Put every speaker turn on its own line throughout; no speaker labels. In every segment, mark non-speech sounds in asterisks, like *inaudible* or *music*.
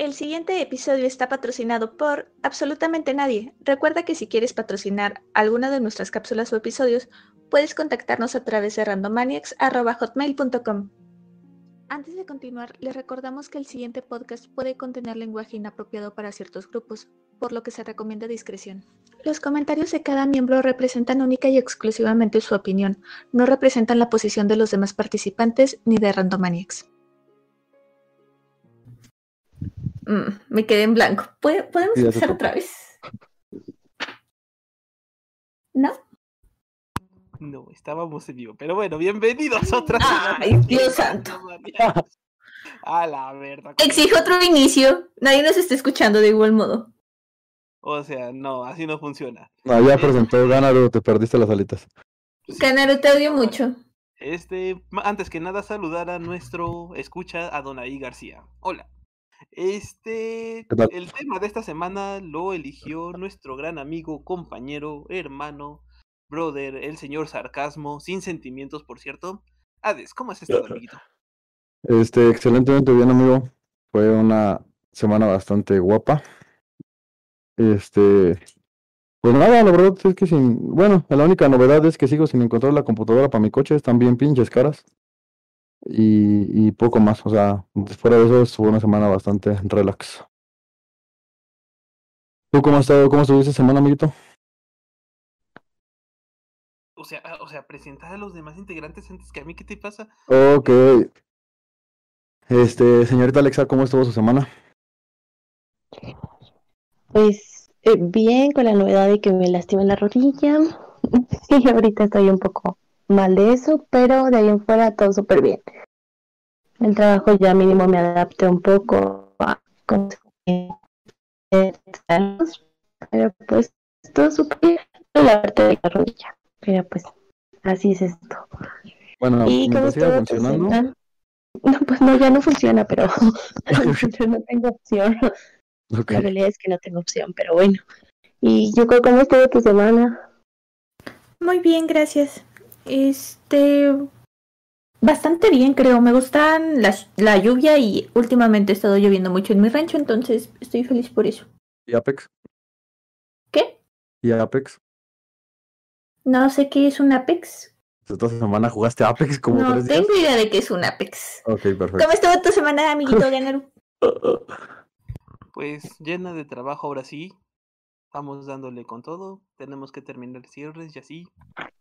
El siguiente episodio está patrocinado por absolutamente nadie. Recuerda que si quieres patrocinar alguna de nuestras cápsulas o episodios, puedes contactarnos a través de randomaniacs.hotmail.com. Antes de continuar, les recordamos que el siguiente podcast puede contener lenguaje inapropiado para ciertos grupos, por lo que se recomienda discreción. Los comentarios de cada miembro representan única y exclusivamente su opinión, no representan la posición de los demás participantes ni de Randomaniacs. Mm, me quedé en blanco. ¿Podemos empezar otra vez? ¿No?
No, estábamos en vivo. Pero bueno, bienvenidos a otra
¡Ay, Dios santo! *laughs*
A la verdad.
Exijo otro inicio. Nadie nos está escuchando de igual modo.
O sea, no, así no funciona.
No, ya presentó Ganaru, te perdiste las alitas.
Ganaru, te odio mucho.
Este, antes que nada, saludar a nuestro escucha, a Donaí García. Hola. Este, el tema de esta semana lo eligió nuestro gran amigo, compañero, hermano, brother, el señor sarcasmo, sin sentimientos, por cierto. Hades, ¿cómo has estado, amiguito?
Este, excelentemente bien, amigo. Fue una semana bastante guapa. Este, pues nada, la verdad es que sin, bueno, la única novedad es que sigo sin encontrar la computadora para mi coche, están bien pinches caras. Y, y poco más, o sea, fuera de eso fue una semana bastante relax. ¿Tú cómo has estado, cómo estuviste esta semana, amiguito?
O sea, o sea, presentar a los demás integrantes antes que a mí, ¿qué te pasa?
Ok. Este, señorita Alexa, ¿cómo estuvo su semana?
Pues eh, bien, con la novedad de que me lastimé la rodilla. *laughs* y ahorita estoy un poco mal de eso, pero de ahí en fuera todo súper bien. El trabajo ya mínimo me adapté un poco a pero pues todo súper bien la parte de la rodilla. Pero pues así es esto.
Bueno, ¿y cómo sigue funcionando?
No, pues no, ya no funciona, pero *laughs* *laughs* no tengo opción. La realidad es que no tengo opción, pero bueno. ¿Y yo cómo estuvo tu semana?
Muy bien, gracias. Este, bastante bien, creo. Me gustan la lluvia y últimamente ha estado lloviendo mucho en mi rancho, entonces estoy feliz por eso.
¿Y Apex?
¿Qué?
¿Y Apex?
No sé qué es un Apex.
Esta semana jugaste Apex como
no, tengo idea de qué es un Apex.
Ok, perfecto.
¿Cómo estuvo tu semana, amiguito *laughs* Ganaru?
Pues llena de trabajo ahora sí. Vamos dándole con todo. Tenemos que terminar cierres y así.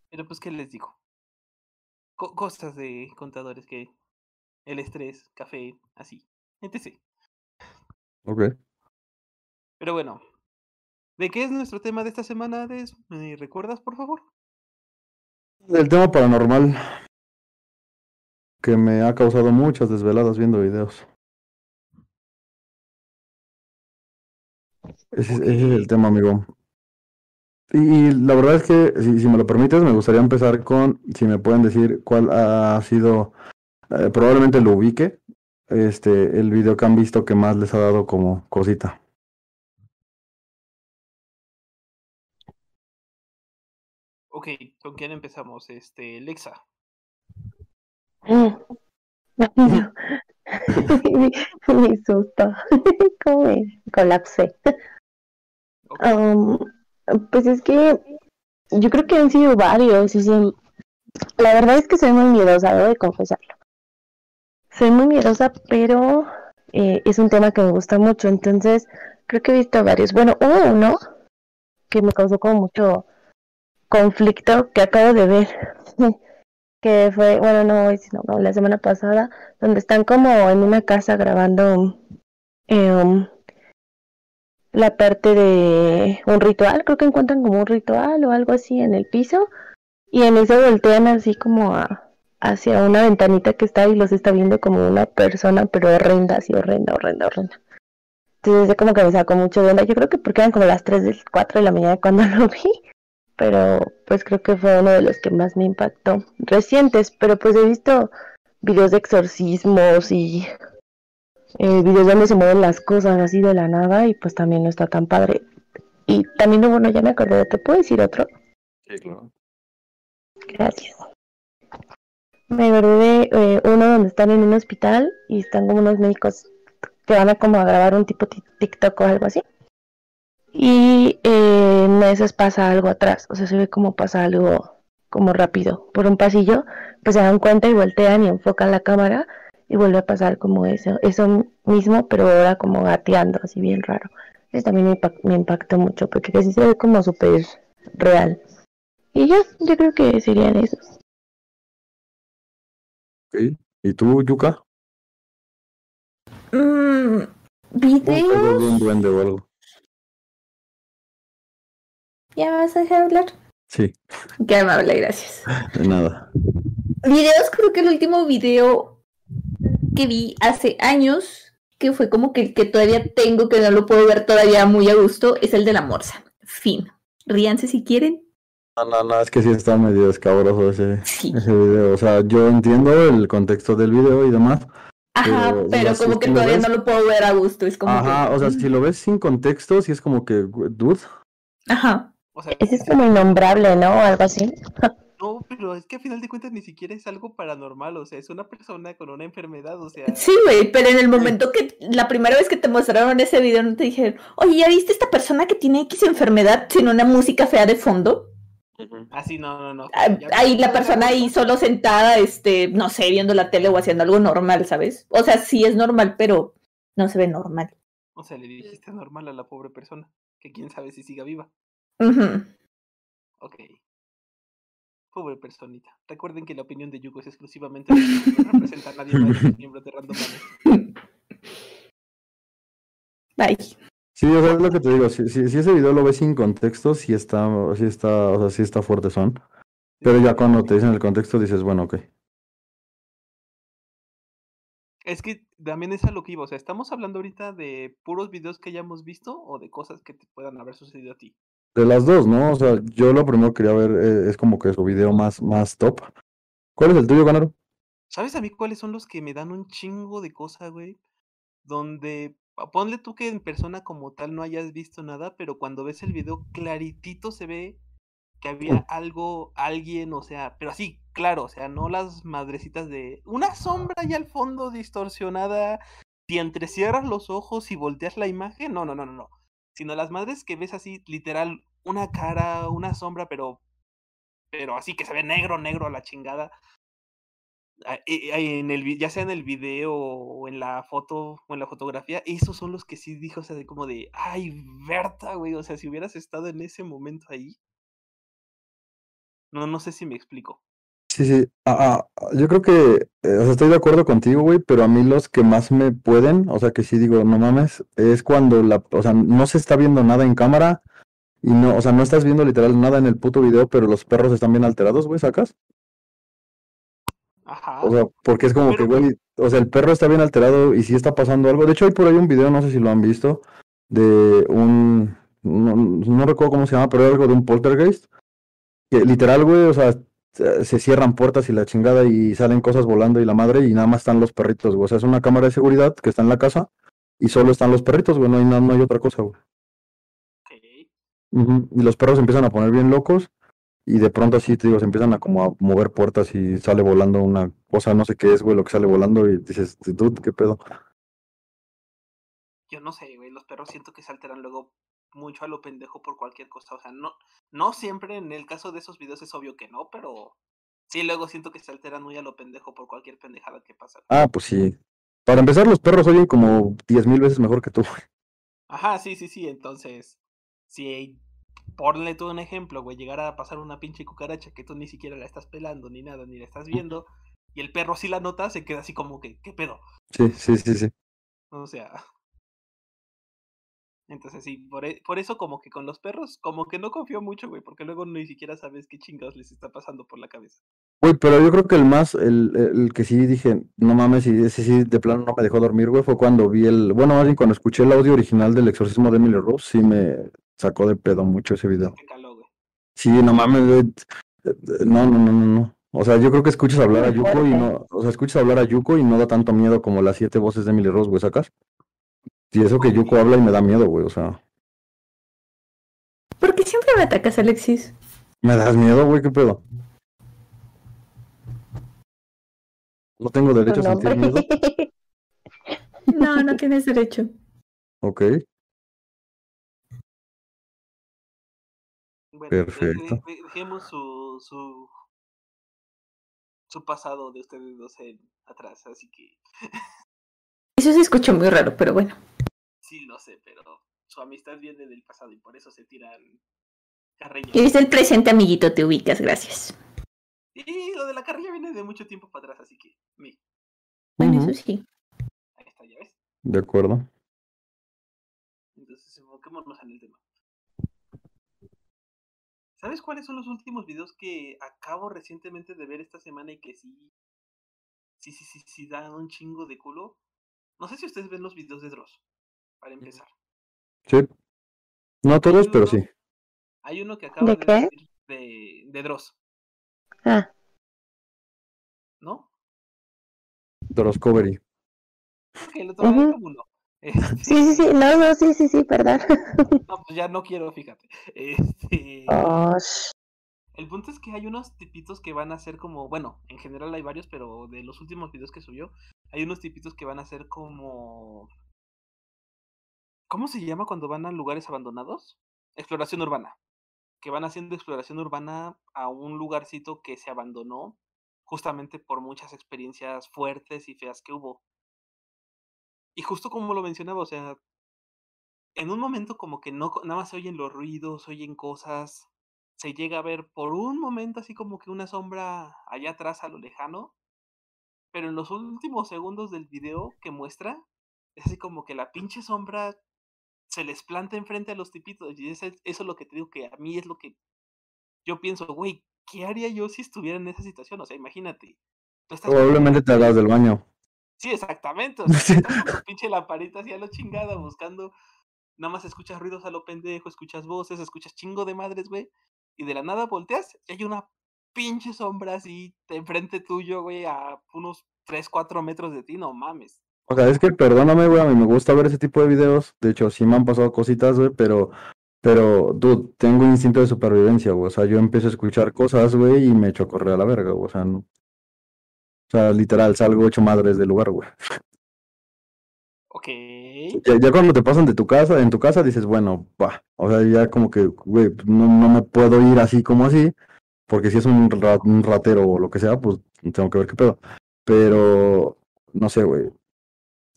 Pero pues, ¿qué les digo? cosas de contadores que el estrés, café, así. Etc.
Ok.
Pero bueno. ¿De qué es nuestro tema de esta semana, ¿Me recuerdas, por favor?
El tema paranormal. Que me ha causado muchas desveladas viendo videos. Ese, es el tema, amigo. Y, la verdad es que, si, me lo permites, me gustaría empezar con, si me pueden decir cuál ha sido, eh, probablemente lo ubique, este, el video que han visto que más les ha dado como cosita.
Ok, ¿con quién empezamos? Este, Lexa.
Mm. *laughs* *laughs* me, susto. *laughs* ¿Cómo me colapsé? Um, pues es que yo creo que han sido varios. la verdad es que soy muy miedosa, debo de confesarlo. Soy muy miedosa, pero eh, es un tema que me gusta mucho. Entonces, creo que he visto varios. Bueno, uno que me causó como mucho conflicto que acabo de ver. *laughs* que fue, bueno, no hoy, sino la semana pasada, donde están como en una casa grabando eh, la parte de un ritual, creo que encuentran como un ritual o algo así en el piso y en eso voltean así como a, hacia una ventanita que está y los está viendo como una persona pero horrenda, así horrenda, horrenda, horrenda. Entonces como que me sacó mucho de onda, yo creo que porque eran como las 3, 4 de la mañana cuando *laughs* lo vi, pero pues creo que fue uno de los que más me impactó. Recientes, pero pues he visto videos de exorcismos y eh, videos donde se mueven las cosas así de la nada y pues también no está tan padre. Y también, bueno, ya me acordé, ¿te puedo decir otro?
Sí, claro.
Gracias. Me acordé de eh, uno donde están en un hospital y están como unos médicos que van a como a grabar un tipo TikTok o algo así. Y eh, en esas pasa algo atrás, o sea, se ve como pasa algo como rápido por un pasillo, pues se dan cuenta y voltean y enfocan la cámara y vuelve a pasar como eso, eso mismo, pero ahora como gateando, así bien raro. Eso también me, me impactó mucho porque casi se ve como súper real. Y ya, yo creo que serían esos.
¿Y tú, Yuka?
Mm, videos.
Un duende o algo.
¿Ya vas a dejar hablar?
Sí.
Qué amable, gracias.
De nada.
Videos, creo que el último video que vi hace años, que fue como que el que todavía tengo, que no lo puedo ver todavía muy a gusto, es el de la morsa. Fin. Ríanse si quieren.
No, no, no, es que sí está medio escabroso ese, ese video. O sea, yo entiendo el contexto del video y demás.
Ajá, pero, como que todavía no lo puedo ver a gusto. Es como
Ajá, o sea, si lo ves sin contexto, sí es como que, dude.
Ajá.
O sea, Ese es como innombrable, ¿no? O algo así. *laughs*
No, pero es que a final de cuentas ni siquiera es algo paranormal, o sea, es una persona con una enfermedad, o sea.
Sí, güey, pero en el momento que la primera vez que te mostraron ese video no te dijeron, oye, ¿ya viste esta persona que tiene X enfermedad sin una música fea de fondo?
Así, ah, no, no, no.
Ah, ahí la persona ahí solo sentada, este, no sé, viendo la tele o haciendo algo normal, ¿sabes? O sea, sí es normal, pero no se ve normal.
O sea, le dijiste normal a la pobre persona, que quién sabe si siga viva. Ok. Pobre personita. Recuerden que la opinión de Yuko es exclusivamente de no representa a nadie más de los miembros de Random
Bye.
Sí, o sea, es lo que te digo. Si, si, ese video lo ves sin contexto, sí está, sí está, o sea, sí está fuerte son. Pero ya cuando te dicen el contexto dices, bueno, ok.
Es que también es a lo que iba. O sea, ¿estamos hablando ahorita de puros videos que hayamos visto o de cosas que te puedan haber sucedido a ti?
De las dos, ¿no? O sea, yo lo primero que quería ver eh, es como que su video más, más top. ¿Cuál es el tuyo, Ganaro?
¿Sabes a mí cuáles son los que me dan un chingo de cosa, güey? Donde, ponle tú que en persona como tal no hayas visto nada, pero cuando ves el video claritito se ve que había algo, alguien, o sea, pero así, claro, o sea, no las madrecitas de una sombra ahí al fondo distorsionada, si entrecierras los ojos y volteas la imagen, no, no, no, no, no sino las madres que ves así, literal, una cara, una sombra, pero, pero así que se ve negro, negro a la chingada. Ah, en el, ya sea en el video o en la foto o en la fotografía, esos son los que sí dijo, o sea, de como de, ay, Berta, güey, o sea, si hubieras estado en ese momento ahí. No, no sé si me explico.
Sí, sí. Ah, ah, yo creo que eh, estoy de acuerdo contigo, güey, pero a mí los que más me pueden, o sea, que sí digo, no mames, es cuando la, o sea, no se está viendo nada en cámara y no, o sea, no estás viendo literal nada en el puto video, pero los perros están bien alterados, güey, ¿sacas?
Ajá.
O sea, porque es como que, güey, o sea, el perro está bien alterado y sí está pasando algo. De hecho, hay por ahí un video, no sé si lo han visto, de un, no, no recuerdo cómo se llama, pero algo de un poltergeist. Que literal, güey, o sea, se cierran puertas y la chingada y salen cosas volando y la madre y nada más están los perritos, güey. O sea, es una cámara de seguridad que está en la casa y solo están los perritos, güey. No hay, no, hay otra cosa, güey. Y los perros empiezan a poner bien locos y de pronto así, te digo, se empiezan a como a mover puertas y sale volando una cosa, no sé qué es, güey, lo que sale volando y dices, dude, ¿qué pedo?
Yo no sé, güey, los perros siento que se alteran luego mucho a lo pendejo por cualquier cosa. O sea, no, no siempre en el caso de esos videos es obvio que no, pero sí luego siento que se alteran muy a lo pendejo por cualquier pendejada que pasa.
Ah, pues sí. Para empezar, los perros oyen como diez mil veces mejor que tú.
Ajá, sí, sí, sí. Entonces, si ponle tú un ejemplo, güey, llegar a pasar una pinche cucaracha que tú ni siquiera la estás pelando, ni nada, ni la estás viendo, y el perro sí la nota, se queda así como que, ¿qué pedo?
Sí, sí, sí, sí.
O sea, entonces sí, por, e, por, eso como que con los perros, como que no confío mucho, güey, porque luego ni siquiera sabes qué chingados les está pasando por la cabeza.
Güey, pero yo creo que el más, el, el que sí dije, no mames, y ese sí de plano no me dejó dormir, güey, fue cuando vi el, bueno, más bien cuando escuché el audio original del exorcismo de Emily Rose, sí me sacó de pedo mucho ese video. Sí, no mames, güey. No, no, no, no, no. O sea, yo creo que escuchas hablar a Yuko y no, o sea, escuchas hablar a Yuko y no da tanto miedo como las siete voces de Emily Rose, güey, ¿sacas? Y eso que Yuko habla y me da miedo, güey, o sea.
¿Por qué siempre me atacas, Alexis?
¿Me das miedo, güey? ¿Qué pedo? ¿No tengo derecho a sentir miedo? *laughs*
No, no tienes derecho.
Ok. Perfecto.
dejemos su, su, su pasado de ustedes dos atrás, así que.
Eso se escucha muy raro, pero bueno.
Sí, lo sé, pero su amistad viene del pasado y por eso se tiran
carrillas. Eres el presente, amiguito, te ubicas, gracias.
Y lo de la carrilla viene de mucho tiempo para atrás, así que.
Bueno, eso sí.
Ahí está, ya ves.
De acuerdo.
Entonces, enfoquémonos en el tema. ¿Sabes cuáles son los últimos videos que acabo recientemente de ver esta semana y que sí, sí, sí, sí, sí dan un chingo de culo? No sé si ustedes ven los videos de Dross, para empezar.
Sí. No todos, pero sí.
Hay uno que acaba
de, qué?
de, de Dross.
Ah.
¿No?
Drosscovery.
Ok, lo tomé como uno. *laughs*
Sí, sí, sí, no, no, sí, sí, sí, perdón. *laughs*
No, pues ya no quiero, fíjate. Este... El punto es que hay unos tipitos que van a ser como, bueno, en general hay varios, pero de los últimos videos que subió, hay unos tipitos que van a ser como... ¿Cómo se llama cuando van a lugares abandonados? Exploración urbana. Que van haciendo exploración urbana a un lugarcito que se abandonó justamente por muchas experiencias fuertes y feas que hubo. Y justo como lo mencionaba, o sea, en un momento como que no, nada más se oyen los ruidos, se oyen cosas, se llega a ver por un momento así como que una sombra allá atrás a lo lejano, pero en los últimos segundos del video que muestra, es así como que la pinche sombra se les planta enfrente a los tipitos, y eso, eso es lo que te digo que a mí es lo que yo pienso, güey, ¿qué haría yo si estuviera en esa situación? O sea, imagínate.
Probablemente te hagas del baño.
Sí, exactamente. O sea, *laughs* estás con tu pinche lamparita así a lo chingada buscando. Nada más escuchas ruidos a lo pendejo, escuchas voces, escuchas chingo de madres, güey. Y de la nada volteas y hay una pinche sombra así de enfrente tuyo, güey, a unos 3, 4 metros de ti, no mames.
O sea, es que perdóname, güey, a mí me gusta ver ese tipo de videos. De hecho, sí me han pasado cositas, güey, pero, pero, dude, tengo instinto de supervivencia, güey. O sea, yo empiezo a escuchar cosas, güey, y me echo a correr a la verga, güey. O sea, no, o sea, literal, salgo hecho madres del lugar, güey.
Ok.
Ya, cuando te pasan de tu casa, en tu casa dices, bueno, va. O sea, ya como que, güey, no, no me puedo ir así como así. Porque si es un, un ratero o lo que sea, pues tengo que ver qué pedo. Pero, no sé, güey.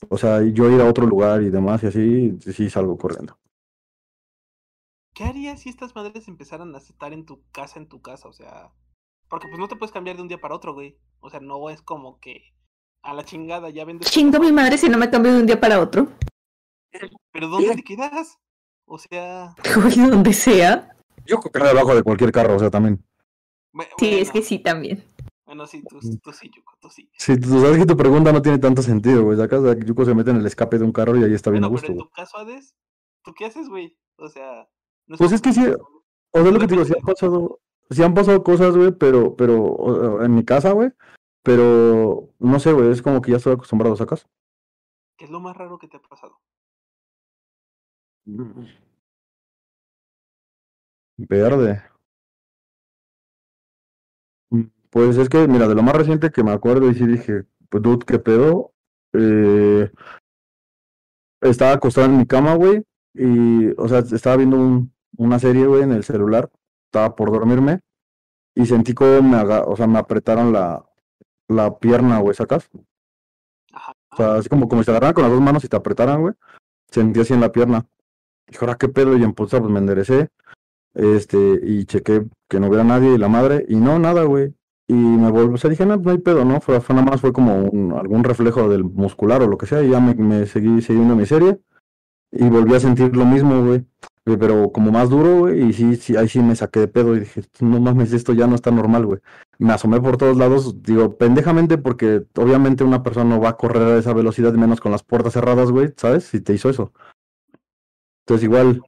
O sea, yo ir a otro lugar y demás y así, sí salgo corriendo.
¿Qué harías si estas madres empezaran a estar en tu casa, en tu casa? O sea, porque pues no te puedes cambiar de un día para otro, güey. O sea, no es como que a la chingada ya vendes.
Chingo mi madre si no me cambio de un día para otro.
Pero ¿dónde te quedas? O sea. *laughs*
Güey, donde sea.
Yo creo que debajo de cualquier carro, o sea, también.
sí, es que sí, también.
Bueno, sí, tú, tú sí, Yuko, tú sí.
Sí, tú sabes que tu pregunta no tiene tanto sentido, güey. Acá Yuko se mete en el escape de un carro y ahí está bien a gusto.
Pero en tu caso, Hades, ¿tú qué haces, güey? O sea.
pues es que sí. O sea, lo que te digo, si ha pasado, sí han pasado cosas, güey, pero, pero, en mi casa, güey, pero, no sé, güey, es como que ya estoy acostumbrado, a casa.
¿Qué es lo más raro que te ha pasado?
Verde. Pues es que, mira, de lo más reciente que me acuerdo y sí dije, pues dude, qué pedo. Eh, estaba acostado en mi cama, güey, y, o sea, estaba viendo un, una serie, güey, en el celular estaba por dormirme y sentí como me, o sea, me apretaron la, la pierna, güey, ¿sacas? O sea, así como, como si te agarraran con las dos manos y te apretaran, güey. Sentí así en la pierna. Dije, ahora qué pedo, y en pues me enderecé. Este, y chequé que no hubiera nadie y la madre, y no, nada, güey. Y me volví, o sea, dije, no, no hay pedo, ¿no? Fue, fue nada más, fue como un, algún reflejo del muscular o lo que sea, y ya me, me seguí siguiendo mi serie. Y volví a sentir lo mismo, güey pero como más duro, güey, y sí, sí, ahí sí me saqué de pedo y dije, no mames, esto ya no está normal, güey. Me asomé por todos lados, digo, pendejamente, porque obviamente una persona no va a correr a esa velocidad, menos con las puertas cerradas, güey, ¿sabes? Si te hizo eso. Entonces igual,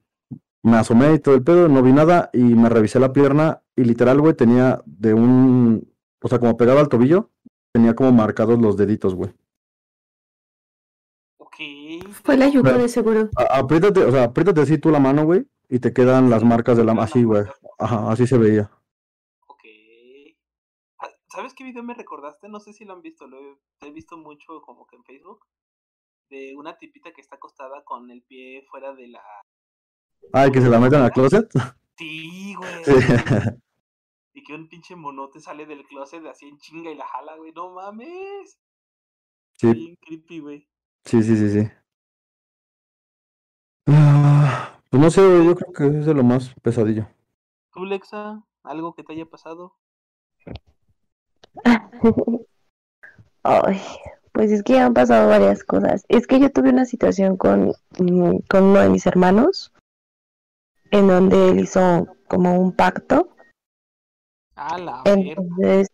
me asomé y todo el pedo, no vi nada, y me revisé la pierna, y literal, güey, tenía de un, o sea, como pegado al tobillo, tenía como marcados los deditos, güey.
Fue la yuca de seguro.
apriétate, o sea, apriétate así tú la mano, güey, y te quedan las marcas de la así, güey. Ajá, así se veía.
Ok. Ah, ¿Sabes qué video me recordaste? No sé si lo han visto, lo he, visto mucho como que en Facebook. de una tipita que está acostada con el pie fuera de la.
Ay, que se la metan al closet.
Sí, güey. *laughs* Y que un pinche monote sale del closet así en chinga y la jala, güey. No mames.
Sí.
Bien creepy, güey.
Sí, sí, sí, sí. Ah, pues no sé, yo creo que es de lo más pesadillo.
¿Tú, Lexa? ¿Algo que te haya pasado? *laughs*
Ay, pues es que han pasado varias cosas. Es que yo tuve una situación con, mm, con uno de mis hermanos, en donde él hizo como un pacto.
La
Entonces,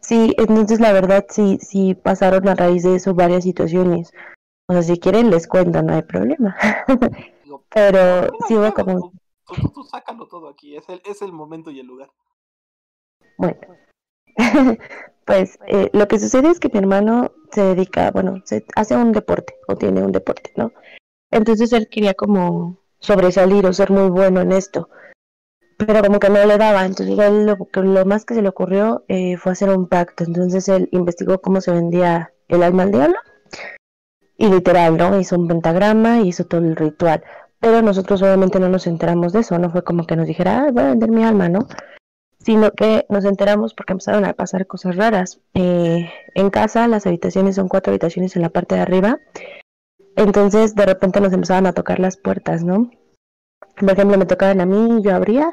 sí, entonces la verdad sí, sí pasaron a raíz de eso varias situaciones. O sea, si quieren les cuento, no hay problema. *laughs* Pero sí hubo como...
Tú, tú, sácalo todo aquí, es el, es el momento y el lugar.
Bueno, *laughs* pues eh, lo que sucede es que mi hermano se dedica, bueno, se hace un deporte o tiene un deporte, ¿no? Entonces él quería como sobresalir o ser muy bueno en esto, pero como que no le daba, entonces él lo, lo más que se le ocurrió eh, fue hacer un pacto, entonces él investigó cómo se vendía el alma al diablo y literal, ¿no? Hizo un pentagrama y hizo todo el ritual, pero nosotros obviamente no nos enteramos de eso, no fue como que nos dijera, ah, voy a vender mi alma, ¿no? sino que nos enteramos porque empezaron a pasar cosas raras. Eh, en casa las habitaciones son cuatro habitaciones en la parte de arriba, entonces de repente nos empezaban a tocar las puertas, ¿no? Por ejemplo, me tocaban a mí, yo abría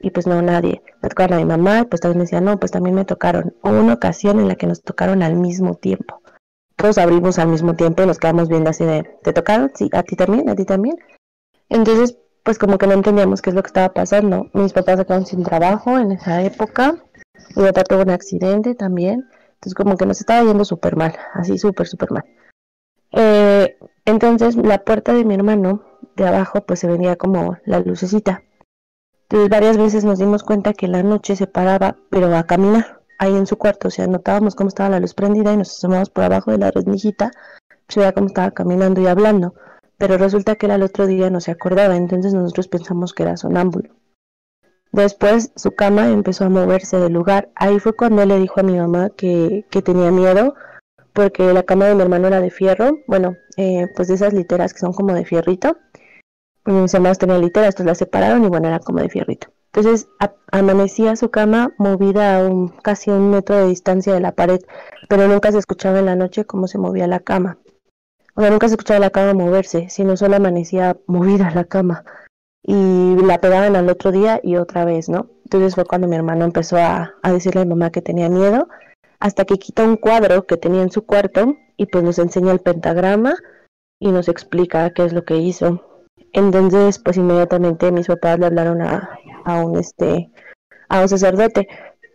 y pues no nadie. Me tocaban a mi mamá, pues también me decían, no, pues también me tocaron. Hubo una ocasión en la que nos tocaron al mismo tiempo. Todos abrimos al mismo tiempo y nos quedamos viendo así de, ¿te tocaron? Sí, a ti también, a ti también. Entonces, pues como que no entendíamos qué es lo que estaba pasando. Mis papás se quedaron sin trabajo en esa época. Mi papá tuvo un accidente también. Entonces como que nos estaba yendo súper mal, así súper, súper mal. Eh, entonces la puerta de mi hermano de abajo pues se venía como la lucecita. Entonces varias veces nos dimos cuenta que la noche se paraba, pero a caminar ahí en su cuarto. O sea, notábamos cómo estaba la luz prendida y nos asomamos por abajo de la rendijita. Se veía cómo estaba caminando y hablando pero resulta que él al otro día no se acordaba, entonces nosotros pensamos que era sonámbulo. Después su cama empezó a moverse del lugar. Ahí fue cuando él le dijo a mi mamá que, que tenía miedo porque la cama de mi hermano era de fierro, bueno, eh, pues de esas literas que son como de fierrito. Mis hermanos tenían literas, entonces las separaron y bueno, era como de fierrito. Entonces amanecía su cama movida a un, casi un metro de distancia de la pared, pero nunca se escuchaba en la noche cómo se movía la cama. O sea, nunca se escuchaba la cama moverse, sino solo amanecía movida la cama. Y la pegaban al otro día y otra vez, ¿no? Entonces fue cuando mi hermano empezó a, a decirle a mi mamá que tenía miedo, hasta que quita un cuadro que tenía en su cuarto y pues nos enseña el pentagrama y nos explica qué es lo que hizo. Entonces, pues inmediatamente mis papás le hablaron a, a un este a un sacerdote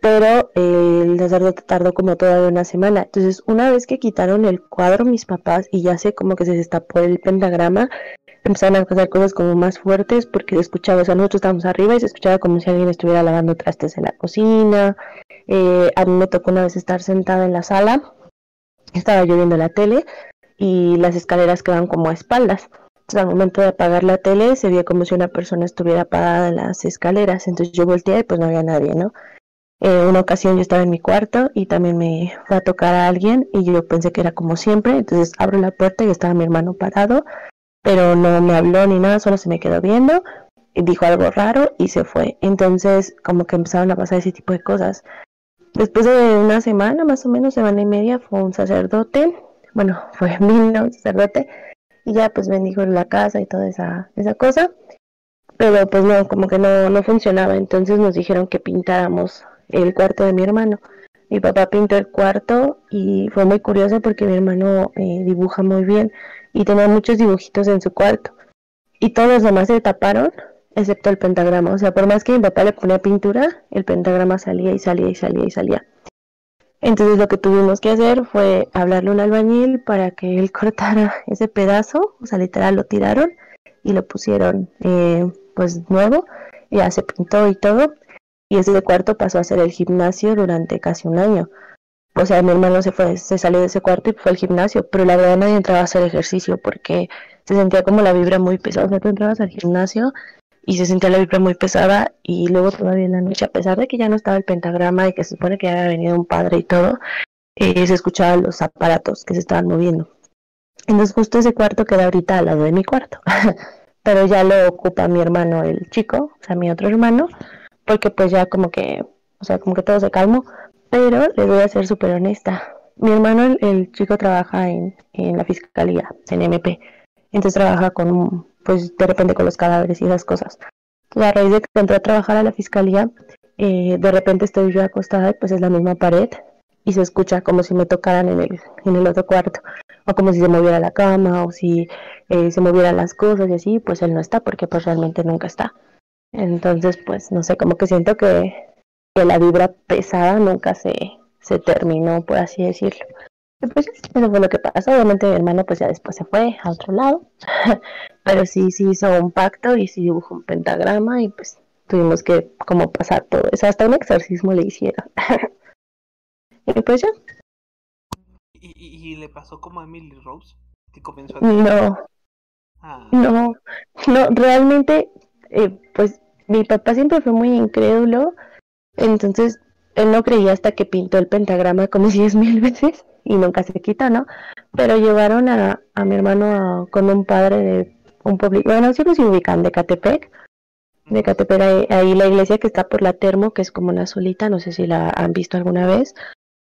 pero el sacerdote tardó como toda una semana. Entonces, una vez que quitaron el cuadro mis papás y ya sé como que se destapó el pentagrama, empezaron a pasar cosas como más fuertes porque se escuchaba, o sea, nosotros estábamos arriba y se escuchaba como si alguien estuviera lavando trastes en la cocina. Eh, a mí me tocó una vez estar sentada en la sala, estaba lloviendo la tele y las escaleras quedaban como a espaldas. Al momento de apagar la tele, se veía como si una persona estuviera parada en las escaleras. Entonces, yo volteé y pues no había nadie, ¿no? Eh, una ocasión yo estaba en mi cuarto y también me fue a tocar a alguien y yo pensé que era como siempre, entonces abro la puerta y estaba mi hermano parado, pero no me habló ni nada, solo se me quedó viendo y dijo algo raro y se fue. Entonces como que empezaron a pasar ese tipo de cosas. Después de una semana, más o menos, semana y media, fue un sacerdote, bueno, fue *laughs* vino un sacerdote y ya pues bendijo la casa y toda esa, esa cosa. Pero pues no, como que no, no funcionaba. Entonces nos dijeron que pintáramos el cuarto de mi hermano. Mi papá pintó el cuarto y fue muy curioso porque mi hermano eh, dibuja muy bien y tenía muchos dibujitos en su cuarto. Y todos los demás se taparon, excepto el pentagrama. O sea, por más que mi papá le ponía pintura, el pentagrama salía y salía y salía y salía. Entonces lo que tuvimos que hacer fue hablarle a un albañil para que él *laughs* cortara ese pedazo, o sea, literal lo tiraron y lo pusieron eh, pues nuevo, ya se pintó y todo, y ese cuarto pasó a ser el gimnasio durante casi un año. O sea, mi hermano se fue, se salió de ese cuarto y fue al gimnasio, pero la verdad nadie entraba a hacer ejercicio porque se sentía como la vibra muy pesada. O sea, tú entrabas al gimnasio y se sentía la vibra muy pesada y luego todavía en la noche, a pesar de que ya no estaba el pentagrama y que se supone que había venido un padre y todo, eh, se escuchaban los aparatos que se estaban moviendo. Entonces justo ese cuarto queda ahorita al lado de mi cuarto. *laughs* Pero ya lo ocupa mi hermano, el chico, o sea, mi otro hermano, porque pues ya como que, o sea, como que todo se calmó. Pero les voy a ser súper honesta. Mi hermano, el, chico, trabaja en, en, la fiscalía, en MP. Entonces trabaja con, pues de repente con los cadáveres y esas cosas. La raíz de que entró a trabajar a la fiscalía, eh, de repente estoy yo acostada y pues es la misma pared y se escucha como si me tocaran en el, en el otro cuarto, o como si se moviera la cama, o si eh, se movieran las cosas y así, pues él no está, porque pues realmente nunca está. Entonces, pues no sé, como que siento que, que la vibra pesada nunca se, se terminó, por así decirlo. Y pues eso fue lo que pasó. Obviamente mi hermano pues ya después se fue a otro lado, *laughs* pero sí, sí hizo un pacto y sí dibujó un pentagrama y pues tuvimos que como pasar todo eso. Hasta un exorcismo le hicieron. *laughs* Y pues ya.
¿Y, le pasó como a Emily Rose? Que comenzó a...
No. Ah. No, no, realmente, eh, pues mi papá siempre fue muy incrédulo, entonces él no creía hasta que pintó el pentagrama como *laughs* diez mil veces y nunca se quitó, ¿no? Pero llevaron a, a mi hermano con un padre de un pueblo, bueno, siempre se ubican de Catepec, de Catepec, ahí, la iglesia que está por la Termo, que es como una solita, no sé si la han visto alguna vez,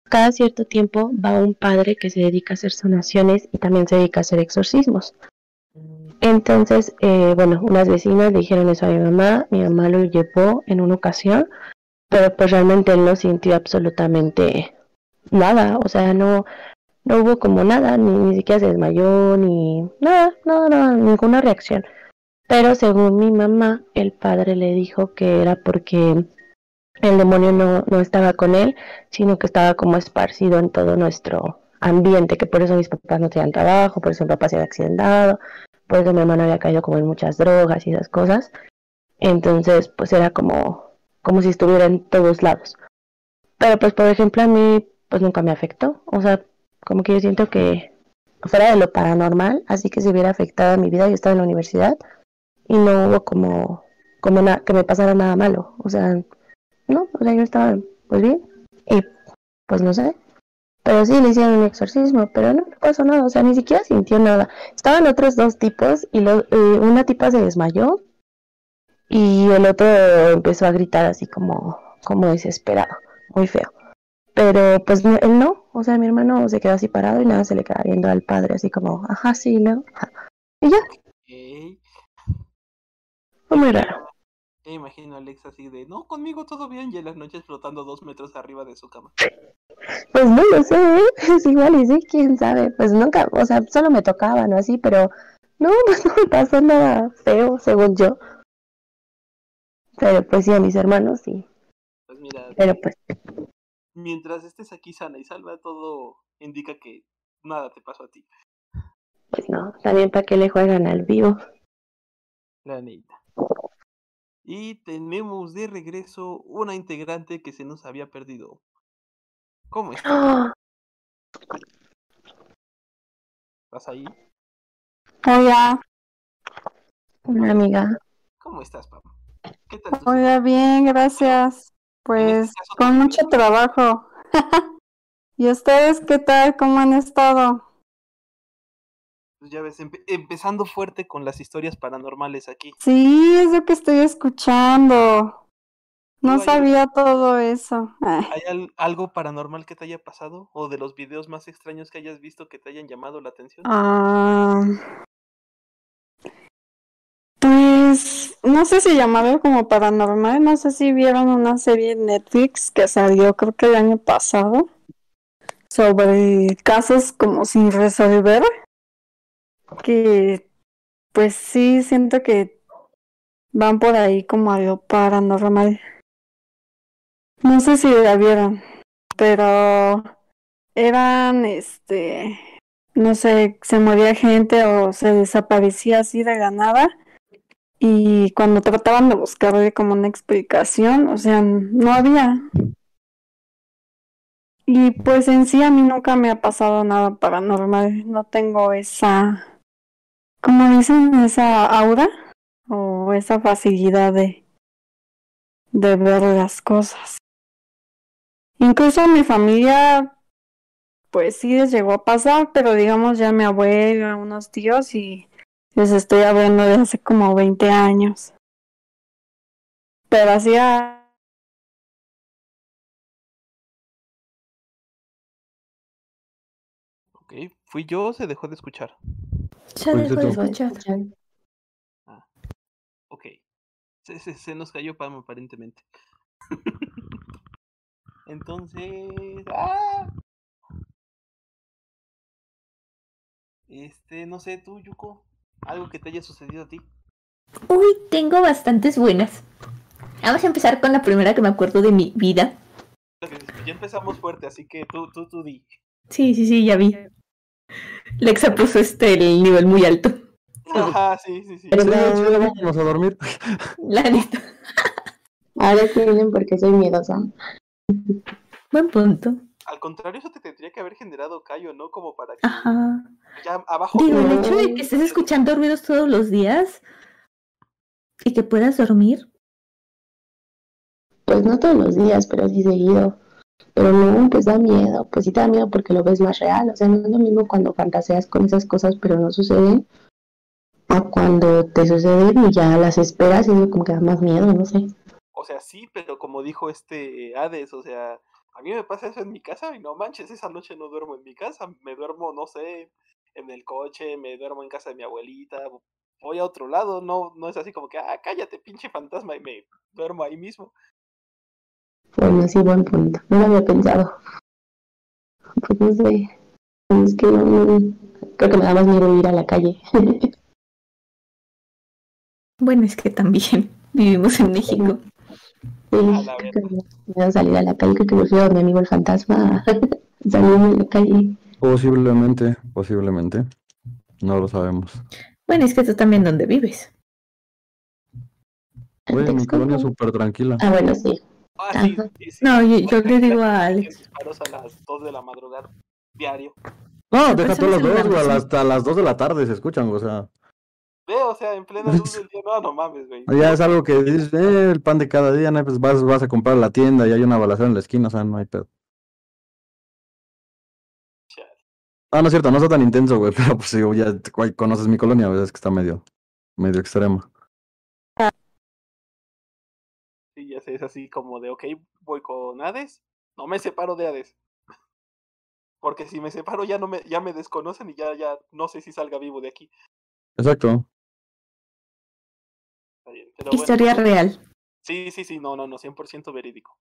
cada cierto tiempo va un padre que se dedica a hacer sanaciones y también se dedica a hacer exorcismos. Entonces, eh, bueno, unas vecinas dijeron eso a mi mamá, mi mamá lo llevó en una ocasión, pero pues realmente él no sintió absolutamente nada, o sea, no, no hubo como nada, ni, ni siquiera se desmayó, ni nada, nada, nada, ninguna reacción. Pero según mi mamá, el padre le dijo que era porque el demonio no, no estaba con él, sino que estaba como esparcido en todo nuestro ambiente, que por eso mis papás no tenían trabajo, por eso mi papá se había accidentado, por eso mi hermano había caído como en muchas drogas y esas cosas. Entonces, pues era como, como si estuviera en todos lados. Pero pues, por ejemplo, a mí, pues nunca me afectó. O sea, como que yo siento que fuera de lo paranormal, así que se hubiera afectado a mi vida, yo estaba en la universidad y no hubo como, como que me pasara nada malo. O sea, no, o sea, yo estaba pues bien y pues no sé. Pero sí le hicieron un exorcismo, pero no, no pasó nada, o sea, ni siquiera sintió nada. Estaban otros dos tipos y lo, eh, una tipa se desmayó y el otro empezó a gritar así como, como desesperado, muy feo. Pero pues él no, o sea, mi hermano se quedó así parado y nada, se le queda viendo al padre así como, ajá, sí, luego, y ya. Fue muy raro.
Me imagino a Alex así de, no, conmigo todo bien, y en las noches flotando dos metros arriba de su cama.
Pues no lo sé, ¿eh? *laughs* es igual y sí, quién sabe, pues nunca, o sea, solo me tocaban o así, pero no, pues *laughs* no me pasó nada feo, según yo. Pero pues sí, a mis hermanos sí.
Pues mira,
pero pues...
Mientras estés aquí sana y salva, todo indica que nada te pasó a ti.
Pues no, también para que le juegan al vivo.
La neta. Y tenemos de regreso una integrante que se nos había perdido. ¿Cómo estás? ¿Estás ahí?
Hola.
Una amiga.
¿Cómo estás, papá? ¿Qué tal?
Hola, bien, gracias. Pues con mucho trabajo. *laughs* ¿Y ustedes qué tal? ¿Cómo han estado?
Pues, ya ves, empezando fuerte con las historias paranormales aquí.
Sí, es lo que estoy escuchando. No sabía todo eso. *laughs*
¿Hay algo paranormal que te haya pasado? ¿O de los videos más extraños que hayas visto que te hayan llamado la atención?
Ah, no sé si llamarlo como paranormal. No sé si vieron una serie en Netflix que salió creo que el año pasado sobre casos como sin resolver que pues sí siento que van por ahí como algo paranormal. No sé si la vieron, pero eran este no sé, se moría gente o se desaparecía así de la nada. Y cuando trataban de buscarle como una explicación, o sea, no había. Y pues en sí a mí nunca me ha pasado nada paranormal, no tengo esa como dicen, esa aura o esa facilidad de, de ver las cosas. Incluso mi familia pues sí les llegó a pasar, pero digamos ya mi abuelo, unos tíos y les estoy hablando de hace como 20 años. Pero hacía
Ok, ¿fui yo o se dejó de escuchar?
Se dejó de escuchar.
Ah, ok. Se, se, se nos cayó Pam aparentemente. *laughs* Entonces. ¡Ah! Este, no sé, tú, Yuko, algo que te haya sucedido a ti.
Uy, tengo bastantes buenas. Vamos a empezar con la primera que me acuerdo de mi vida.
Ya empezamos fuerte, así que tú, tú, tú di.
Sí, sí, sí, ya vi. Lexa puso este el nivel muy alto.
Ajá, sí, sí, sí.
Pero ya vamos a dormir.
La neta.
Ahora sí miren porque soy miedosa.
Buen punto.
Al contrario, eso te tendría que haber generado callo, ¿no? Como para que
Ajá.
Ya abajo.
Digo, el hecho de que estés escuchando ruidos todos los días y que puedas dormir.
Pues no todos los días, pero sí seguido. Pero no, pues da miedo. Pues sí te da miedo porque lo ves más real. O sea, no es lo mismo cuando fantaseas con esas cosas, pero no suceden. A cuando te suceden y ya las esperas y eso como que da más miedo, no sé.
O sea, sí, pero como dijo este Hades, o sea, a mí me pasa eso en mi casa y no manches, esa noche no duermo en mi casa, me duermo, no sé, en el coche, me duermo en casa de mi abuelita, voy a otro lado, no, no es así como que, ah, cállate, pinche fantasma, y me duermo ahí mismo.
Bueno, sí, buen punto. No lo había pensado. Pues no sé. Es que no, no- creo que me da más miedo ir a la calle. *laughs*
Bueno, es que también *laughs* vivimos en México.
Sí,
A
creo que me da miedo salir a la calle. Creo que prefiero a mi amigo el fantasma *laughs* a salirme a la calle.
Posiblemente, posiblemente. No lo sabemos.
Bueno, es que tú también donde vives.
Oye, mi colonia es súper tranquila.
Ah, bueno, sí.
Ah, sí,
Ajá.
sí, sí.
No, yo, yo le digo a Alex.
disparos a las 2 de la madrugada diario.
No, deja todas las
muy
dos, güey, hasta las dos de la tarde se escuchan, o sea.
Ve, o sea, en plena luz del día, no, no mames, güey.
Ya es algo que dices, eh, el pan de cada día, ¿no? Pues vas, vas a comprar a la tienda y hay una balacera en la esquina, o sea, no hay pedo. Ah, no es cierto, no está tan intenso, güey, *laughs* pero pues digo, ya güey, conoces mi colonia, ¿verdad? Es que está medio, medio extrema.
Sí, ya sé, es así como de, ok, voy con Hades, no me separo de Hades. *laughs* Porque si me separo ya no me, ya me desconocen y ya, ya no sé si salga vivo de aquí.
Exacto.
Está bien, pero bueno,
Historia real.
Sí, sí, sí, no, no, no, 100% verídico.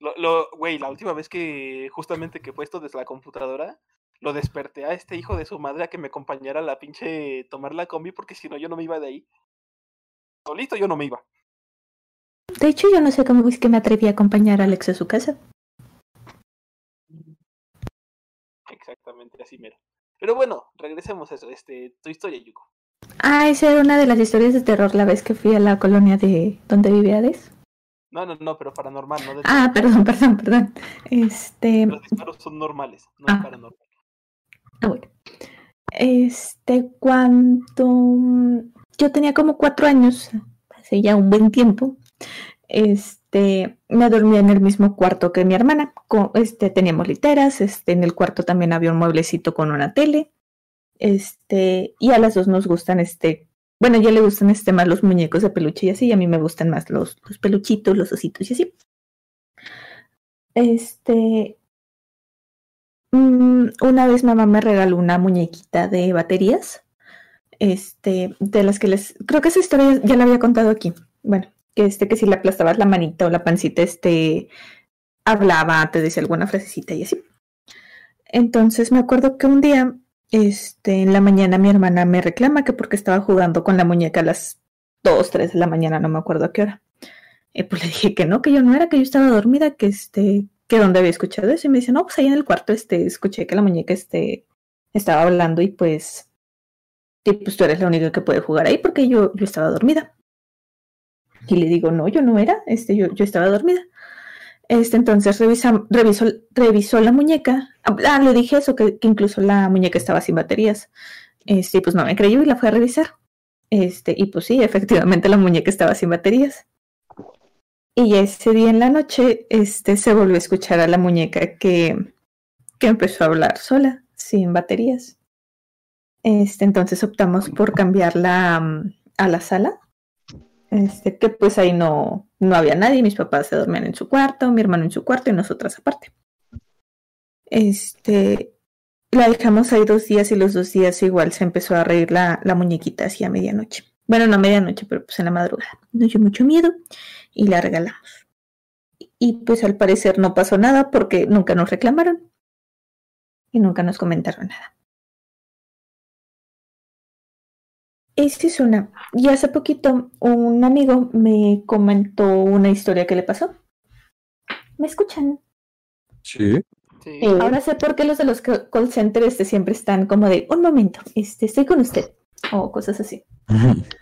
Lo, lo, güey, la última vez que justamente que he puesto desde la computadora, lo desperté a este hijo de su madre a que me acompañara a la pinche tomar la combi porque si no yo no me iba de ahí. Solito yo no me iba.
De hecho, yo no sé cómo es que me atreví a acompañar a Alex a su casa.
Exactamente, así mero. Pero bueno, regresemos a eso, este, tu historia, Yuko.
Ah, esa era una de las historias de terror la vez que fui a la colonia de donde vivía Hades.
No, no, no, pero paranormal, no de
Ah, perdón, *laughs* perdón, perdón. Este,
Los disparos son normales, no
Ah.
es paranormal.
Ah, bueno. Este, cuando yo tenía como cuatro años, hace ya un buen tiempo, este, me dormía en el mismo cuarto que mi hermana. co- Este, teníamos literas, este, en el cuarto también había un mueblecito con una tele. Este, y a las dos nos gustan, este, bueno, a ella le gustan este más los muñecos de peluche y así, y a mí me gustan más los, los peluchitos, los ositos y así. Este, una vez mamá me regaló una muñequita de baterías, este, de las que les, creo que esa historia ya la había contado aquí. Bueno, que este, que si le aplastabas la manita o la pancita, este, hablaba, te decía alguna frasecita y así. Entonces me acuerdo que un día, este, en la mañana mi hermana me reclama que porque estaba jugando con la muñeca a las 2, 3 de la mañana, no me acuerdo a qué hora. Y pues le dije que no, que yo no era, que yo estaba dormida, que este, que donde había escuchado eso. Y me dice, no, pues ahí en el cuarto, este, escuché que la muñeca, este, estaba hablando y pues, y pues tú eres la única que puede jugar ahí porque yo, yo estaba dormida. Y le digo, no, yo no era, este, yo, yo estaba dormida. Este, entonces revisa, revisó, revisó la muñeca. Ah, le dije eso, que, incluso la muñeca estaba sin baterías. Este, pues no me creyó y la fue a revisar. Este, y pues sí, efectivamente la muñeca estaba sin baterías. Y ese día en la noche, este, se volvió a escuchar a la muñeca que, que empezó a hablar sola, sin baterías. Este, entonces optamos por cambiarla mm, a la sala. Este, que pues ahí no, no había nadie, mis papás se dormían en su cuarto, mi hermano en su cuarto y nosotras aparte. Este, la dejamos ahí dos días y los dos días igual se empezó a reír la, la muñequita hacia medianoche. Bueno, no a medianoche, pero pues en la madrugada. Nos dio mucho miedo y la regalamos. Y pues al parecer no pasó nada porque nunca nos reclamaron y nunca nos comentaron nada. Esta es una. Y hace poquito un amigo me comentó una historia que le pasó. ¿Me escuchan?
Sí.
Ahora sé por qué los de los call centers este, siempre están como de un momento, este, estoy con usted. O cosas así.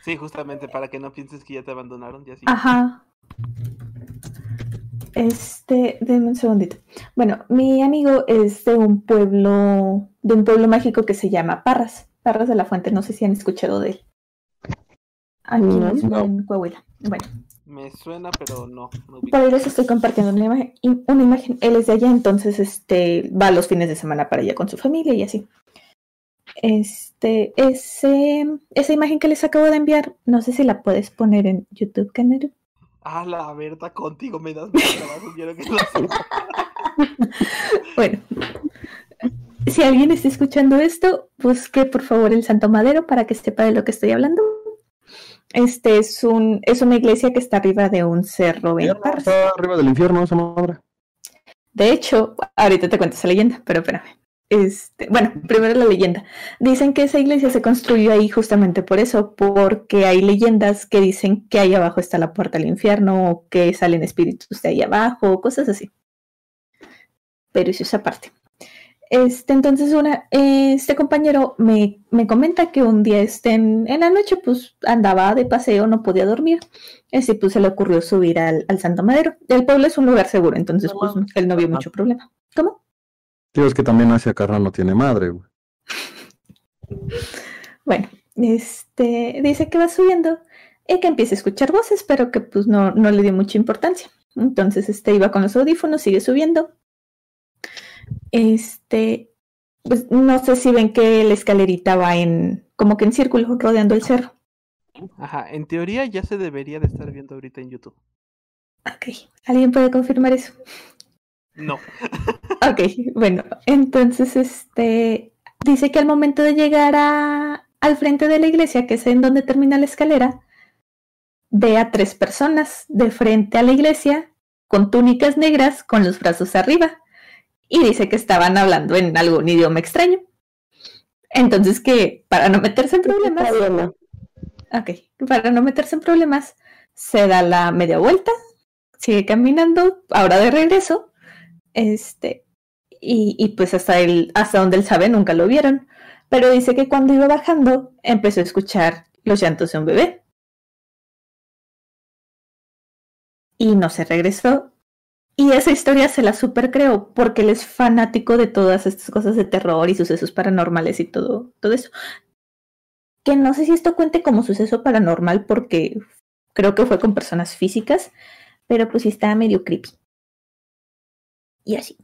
Sí, justamente para que no pienses que ya te abandonaron. Ya
Ajá. Este, denme un segundito. Bueno, mi amigo es de un pueblo, de un pueblo mágico que se llama Parras. Parras de la Fuente, no sé si han escuchado de él. Aquí no, en Coahuila. Bueno.
Me suena, pero no.
Por eso estoy compartiendo una imagen, una imagen. Él es de allá, entonces este va los fines de semana para allá con su familia y así. Este, ese, esa imagen que les acabo de enviar, no sé si la puedes poner en YouTube, Canero.
Ah, la verdad, contigo me das más trabajo, *laughs* quiero que lo
Bueno, si alguien está escuchando esto, busque por favor el Santo Madero para que sepa de lo que estoy hablando. Este es un es una iglesia que está arriba de un cerro
en Está arriba del infierno esa madre.
De hecho, ahorita te cuento esa leyenda, pero espérame. Este, bueno, primero la leyenda. Dicen que esa iglesia se construyó ahí justamente por eso, porque hay leyendas que dicen que ahí abajo está la puerta al infierno, o que salen espíritus de ahí abajo, cosas así. Pero eso es aparte. Este, entonces una, este compañero me, me comenta que un día este, en, la noche pues andaba de paseo, no podía dormir. Este, pues se le ocurrió subir al, al Santo Madero. El pueblo es un lugar seguro, entonces pues él no vio mucho problema. ¿Cómo?
Tío, es que también hacia carnal no tiene madre, güey. *laughs*
Bueno, este dice que va subiendo y que empieza a escuchar voces, pero que pues no, no le dio mucha importancia. Entonces, este iba con los audífonos, sigue subiendo este, pues no sé si ven que la escalerita va en, como que en círculo, rodeando el cerro.
Ajá, en teoría ya se debería de estar viendo ahorita en YouTube.
Ok, ¿alguien puede confirmar eso?
No.
ok, bueno, entonces este dice que al momento de llegar a, al frente de la iglesia, que es en donde termina la escalera, ve a tres personas de frente a la iglesia con túnicas negras con los brazos arriba y dice que estaban hablando en algún idioma extraño. Entonces que para no meterse en problemas... Ok, para no meterse en problemas, se da la media vuelta, sigue caminando, ahora de regreso, este, y, y pues hasta, el, hasta donde él sabe nunca lo vieron, pero dice que cuando iba bajando empezó a escuchar los llantos de un bebé. Y no se regresó y esa historia se la super creo porque él es fanático de todas estas cosas de terror y sucesos paranormales y todo, todo eso. Que no sé si esto cuente como suceso paranormal porque creo que fue con personas físicas, pero pues sí está medio creepy. Y así.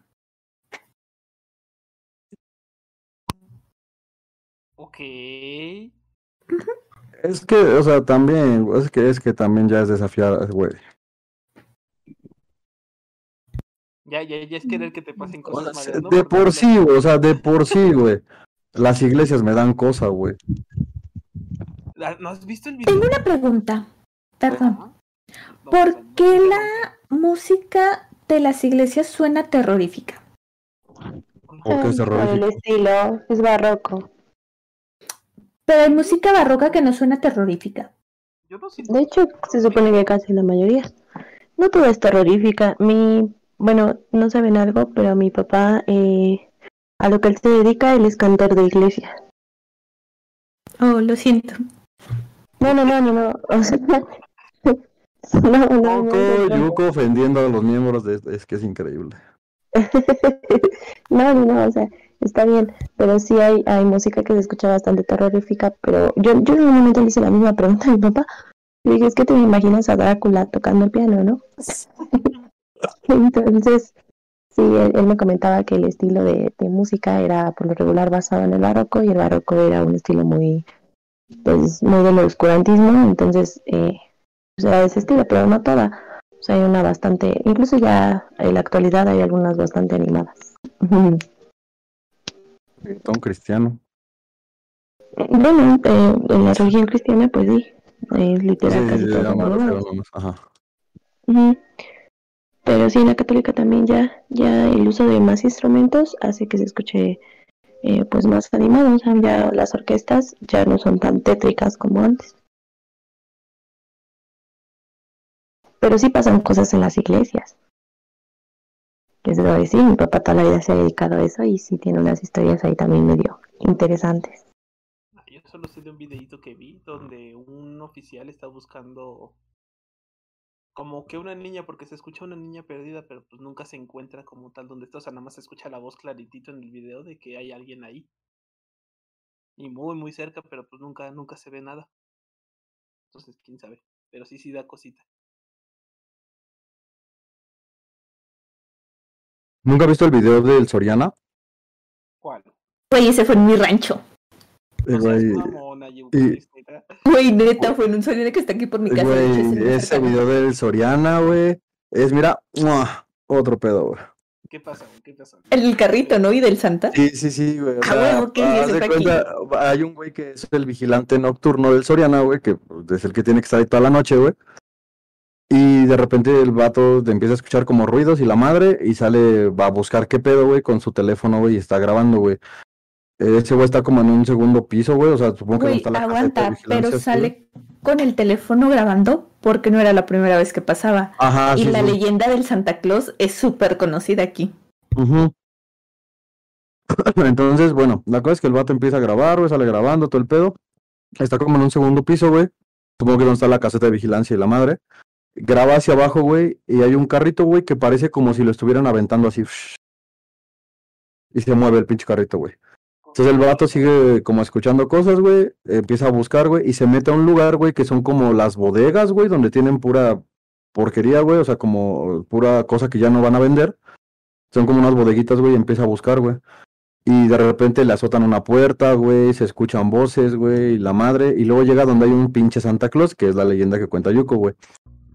Ok.
Es que, o sea, también, es que es que también ya es desafiar, güey.
Ya, ya, ya es querer que te pasen cosas
De por sí, güey, o sea, de por sí, güey. Las iglesias me dan cosa, güey.
¿No has visto el video?
Tengo una pregunta. Perdón. ¿Por qué la música de las iglesias suena terrorífica?
¿O qué es terrorífico?
El estilo es barroco.
Pero hay música barroca que no suena terrorífica.
Yo no
de hecho, se supone que casi la mayoría. No todo es terrorífica. Mi bueno, no saben algo, pero mi papá, eh, a lo que él se dedica, él es cantor de iglesia.
Oh, lo siento.
No, no, no, no, no. *laughs* O sea, *laughs*
no, no, no, Yuko ofendiendo a los miembros de es que es increíble. *laughs*
no, no, o sea, está bien, pero sí hay, hay música que se escucha bastante terrorífica, pero yo, yo en un momento le hice la misma pregunta a mi papá, y dije, es que te imaginas a Drácula tocando el piano, ¿no? *laughs* Entonces, Sí, él, me comentaba que el estilo de, música era por lo regular basado en el barroco y el barroco era un estilo muy, pues, muy del oscurantismo, entonces, eh, o sea, ese estilo, pero no toda. O sea, hay una bastante, incluso ya en la actualidad hay algunas bastante animadas.
Tom cristiano.
Bueno, eh, en la religión cristiana, pues sí, es literal casi todo. Ajá. Pero sí, en la católica también ya, ya el uso de más instrumentos hace que se escuche eh, pues más animado. O sea, ya las orquestas ya no son tan tétricas como antes. Pero sí pasan cosas en las iglesias. Les debo decir, mi papá toda la vida se ha dedicado a eso y sí tiene unas historias ahí también medio interesantes.
Ah, yo solo sé de un videito que vi donde un oficial está buscando como que una niña, porque se escucha una niña perdida, pero pues nunca se encuentra como tal donde está, o sea, nada más se escucha la voz claritito en el video de que hay alguien ahí. Y muy, muy cerca, pero pues nunca, nunca se ve nada. Entonces, quién sabe. Pero sí, sí da cosita.
¿Nunca has visto el video del Soriana?
¿Cuál?
Güey, ese fue en mi rancho.
Güey,
neta, fue en un Soriana que está aquí por mi casa.
ese video del Soriana, güey, es, mira, otro pedo, güey.
¿Qué pasa, ¿Qué pasa?
El carrito, ¿no? Y del Santa.
Sí, sí, sí, güey.
Ah,
hay un güey que es el vigilante nocturno del Soriana, güey, que es el que tiene que estar ahí toda la noche, güey. Y de repente el vato empieza a escuchar como ruidos y la madre y sale, va a buscar qué pedo, güey, con su teléfono, güey, y está grabando, güey. Ese güey está como en un segundo piso, güey. O sea, supongo que no está la
aguanta, pero sale con el teléfono grabando porque no era la primera vez que pasaba.
Ajá,
y la leyenda del Santa Claus es súper conocida aquí. *clears throat*
Entonces, bueno, la cosa es que el vato empieza a grabar, güey, sale grabando todo el pedo. Está como en un segundo piso, güey. Supongo que no está la caseta de vigilancia y la madre. Graba hacia abajo, güey, y hay un carrito, güey, que parece como si lo estuvieran aventando así. Y se mueve el pinche carrito, güey. Entonces el vato sigue como escuchando cosas, güey, empieza a buscar, güey, y se mete a un lugar, güey, que son como las bodegas, güey, donde tienen pura porquería, güey, o sea, como pura cosa que ya no van a vender. Son como unas bodeguitas, güey, y empieza a buscar, güey. Y de repente le azotan una puerta, güey, se escuchan voces, güey, y la madre, y luego llega donde hay un pinche Santa Claus, que es la leyenda que cuenta Yuko, güey.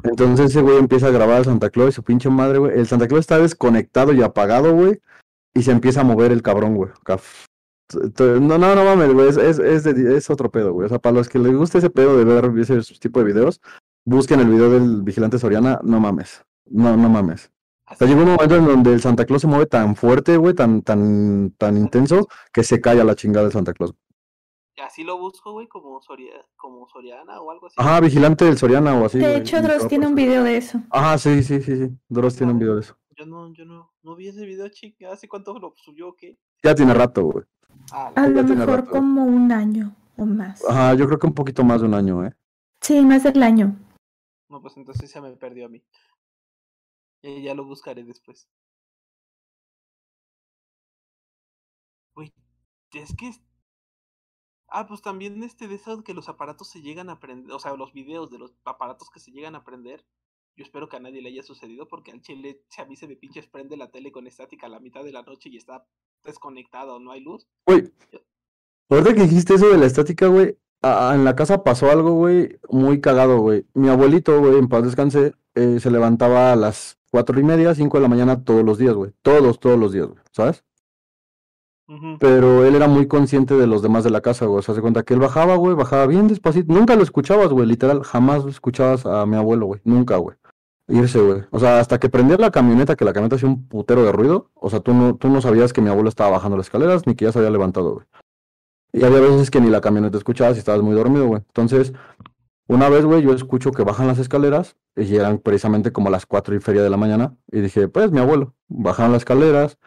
Entonces ese güey empieza a grabar a Santa Claus y su pinche madre, güey. El Santa Claus está desconectado y apagado, güey. Y se empieza a mover el cabrón, güey. No, no, no mames, güey, es, es, es, otro pedo, güey. O sea, para los que les guste ese pedo de ver ese tipo de videos, busquen el video del vigilante Soriana, no mames. No, no mames. O sea, llegó un momento en donde el Santa Claus se mueve tan fuerte, güey, tan, tan, tan intenso, que se cae a la chingada el Santa Claus.
Así lo busco, güey, como, como Soriana o algo así.
Ajá, vigilante del Soriana o así.
De hecho, Dross tiene un video de eso.
Ajá, sí, sí, sí, sí. Dross tiene un video de eso.
Yo no, yo no, no vi ese video, chica. ¿Hace cuánto lo subió o qué?
Ya tiene rato, güey.
Ah, a lo mejor como un año o más.
Ajá, yo creo que un poquito más de un año, ¿eh?
Sí, más del año.
No, pues entonces se me perdió a mí. Y ya lo buscaré después. Uy, es que... Ah, pues también este de eso que los aparatos se llegan a aprender, o sea, los videos de los aparatos que se llegan a aprender. Yo espero que a nadie le haya sucedido porque al chile, si a mí se me pinches prende la tele con estática a la mitad de la noche y está desconectado, no hay luz.
Güey, ahorita que dijiste eso de la estática, güey, en la casa pasó algo, güey, muy cagado, güey. Mi abuelito, güey, en paz descanse, eh, se levantaba a las cuatro y media, cinco de la mañana todos los días, güey. Todos, todos los días, güey, ¿sabes? Pero él era muy consciente de los demás de la casa, güey. O sea, se cuenta que él bajaba, güey, bajaba bien despacito. Nunca lo escuchabas, güey, literal. Jamás escuchabas a mi abuelo, güey. Nunca, güey irse, güey. O sea, hasta que prendía la camioneta, que la camioneta hacía un putero de ruido, o sea, tú no, tú no sabías que mi abuelo estaba bajando las escaleras ni que ya se había levantado, güey. Y había veces que ni la camioneta escuchabas y estabas muy dormido, güey. Entonces, una vez, güey, yo escucho que bajan las escaleras y eran precisamente como las cuatro y feria de la mañana. Y dije, pues, mi abuelo. Bajaron las escaleras.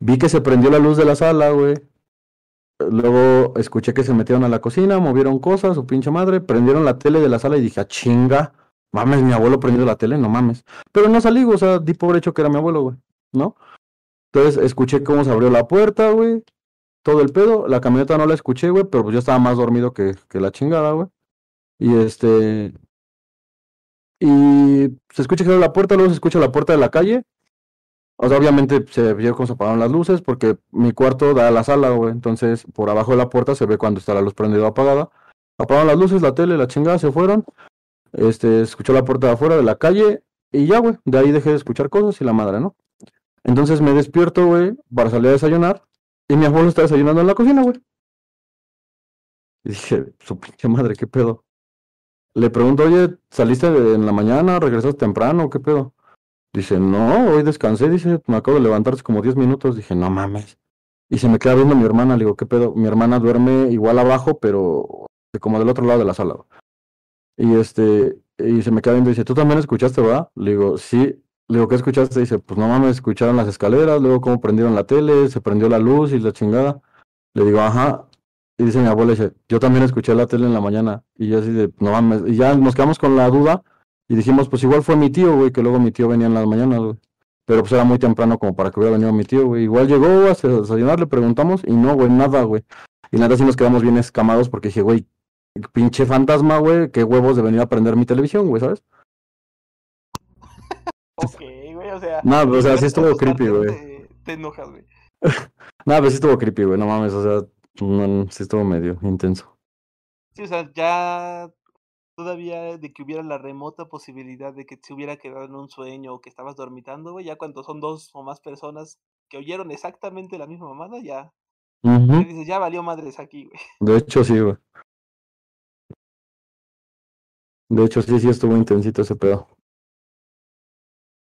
Vi que se prendió la luz de la sala, güey. Luego escuché que se metieron a la cocina, movieron cosas, su pinche madre, prendieron la tele de la sala y dije, ah, chinga Mames, mi abuelo prendió la tele, no mames. Pero no salí, o sea, di por hecho que era mi abuelo, güey, ¿no? Entonces escuché cómo se abrió la puerta, güey. Todo el pedo. La camioneta no la escuché, güey, pero pues yo estaba más dormido que, que la chingada, güey. Y este. Y se escucha que abre la puerta, luego se escucha la puerta de la calle. O sea, obviamente se vio cómo se apagaron las luces porque mi cuarto da a la sala, güey. Entonces, por abajo de la puerta se ve cuando está la luz prendida o apagada. Apagaron las luces, la tele, la chingada, se fueron. Este, escuchó la puerta de afuera de la calle y ya, güey. De ahí dejé de escuchar cosas y la madre, ¿no? Entonces me despierto, güey, para salir a desayunar. Y mi abuelo está desayunando en la cocina, güey. Y dije, su pinche madre, ¿qué pedo? Le pregunto, oye, ¿saliste en la mañana? ¿Regresaste temprano? ¿Qué pedo? Dice, no, hoy descansé, dice, me acabo de levantarse como 10 minutos. Dije, no mames. Y se me queda viendo mi hermana, le digo, ¿qué pedo? Mi hermana duerme igual abajo, pero como del otro lado de la sala. Y este, y se me queda viendo dice, ¿tú también escuchaste, va? Le digo, sí. Le digo, ¿qué escuchaste? Dice, pues no mames, escucharon las escaleras, luego cómo prendieron la tele, se prendió la luz y la chingada. Le digo, ajá. Y dice mi abuela, dice, yo también escuché la tele en la mañana. Y yo así de, no mames. Y ya nos quedamos con la duda y dijimos, pues igual fue mi tío, güey, que luego mi tío venía en las mañanas, güey. Pero pues era muy temprano como para que hubiera venido mi tío, güey. Igual llegó a desayunar, le preguntamos y no, güey, nada, güey. Y nada, sí nos quedamos bien escamados porque dije, güey, pinche fantasma, güey, qué huevos de venir a prender mi televisión, güey, ¿sabes?
ok, güey, o sea.
No, o sea, sí estuvo creepy, güey.
Te, enojas, güey. *laughs*
no, pero sí estuvo creepy, güey, no mames, o sea, sí estuvo medio intenso.
Sí, o sea, ya todavía de que hubiera la remota posibilidad de que se hubiera quedado en un sueño o que estabas dormitando, güey, ya cuando son dos o más personas que oyeron exactamente la misma mamada, ya. dices, ya valió madres aquí, güey.
De hecho, sí, güey. De hecho, sí, sí estuvo intensito ese pedo.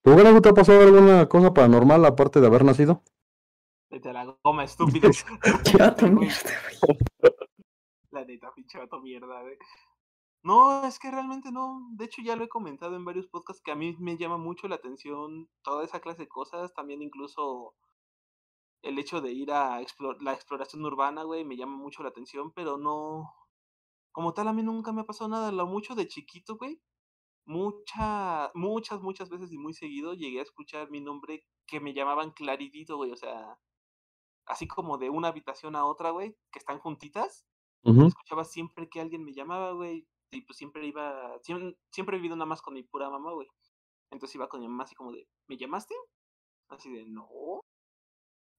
¿Tu bueno, te ha pasado alguna cosa paranormal aparte de haber nacido?
Vete a la goma, estúpido. *laughs* *laughs* La neta, pinche mierda, güey. No, es que realmente no. De hecho, ya lo he comentado en varios podcasts que a mí me llama mucho la atención toda esa clase de cosas. También incluso el hecho de ir a la exploración urbana, güey, me llama mucho la atención, pero no... Como tal, a mí nunca me ha pasado nada. Lo mucho de chiquito, güey. Muchas, muchas, muchas veces y muy seguido llegué a escuchar mi nombre que me llamaban claridito, güey. O sea, así como de una habitación a otra, güey, que están juntitas. Escuchaba siempre que alguien me llamaba, güey y pues siempre iba, siempre, he vivido nada más con mi pura mamá, güey. Entonces iba con mi mamá así como de, ¿me llamaste? Así de, no.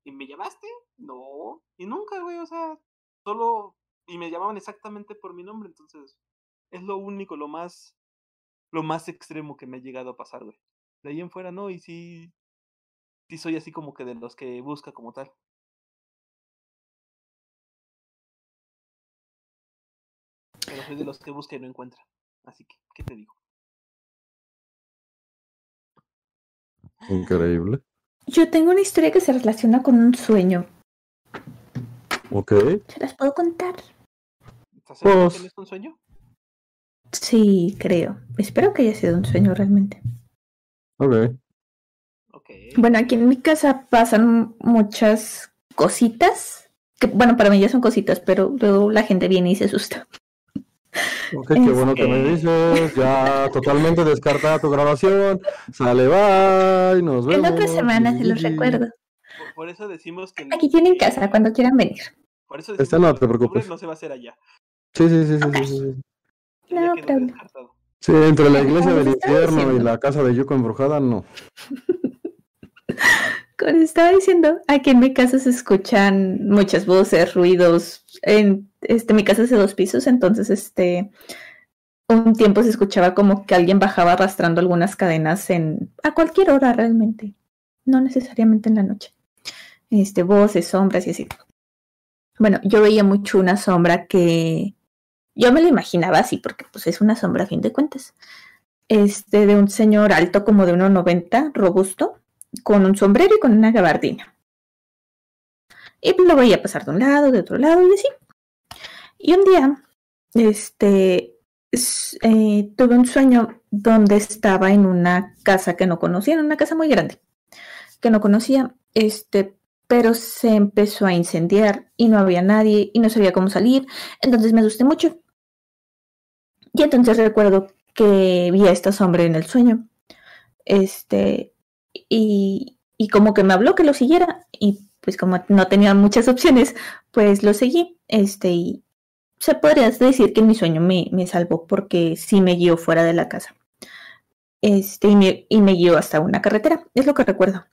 ¿Y me llamaste? No. Y nunca, güey, o sea, solo, y me llamaban exactamente por mi nombre, entonces es lo único, lo más, lo más extremo que me ha llegado a pasar, güey. De ahí en fuera no, y sí, sí soy así como que de los que busca como tal. Soy de los que busca y no encuentra. Así que, ¿qué te digo?
Increíble.
Yo tengo una historia que se relaciona con un sueño.
Ok.
¿Se las puedo contar?
¿Estás seguro que tienes pues un sueño?
Sí, creo. Espero que haya sido un sueño realmente.
Ok.
okay.
Bueno, aquí en mi casa pasan muchas cositas. Que, bueno, para mí ya son cositas, pero luego la gente viene y se asusta.
Ok, qué bueno que me dices. Ya totalmente descartada tu grabación. Sale, bye. Nos vemos.
En otra semana se los recuerdo.
Por, eso decimos que.
Aquí tienen casa cuando quieran venir.
Por eso
decimos no te preocupes.
No se va a hacer allá.
Sí, sí, sí. sí, sí,
sí. No, pero...
Sí, entre la iglesia del infierno y la casa de Yuko embrujada, no. *laughs*
Como estaba diciendo, aquí en mi casa se escuchan muchas voces, ruidos. En este, mi casa es de dos pisos, entonces este un tiempo se escuchaba como que alguien bajaba arrastrando algunas cadenas en a cualquier hora realmente, no necesariamente en la noche. Este, voces, sombras y así. Bueno, yo veía mucho una sombra que yo me la imaginaba así, porque pues es una sombra a fin de cuentas. Este, de un señor alto como de 1,90, robusto, con un sombrero y con una gabardina. Y lo veía pasar de un lado, de otro lado y así. Y un día, este, eh, tuve un sueño donde estaba en una casa que no conocía, en una casa muy grande, que no conocía, este, pero se empezó a incendiar y no había nadie y no sabía cómo salir, entonces me asusté mucho. Y entonces recuerdo que vi a esta sombra en el sueño. Este, y, y como que me habló que lo siguiera y pues como no tenía muchas opciones, pues lo seguí. Este, y se podría decir que mi sueño me, me salvó porque sí me guió fuera de la casa. Este, y me, y me guió hasta una carretera, es lo que recuerdo.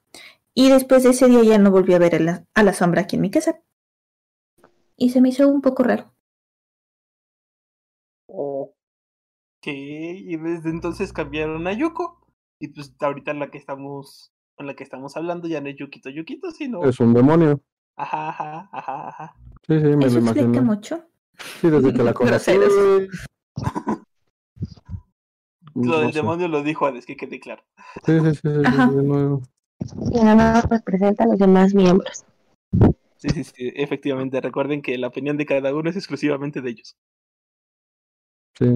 Y después de ese día ya no volví a ver a la, sombra aquí en mi casa. Y se me hizo un poco raro.
Ok. Y desde entonces cambiaron a Yuko. Y pues ahorita la que estamos, con la que estamos hablando ya no es Yukito Yukito, sino.
Es un demonio.
Ajá, ajá, ajá, ajá.
Sí, sí, me
¿Eso
lo
explica mucho?
Sí, desde que la *laughs* conocí.
lo del demonio lo dijo antes, que quede claro.
Sí, sí, sí, sí, de nuevo.
Y nada más representa a los demás miembros.
Sí, sí, sí, efectivamente. Recuerden que la opinión de cada uno es exclusivamente de ellos.
Sí.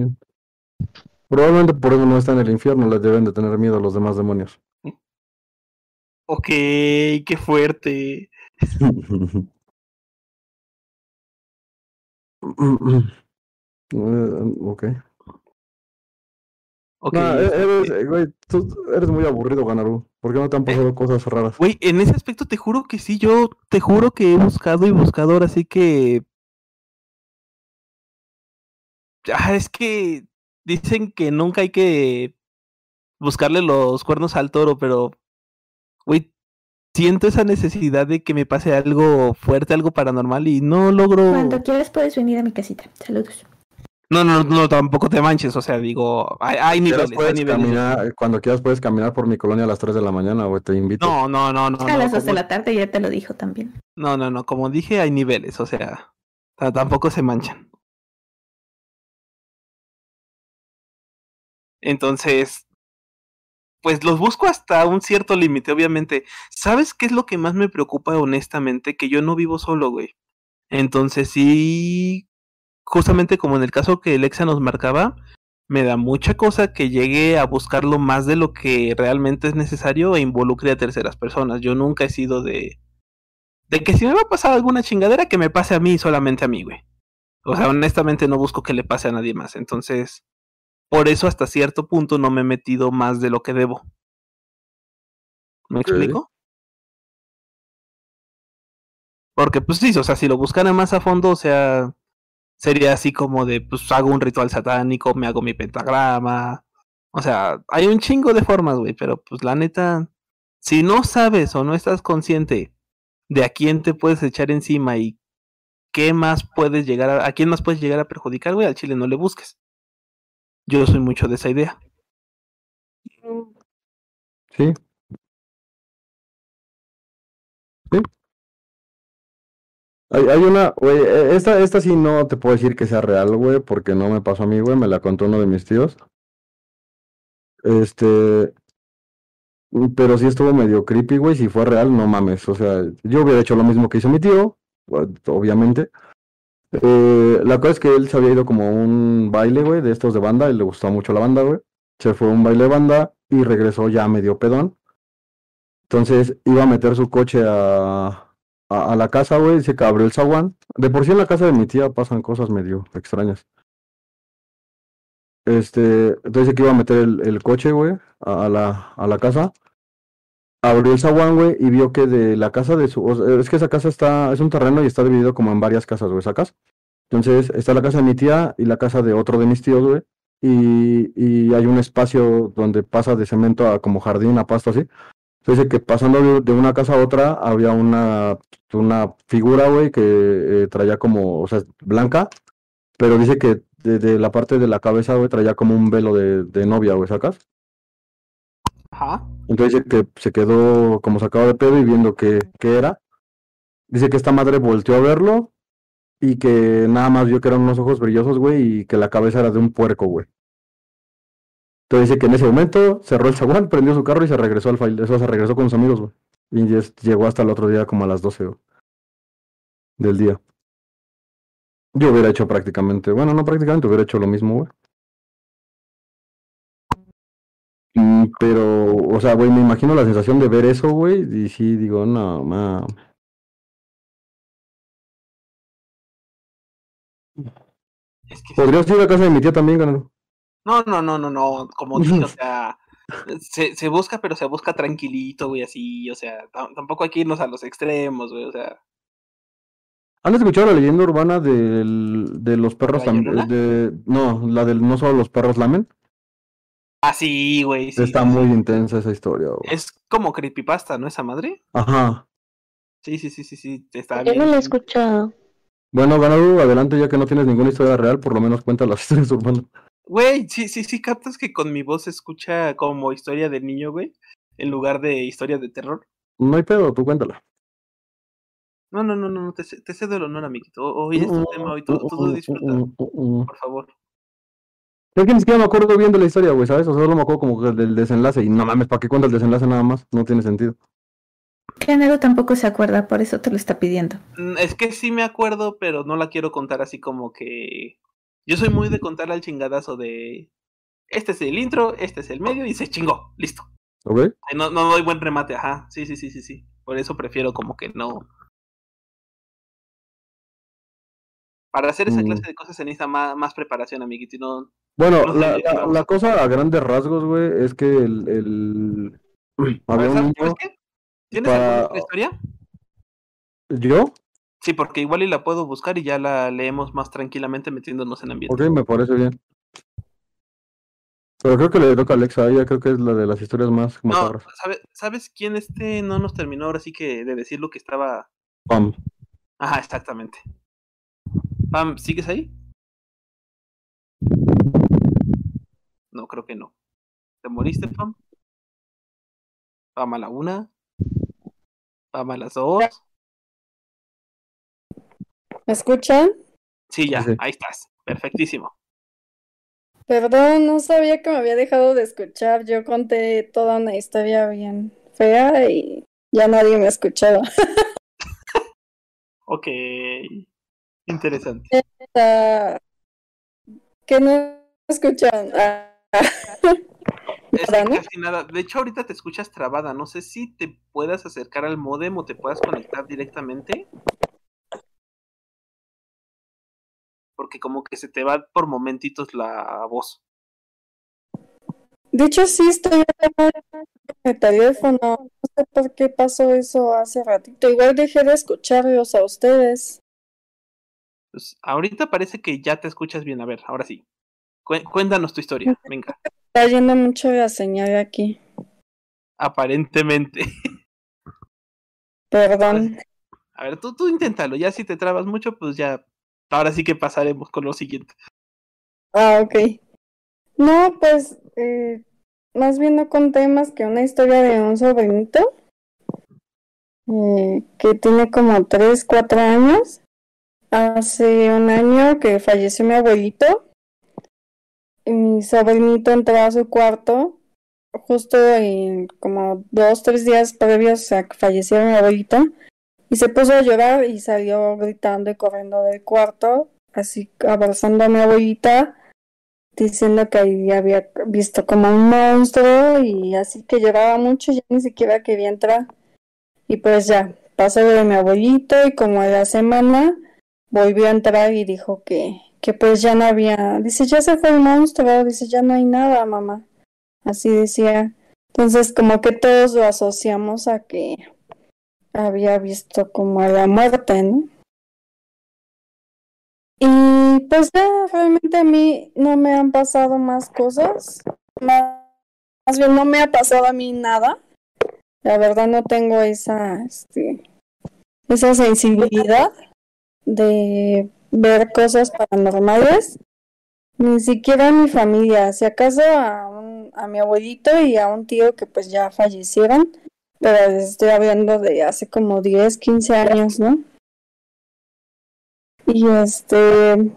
Probablemente por eso no está en el infierno, les deben de tener miedo a los demás demonios.
Ok, qué fuerte. *laughs*
Eh, ok.
Ok.
No,
este,
eres, eh, güey, tú eres muy aburrido, Ganaru. ¿Por qué no te han pasado cosas raras?
Güey, en ese aspecto te juro que sí, yo te juro que he buscado y buscado ahora sí que... Ah, es que dicen que nunca hay que buscarle los cuernos al toro, pero... Güey, siento esa necesidad de que me pase algo fuerte, algo paranormal y no logro...
Cuando quieras puedes venir a mi casita. Saludos.
No, no, no, tampoco te manches, o sea, digo, hay, hay niveles, hay niveles.
caminar, cuando quieras puedes caminar por mi colonia a las 3 de la mañana, güey, te invito.
No, no, no, no.
a las 2 de
como-
la tarde ya te lo dijo también.
No, no, no, como dije, hay niveles, o sea, ta- tampoco se manchan. Entonces, pues los busco hasta un cierto límite, obviamente. ¿Sabes qué es lo que más me preocupa, honestamente? Que yo no vivo solo, güey. Entonces, sí, justamente como en el caso que Alexa nos marcaba, me da mucha cosa que llegue a buscarlo más de lo que realmente es necesario e involucre a terceras personas. Yo nunca he sido de, de que si me va a pasar alguna chingadera, que me pase a mí solamente a mí, güey. O sea, honestamente no busco que le pase a nadie más. Entonces, por eso hasta cierto punto no me he metido más de lo que debo. ¿Me explico? Porque, pues sí, o sea, si lo buscara más a fondo, o sea, sería así como de, pues hago un ritual satánico, me hago mi pentagrama. O sea, hay un chingo de formas, güey, pero pues la neta, si no sabes o no estás consciente de a quién te puedes echar encima y qué más puedes llegar a, a quién más puedes llegar a perjudicar, güey, al chile no le busques. Yo soy mucho de esa idea.
Sí. Sí. Hay, hay una, güey, eh, esta, esta sí no te puedo decir que sea real, güey, porque no me pasó a mí, güey, me la contó uno de mis tíos. Este, pero sí estuvo medio creepy, güey, si fue real, no mames, o sea, yo hubiera hecho lo mismo que hizo mi tío, obviamente. Eh, la cosa es que él se había ido como a un baile, güey, de estos de banda, y le gustó mucho la banda, güey. Se fue a un baile de banda y regresó ya medio pedón. Entonces iba a meter su coche a, a, la casa, güey, se abrió el zaguán. De por sí en la casa de mi tía pasan cosas medio extrañas. Este, entonces que iba a meter el, coche, güey, a la, a la casa. Abrió el zaguán, güey, y vio que de la casa de su... es que esa casa está... Es un terreno y está dividido como en varias casas, güey, ¿sacas? Entonces está la casa de mi tía y la casa de otro de mis tíos, güey. Y, hay un espacio donde pasa de cemento a como jardín, a pasto así. Entonces que pasando de, una casa a otra había una, una figura, güey, que eh, traía como, o sea, blanca, pero dice que de, la parte de la cabeza, güey, traía como un velo de, de novia, güey, ¿sacas?
Ajá.
Entonces dice que se quedó como sacado de pedo y viendo qué, qué era. Dice que esta madre volteó a verlo y que nada más vio que eran unos ojos brillosos, güey, y que la cabeza era de un puerco, güey. Entonces dice que en ese momento cerró el zaguán, *laughs* prendió su carro y se regresó al fail, eso se regresó con sus amigos, güey. Y llegó hasta el otro día como a las 12 güey, del día. Yo hubiera hecho prácticamente, bueno, no prácticamente, hubiera hecho lo mismo, güey. Mm, Pero, o sea, güey, me imagino la sensación de ver eso, güey, y sí, digo, no, ma.
Es que
Podrías ir a casa de mi tía también, ganado.
No, no, no, no, no, como dije, o *laughs* sea, se, se busca, pero se busca tranquilito, güey, así, o sea, tam- tampoco hay que irnos a los extremos, güey, o sea,
¿Han escuchado la leyenda urbana del, de los perros de, no, la del no solo los perros lamen?
Ah, sí, güey.
Está muy intensa esa historia,
güey. Es como creepypasta, ¿no? Esa madre.
Ajá.
Sí, sí, sí, sí, sí. Está
Yo no la he escuchado.
Bueno, Ganadu, adelante, ya que no tienes ninguna historia real, por lo menos cuenta las *laughs* historias urbanas.
Güey, sí, sí, sí, captas que con mi voz se escucha como historia de niño, güey, en lugar de historia de terror.
No hay pedo, tú cuéntala.
No, no, no, no, te, te cedo el honor, amiguito. Hoy es tu tema, hoy todo, todo disfruta. Por favor.
Es que ni siquiera me acuerdo bien de la historia, güey, ¿sabes? O sea, solo me acuerdo como del desenlace. Y no mames, ¿para qué cuenta el desenlace nada más? No tiene sentido.
Género tampoco se acuerda, por eso te lo está pidiendo.
Mm, es que sí me acuerdo, pero no la quiero contar así como que. Yo soy muy de contar al chingadazo de. Este es el intro, este es el medio y se chingó, listo.
¿Ok?
No, no doy buen remate, ajá. Sí, sí, sí, sí, sí. Por eso prefiero como que no. Para hacer esa clase mm. de cosas se necesita más, más preparación, amiguito. no,
bueno, la, la, cosa a grandes rasgos, güey, es que el. el...
Había un ¿Tienes alguna otra historia?
¿Yo?
Sí, porque igual y la puedo buscar y ya la leemos más tranquilamente metiéndonos en ambiente.
Ok, me parece bien. Pero creo que le toca a Alexa, ella creo que es la de las historias más
no, ¿sabes, quién este no nos terminó ahora sí que de decir lo que estaba?
Pam.
Ajá, exactamente. Pam, ¿sigues ahí? No, creo que no. ¿Te moriste, Pam? Pam a la una. Pam a las dos.
¿Me escuchan?
Sí, ya, ahí estás. Perfectísimo.
Perdón, no sabía que me había dejado de escuchar. Yo conté toda una historia bien fea y ya nadie me ha escuchado. *laughs*
ok. Interesante.
¿Qué no escuchan?
Nada. De hecho, ahorita te escuchas trabada. No sé si te puedas acercar al modem o te puedas conectar directamente. Porque como que se te va por momentitos la voz.
De hecho, sí estoy en el teléfono. No sé por qué pasó eso hace ratito. Igual dejé de escucharlos a ustedes.
Pues ahorita parece que ya te escuchas bien. A ver, ahora sí. Cuéntanos tu historia, venga.
Está yendo mucho la señal aquí.
Aparentemente. *laughs*
Perdón.
A ver, tú, tú inténtalo. Ya si te trabas mucho, pues ya. Ahora sí que pasaremos con lo siguiente.
Ah, ok. No, pues. Eh, más bien no conté más que una historia de un sobrinito. Eh, que tiene como 3, 4 años. Hace un año que falleció mi abuelito mi sobrinito entró a su cuarto justo en como dos, tres días previos a que falleciera mi abuelita y se puso a llorar y salió gritando y corriendo del cuarto, así abrazando a mi abuelita, diciendo que ahí había visto como un monstruo y así que lloraba mucho, ya ni siquiera quería entrar. Y pues ya, pasó de mi abuelito y como a la semana volvió a entrar y dijo que, que pues ya no había, dice, ya se fue el monstruo, dice, ya no hay nada, mamá. Así decía. Entonces como que todos lo asociamos a que había visto como a la muerte, ¿no? Y pues ya realmente a mí no me han pasado más cosas. Más, más bien no me ha pasado a mí nada. La verdad no tengo esa, este, esa sensibilidad de ver cosas paranormales, ni siquiera a mi familia, si acaso a, un, a mi abuelito y a un tío que pues ya fallecieron, pero estoy hablando de hace como 10, 15 años, ¿no? Y este,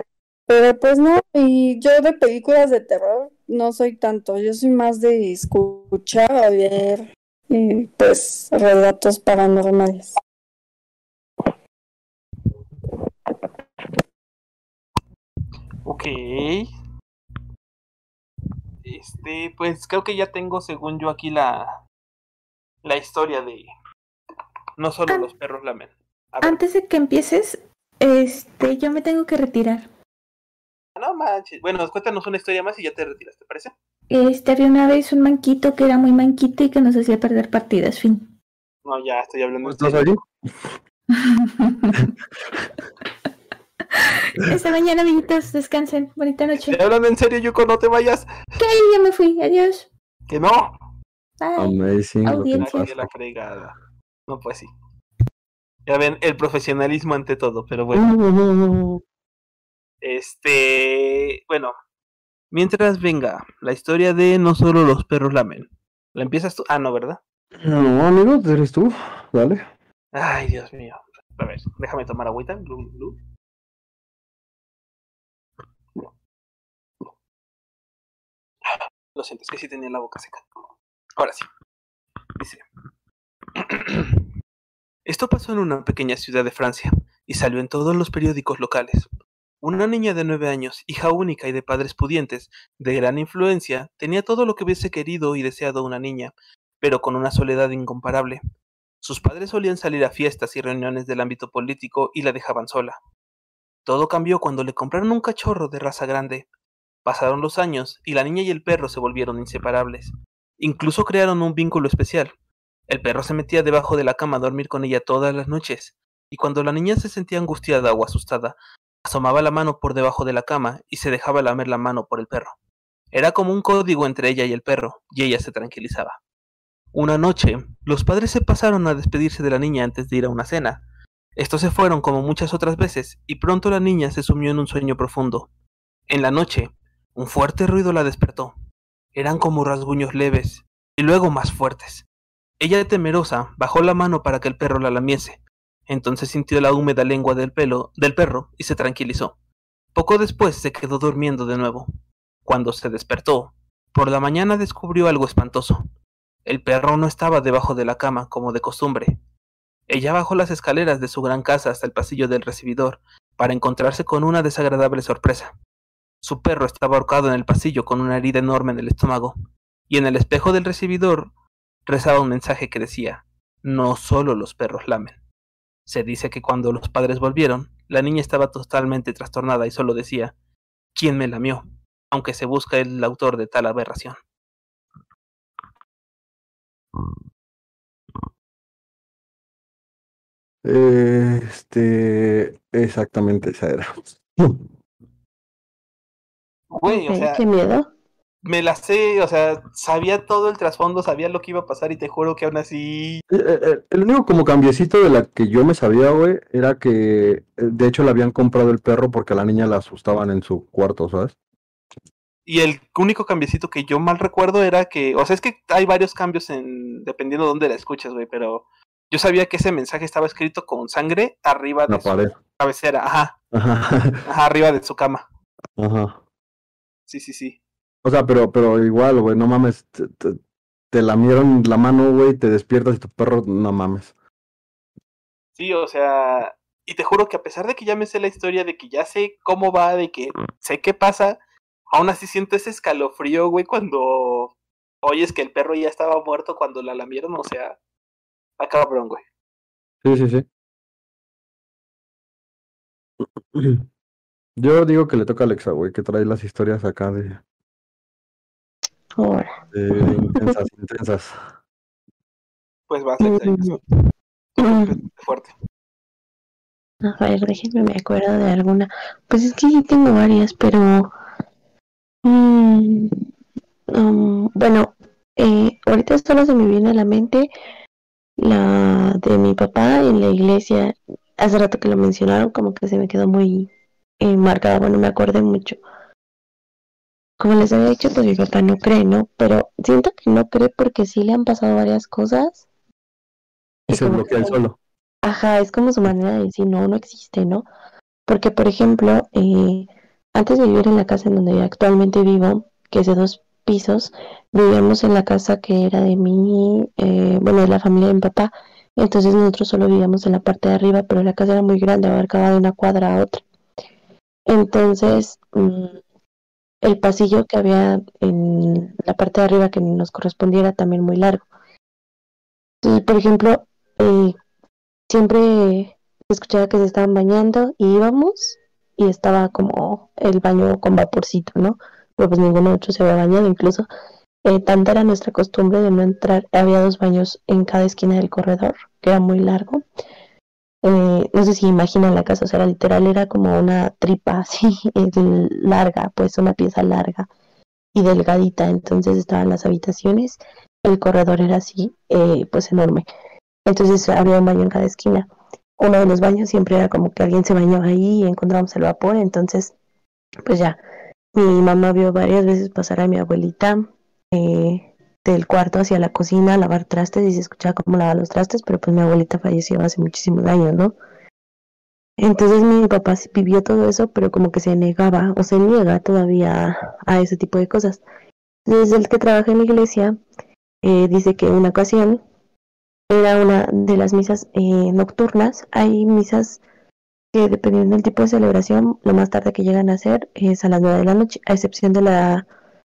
pero pues no, y yo de películas de terror no soy tanto, yo soy más de escuchar o ver eh, pues relatos paranormales.
Ok. Este, pues creo que ya tengo, según yo, aquí la, la historia de no solo los perros lamen.
Antes de que empieces, este, yo me tengo que retirar.
No manches. Bueno, cuéntanos una historia más y ya te retiras, ¿te parece?
Este, había una vez un manquito que era muy manquito y que nos hacía perder partidas, fin.
No, ya estoy hablando.
¿Estás ahí? *laughs* *laughs* *laughs*
Esta mañana, amiguitos, descansen. Bonita noche.
Te hablan en serio, Yuko, no te vayas.
¿Qué? ya me fui, adiós.
Que no.
Amazing.
Audiencia. La fregada. No, pues sí. Ya ven, el profesionalismo ante todo, pero bueno. Este, bueno, mientras venga la historia de no solo los perros lamen. ¿La empiezas tú? Ah, no, ¿verdad?
No, amigo, eres tú. Dale.
Ay, Dios mío. A ver, déjame tomar agüita. Lo siento, es que sí tenía la boca seca. Ahora sí. Dice. *clears throat* Esto pasó en una pequeña ciudad de Francia y salió en todos los periódicos locales. Una niña de nueve años, hija única y de padres pudientes, de gran influencia, tenía todo lo que hubiese querido y deseado una niña, pero con una soledad incomparable. Sus padres solían salir a fiestas y reuniones del ámbito político y la dejaban sola. Todo cambió cuando le compraron un cachorro de raza grande. Pasaron los años y la niña y el perro se volvieron inseparables. Incluso crearon un vínculo especial. El perro se metía debajo de la cama a dormir con ella todas las noches, y cuando la niña se sentía angustiada o asustada, asomaba la mano por debajo de la cama y se dejaba lamer la mano por el perro. Era como un código entre ella y el perro, y ella se tranquilizaba. Una noche, los padres se pasaron a despedirse de la niña antes de ir a una cena. Estos se fueron como muchas otras veces, y pronto la niña se sumió en un sueño profundo. En la noche, un fuerte ruido la despertó. Eran como rasguños leves, y luego más fuertes. Ella, temerosa, bajó la mano para que el perro la lamiese. Entonces sintió la húmeda lengua del pelo del perro y se tranquilizó. Poco después se quedó durmiendo de nuevo. Cuando se despertó, por la mañana descubrió algo espantoso. El perro no estaba debajo de la cama, como de costumbre. Ella bajó las escaleras de su gran casa hasta el pasillo del recibidor, para encontrarse con una desagradable sorpresa. Su perro estaba ahorcado en el pasillo con una herida enorme en el estómago, y en el espejo del recibidor rezaba un mensaje que decía, no solo los perros lamen. Se dice que cuando los padres volvieron, la niña estaba totalmente trastornada y solo decía, ¿quién me lamió? aunque se busca el autor de tal aberración.
Este, exactamente esa era.
Güey, o sea,
qué miedo.
Me la sé, o sea, sabía todo el trasfondo, sabía lo que iba a pasar y te juro que aún así.
Eh, eh, eh, el único como cambiecito de la que yo me sabía, güey, era que de hecho le habían comprado el perro porque a la niña la asustaban en su cuarto, ¿sabes?
Y el único cambiecito que yo mal recuerdo era que, o sea, es que hay varios cambios en dependiendo de dónde la escuchas, güey, pero yo sabía que ese mensaje estaba escrito con sangre arriba de su cabecera, ajá. Ajá. arriba de su cama.
Ajá.
Sí, sí, sí.
O sea, pero pero igual, güey, no mames, te, te, lamieron la mano, güey, te despiertas y tu perro, no mames.
Sí, o sea, y te juro que a pesar de que ya me sé la historia, de que ya sé cómo va, de que sé qué pasa, aún así siento ese escalofrío, güey, cuando oyes que el perro ya estaba muerto cuando la lamieron, o sea, a cabrón, güey.
Sí, sí, sí. *clears throat* Yo digo que le toca a Alexa, güey, que trae las historias acá de.
Ahora.
De intensas, intensas.
Pues va, Alexa.
Mm.
Fuerte.
A ver, déjenme me acuerdo de alguna. Pues es que sí tengo varias, pero Mm, um, bueno, eh, ahorita solo se me viene a la mente la de mi papá en la iglesia. Hace rato que lo mencionaron, como que se me quedó muy eh, marcada. Bueno, me acordé mucho. Como les había dicho, pues mi papá no cree, ¿no? Pero siento que no cree porque sí le han pasado varias cosas.
Y se bloquea solo.
Ajá, es como su manera de decir, no, no existe, ¿no? Porque, por ejemplo, eh, antes de vivir en la casa en donde actualmente vivo, que es de dos pisos, vivíamos en la casa que era de mi, eh, bueno, de la familia de mi papá. Entonces nosotros solo vivíamos en la parte de arriba, pero la casa era muy grande, abarcaba de una cuadra a otra. Entonces, mm, el pasillo que había en la parte de arriba que nos correspondiera era también muy largo. Entonces, por ejemplo, eh, siempre escuchaba que se estaban bañando y íbamos y estaba como el baño con vaporcito, ¿no? Pero pues ninguno de nosotros se había bañado, incluso eh, tanta era nuestra costumbre de no entrar, había dos baños en cada esquina del corredor, que era muy largo. Eh, no sé si imaginan la casa, o sea, literal era como una tripa *laughs* así larga, pues una pieza larga. y delgadita, entonces estaban las habitaciones, el corredor era así, eh, pues enorme. Entonces había un baño en cada esquina. Uno de los baños siempre era como que alguien se bañaba ahí y encontramos el vapor, entonces pues ya, mi mamá vio varias veces pasar a mi abuelita eh, del cuarto hacia la cocina a lavar trastes y se escuchaba cómo lavaba los trastes, pero pues mi abuelita falleció hace muchísimos años, ¿no? Entonces mi papá vivió todo eso, pero como que se negaba o se niega todavía a ese tipo de cosas. Desde el que trabaja en la iglesia, eh, dice que una ocasión era una de las misas eh, nocturnas. Hay misas que dependiendo del tipo de celebración, lo más tarde que llegan a ser es a las 9 de la noche, a excepción de la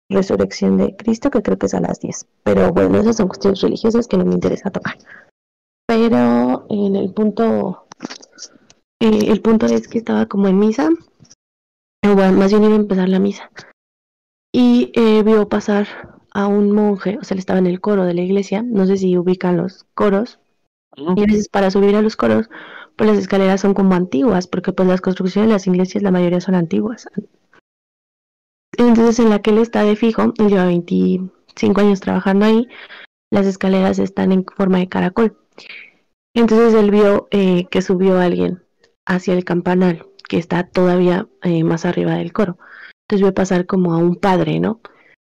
resurrección de Cristo, que creo que es a las 10. Pero bueno, esas son cuestiones religiosas que no me interesa tocar. Pero en el punto eh, el punto es que estaba como en misa, o bueno, más bien iba a empezar la misa, y eh, vio pasar a un monje, o sea, él estaba en el coro de la iglesia, no sé si ubican los coros, y a veces para subir a los coros, pues las escaleras son como antiguas, porque pues las construcciones de las iglesias la mayoría son antiguas. Entonces en la que él está de fijo, él lleva 25 años trabajando ahí, las escaleras están en forma de caracol. Entonces él vio eh, que subió alguien hacia el campanal, que está todavía eh, más arriba del coro. Entonces a pasar como a un padre, ¿no?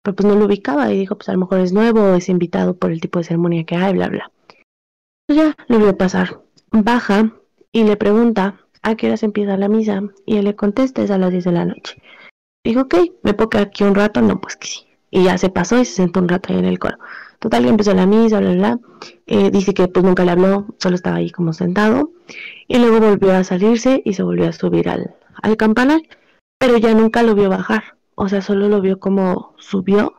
Pero pues no lo ubicaba y dijo, pues a lo mejor es nuevo es invitado por el tipo de ceremonia que hay, bla, bla. Pues ya, lo a pasar. Baja y le pregunta a qué se empieza la misa y él le contesta, es a las 10 de la noche. Dijo, ok, me puedo aquí un rato, no, pues que sí. Y ya se pasó y se sentó un rato ahí en el coro. Total, que empezó la misa, bla, bla, eh, dice que pues nunca le habló, solo estaba ahí como sentado. Y luego volvió a salirse y se volvió a subir al, al campanar, pero ya nunca lo vio bajar. O sea, solo lo vio como subió,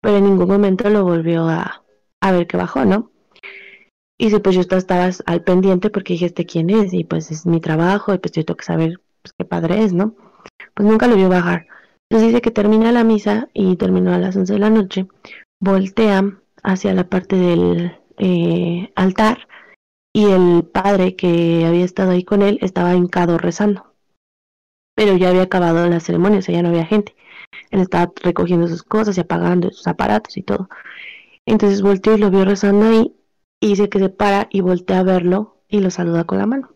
pero en ningún momento lo volvió a, a ver que bajó, ¿no? Y si pues yo estaba al pendiente porque dije, ¿este quién es? Y pues es mi trabajo y pues yo tengo que saber pues, qué padre es, ¿no? Pues nunca lo vio bajar. Entonces dice que termina la misa y terminó a las 11 de la noche, voltea hacia la parte del eh, altar y el padre que había estado ahí con él estaba hincado rezando. Pero ya había acabado la ceremonia, o sea, ya no había gente. Él estaba recogiendo sus cosas y apagando sus aparatos y todo. Entonces volteó y lo vio rezando ahí y dice que se para y voltea a verlo y lo saluda con la mano.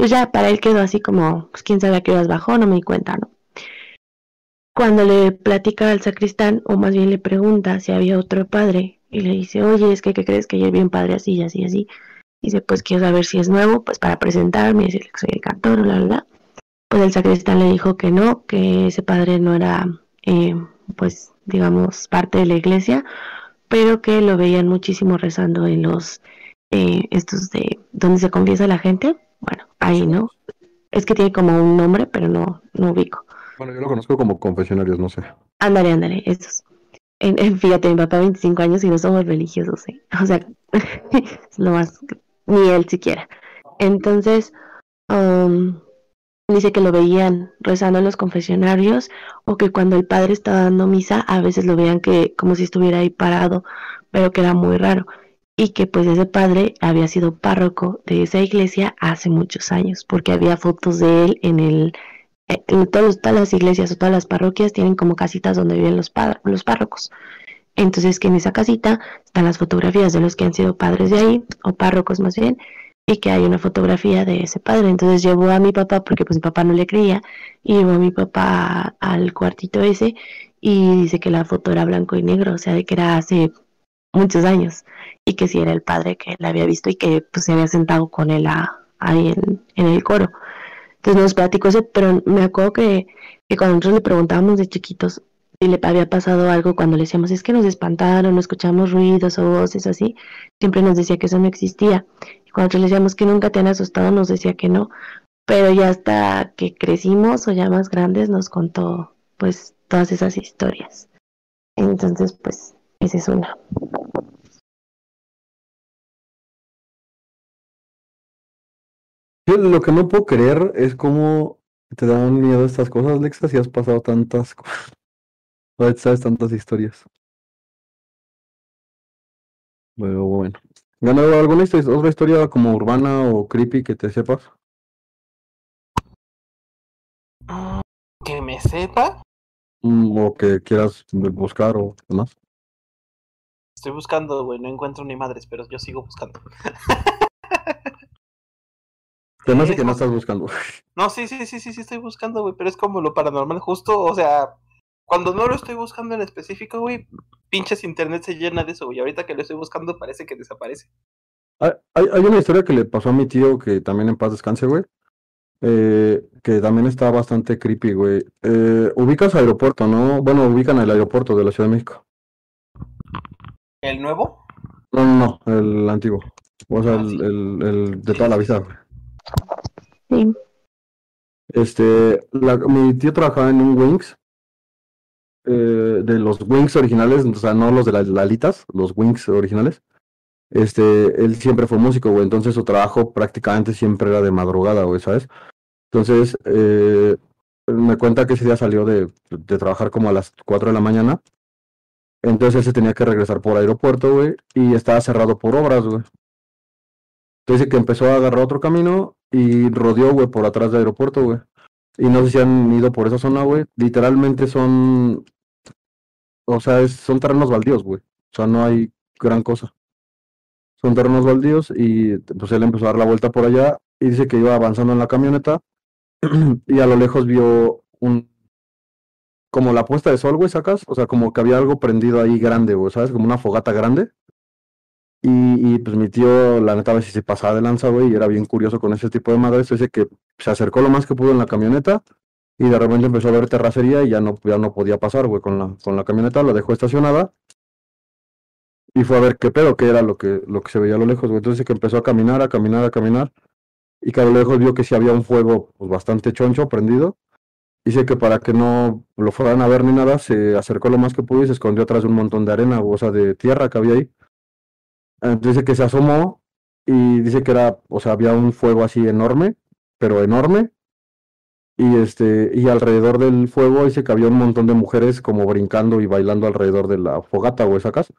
Entonces ya para él quedó así como, pues quién sabe a qué horas bajó, no me di cuenta, ¿no? Cuando le platica al sacristán, o más bien le pregunta si había otro padre y le dice, oye, es que ¿qué crees que ayer vi un padre así y así y así? Dice, pues quiero saber si es nuevo, pues para presentarme, decirle que soy el cantor, la verdad. Pues el sacristán le dijo que no, que ese padre no era, eh, pues, digamos, parte de la iglesia, pero que lo veían muchísimo rezando en los, eh, estos de, donde se confiesa la gente. Bueno, ahí, ¿no? Es que tiene como un nombre, pero no, no ubico.
Bueno, yo lo conozco como confesionarios, no sé.
Ándale, ándale, estos. En, fíjate, mi papá 25 años y no somos religiosos, ¿eh? *laughs* O sea, es *laughs* lo más, ni él siquiera. Entonces, um, dice que lo veían rezando en los confesionarios o que cuando el padre estaba dando misa a veces lo veían que como si estuviera ahí parado, pero que era muy raro y que pues ese padre había sido párroco de esa iglesia hace muchos años porque había fotos de él en el en todas las iglesias o todas las parroquias tienen como casitas donde viven los, los párrocos. Entonces que en esa casita están las fotografías de los que han sido padres de ahí, o párrocos más bien, y que hay una fotografía de ese padre. Entonces llevó a mi papá, porque pues mi papá no le creía, y llevó a mi papá al cuartito ese, y dice que la foto era blanco y negro, o sea, de que era hace muchos años, y que sí era el padre que él había visto y que pues se había sentado con él ahí en el coro. Entonces nos platicó eso, pero me acuerdo que, cuando nosotros le preguntábamos de chiquitos si le había pasado algo cuando le decíamos es que nos espantaron, no escuchamos ruidos o voces así, siempre nos decía que eso no existía. Y cuando le decíamos que nunca te han asustado, nos decía que no. Pero ya hasta que crecimos o ya más grandes nos contó pues todas esas historias. Entonces pues esa es una.
Lo que no puedo creer es cómo te dan miedo estas cosas, Lexa, si has pasado tantas *laughs* cosas. sabes tantas historias. Bueno, bueno. ¿Ganado alguna historia, otra historia como urbana o creepy que te sepas?
Que me sepa.
Mm, o que quieras buscar o demás.
Estoy buscando, güey, no encuentro ni madres, pero yo sigo buscando. *laughs*
Se me hace que no estás buscando. *laughs*
No, sí, sí, sí, sí, sí estoy buscando, güey, pero es como lo paranormal justo, o sea, cuando no lo estoy buscando en específico, güey, pinches internet se llena de eso, güey. Ahorita que lo estoy buscando parece que desaparece.
Hay, hay, una historia que le pasó a mi tío que también en paz descanse, güey. Eh, que también está bastante creepy, güey. Eh, ubicas aeropuerto, ¿no? Bueno, ubican el aeropuerto de la Ciudad de México.
¿El nuevo?
No, no, no el antiguo. O sea, ah, el, el, el, de toda la vida, güey. Sí. Este, la, mi tío trabajaba en un Wings eh, de los Wings originales, o sea, no los de las Lalitas, los Wings originales. Este, él siempre fue músico, güey, entonces su trabajo prácticamente siempre era de madrugada, güey, ¿sabes? Entonces, eh, me cuenta que ese día salió de, de trabajar como a las 4 de la mañana. Entonces él se tenía que regresar por aeropuerto, güey, y estaba cerrado por obras, güey. Entonces que empezó a agarrar otro camino y rodeó, güey, por atrás del aeropuerto, güey. Y no sé si han ido por esa zona, güey. Literalmente son. O sea, son terrenos baldíos, güey. O sea, no hay gran cosa. Son terrenos baldíos y pues él empezó a dar la vuelta por allá y dice que iba avanzando en la camioneta *clears throat* y a lo lejos vio un. Como la puesta de sol, güey, sacas. O sea, como que había algo prendido ahí grande, güey, ¿sabes? Como una fogata grande. Y, pues mi tío, la neta, a veces se pasaba de lanza, güey, y era bien curioso con ese tipo de madres. Dice que se acercó lo más que pudo en la camioneta y de repente empezó a ver terracería y ya no, ya no podía pasar, güey, con la, con la camioneta, la dejó estacionada y fue a ver qué pedo, qué era lo que, lo que se veía a lo lejos, güey. Entonces que empezó a caminar, a caminar, a caminar y que a lo lejos vio que sí había un fuego pues, bastante choncho, prendido. Dice que para que no lo fueran a ver ni nada, se acercó lo más que pudo y se escondió atrás de un montón de arena, o sea, de tierra que había ahí dice que se asomó y dice que era, o sea, había un fuego así enorme, pero enorme. Y este, y alrededor del fuego dice que había un montón de mujeres como brincando y bailando alrededor de la fogata, o esa casa.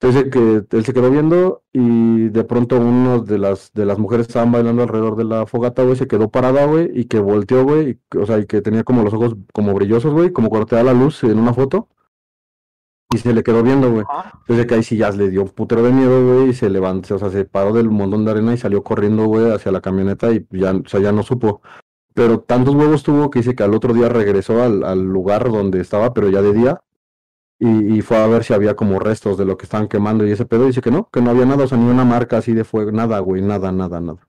Entonces que él se quedó viendo y de pronto una de las de las mujeres estaban bailando alrededor de la fogata, güey, se quedó parada, güey, y que volteó, güey, o sea, y que tenía como los ojos como brillosos, güey, como cuando te da la luz en una foto. Y se le quedó viendo, güey. Entonces que ahí sí ya le dio un putero de miedo, güey, y se levantó, o sea, se paró del montón de arena y salió corriendo, güey, hacia la camioneta y ya, o sea, ya no supo. Pero tantos huevos tuvo que dice que al otro día regresó al, al lugar donde estaba, pero ya de día, y, y, fue a ver si había como restos de lo que estaban quemando y ese pedo, y dice que no, que no había nada, o sea, ni una marca así de fuego, nada, güey, nada, nada, nada.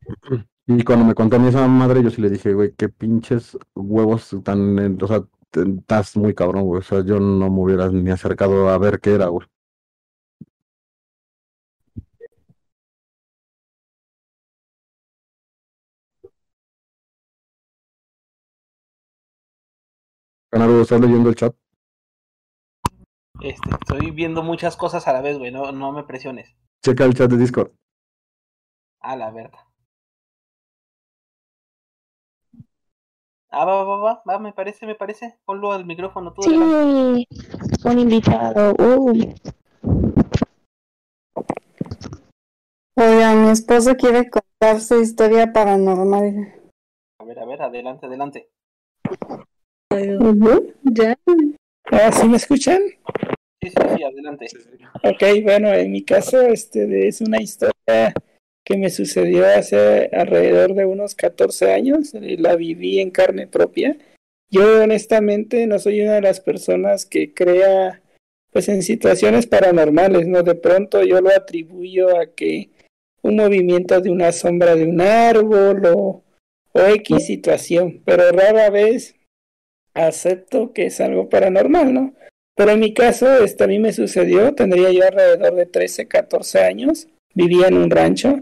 *clears throat* Y cuando me contó a mí esa madre, yo sí le dije, güey, qué pinches huevos tan, o sea, estás muy cabrón, güey. O sea, yo no me hubiera ni acercado a ver qué era, güey. Canaro, ¿estás leyendo el chat?
Este, estoy viendo muchas cosas a la vez, güey, no, no me presiones.
Checa el chat de Discord.
A la verdad. Ah, va, va, va, va, me parece, me parece. Ponlo al micrófono tú.
Sí, un invitado. Uy.
Oiga, mi esposo quiere contar su historia paranormal.
A ver, a ver, adelante, adelante.
Ya. ¿Ah, ¿Sí me escuchan?
Sí, sí, sí, adelante.
Ok, bueno, en mi caso, este es una historia que me sucedió hace alrededor de unos 14 años, la viví en carne propia. Yo honestamente no soy una de las personas que crea pues en situaciones paranormales, ¿no? De pronto yo lo atribuyo a que un movimiento de una sombra de un árbol o, o X situación, pero rara vez acepto que es algo paranormal, ¿no? Pero en mi caso, esto a mí me sucedió, tendría yo alrededor de 13, 14 años, vivía en un rancho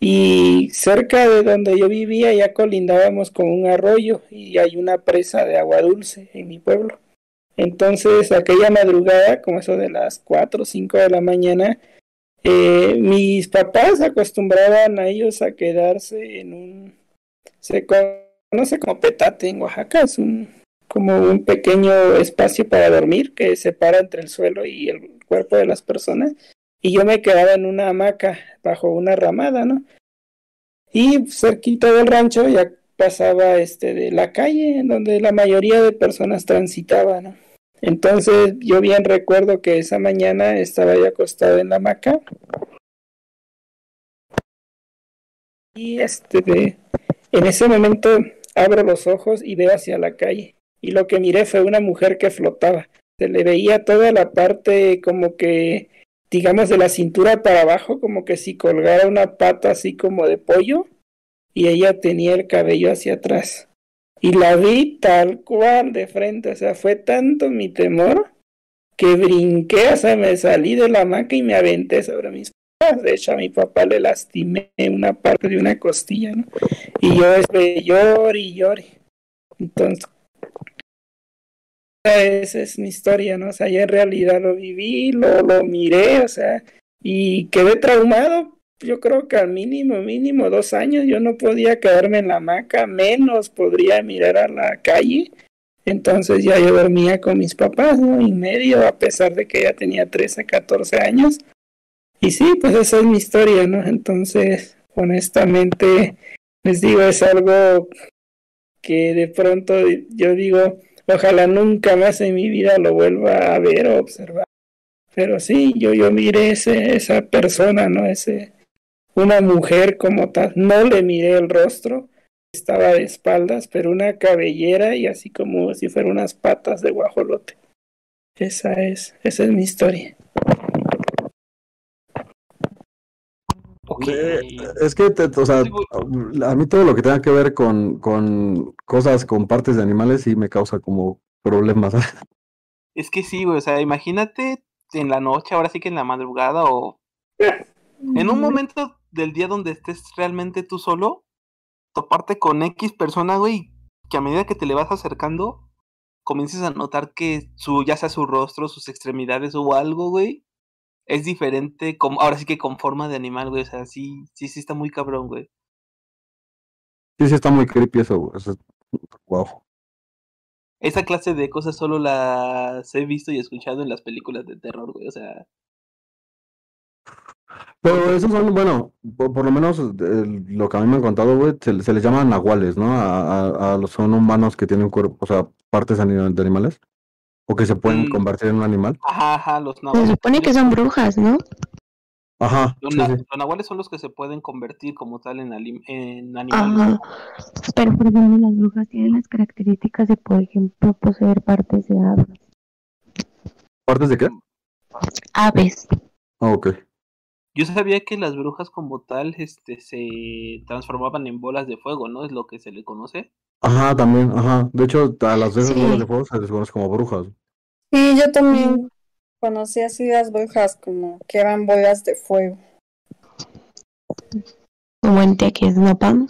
y cerca de donde yo vivía ya colindábamos con un arroyo y hay una presa de agua dulce en mi pueblo. Entonces aquella madrugada, como eso de las 4 o 5 de la mañana, eh, mis papás acostumbraban a ellos a quedarse en un, se conoce como petate en Oaxaca, es un, como un pequeño espacio para dormir que separa entre el suelo y el cuerpo de las personas y yo me quedaba en una hamaca bajo una ramada, ¿no? Y cerquita del rancho, ya pasaba este de la calle en donde la mayoría de personas transitaban. Entonces yo bien recuerdo que esa mañana estaba ya acostado en la hamaca y este en ese momento abro los ojos y veo hacia la calle y lo que miré fue una mujer que flotaba. Se le veía toda la parte como que digamos de la cintura para abajo como que si colgara una pata así como de pollo y ella tenía el cabello hacia atrás. Y la vi tal cual de frente, o sea, fue tanto mi temor que brinqué, o sea, me salí de la hamaca y me aventé sobre mis papás. De hecho, a mi papá le lastimé una parte de una costilla, ¿no? Y yo estoy lloré y lloré. Entonces, esa es mi historia, ¿no? O sea, yo en realidad lo viví, lo, lo miré, o sea, y quedé traumado yo creo que al mínimo, mínimo dos años yo no podía quedarme en la hamaca, menos podría mirar a la calle. Entonces ya yo dormía con mis papás, ¿no? Y medio, a pesar de que ya tenía 13, 14 años. Y sí, pues esa es mi historia, ¿no? Entonces, honestamente, les digo, es algo que de pronto yo digo, ojalá nunca más en mi vida lo vuelva a ver o observar. Pero sí, yo, yo miré ese, esa persona, ¿no? Ese, una mujer como tal. No le miré el rostro, estaba de espaldas, pero una cabellera y así como si fueran unas patas de guajolote. Esa es, esa es mi historia.
Es que, o sea, a mí todo lo que tenga que ver con, con cosas, con partes de animales, sí me causa como problemas. *laughs*
Es que sí, güey, o sea, imagínate en la noche, ahora sí que en la madrugada o en un momento del día donde estés realmente tú solo, toparte con X persona, güey, que a medida que te le vas acercando, comiences a notar que su, ya sea su rostro, sus extremidades o algo, güey, es diferente, como, ahora sí que con forma de animal, güey, o sea, sí, sí, sí está muy cabrón, güey.
Sí, sí está muy creepy eso, güey, wow.
Esa clase de cosas solo las he visto y escuchado en las películas de terror, güey, o sea,
pero esos son, bueno, por, lo menos lo que a mí me han contado, güey, se, les llama nahuales, ¿no? A, los son humanos que tienen cuerpo, o sea, partes de animales. O que se pueden mm. convertir en un animal.
Ajá, ajá, los
nahuales. Se supone que son brujas, ¿no?
Ajá.
Los, nahuales son los que se pueden convertir como tal en, en animales.
Pero por ejemplo, las brujas tienen las características de, por ejemplo, poseer partes de aves.
¿Partes de qué?
Aves.
Ah, ok.
Yo sabía que las brujas como tal este, se transformaban en bolas de fuego, ¿no? Es lo que se le conoce.
Ajá, también, ajá. De hecho, a las veces bolas de fuego se les conoce como brujas.
Sí, yo también conocí así las brujas como que eran bolas de fuego.
Como en Teques, ¿no, Pam?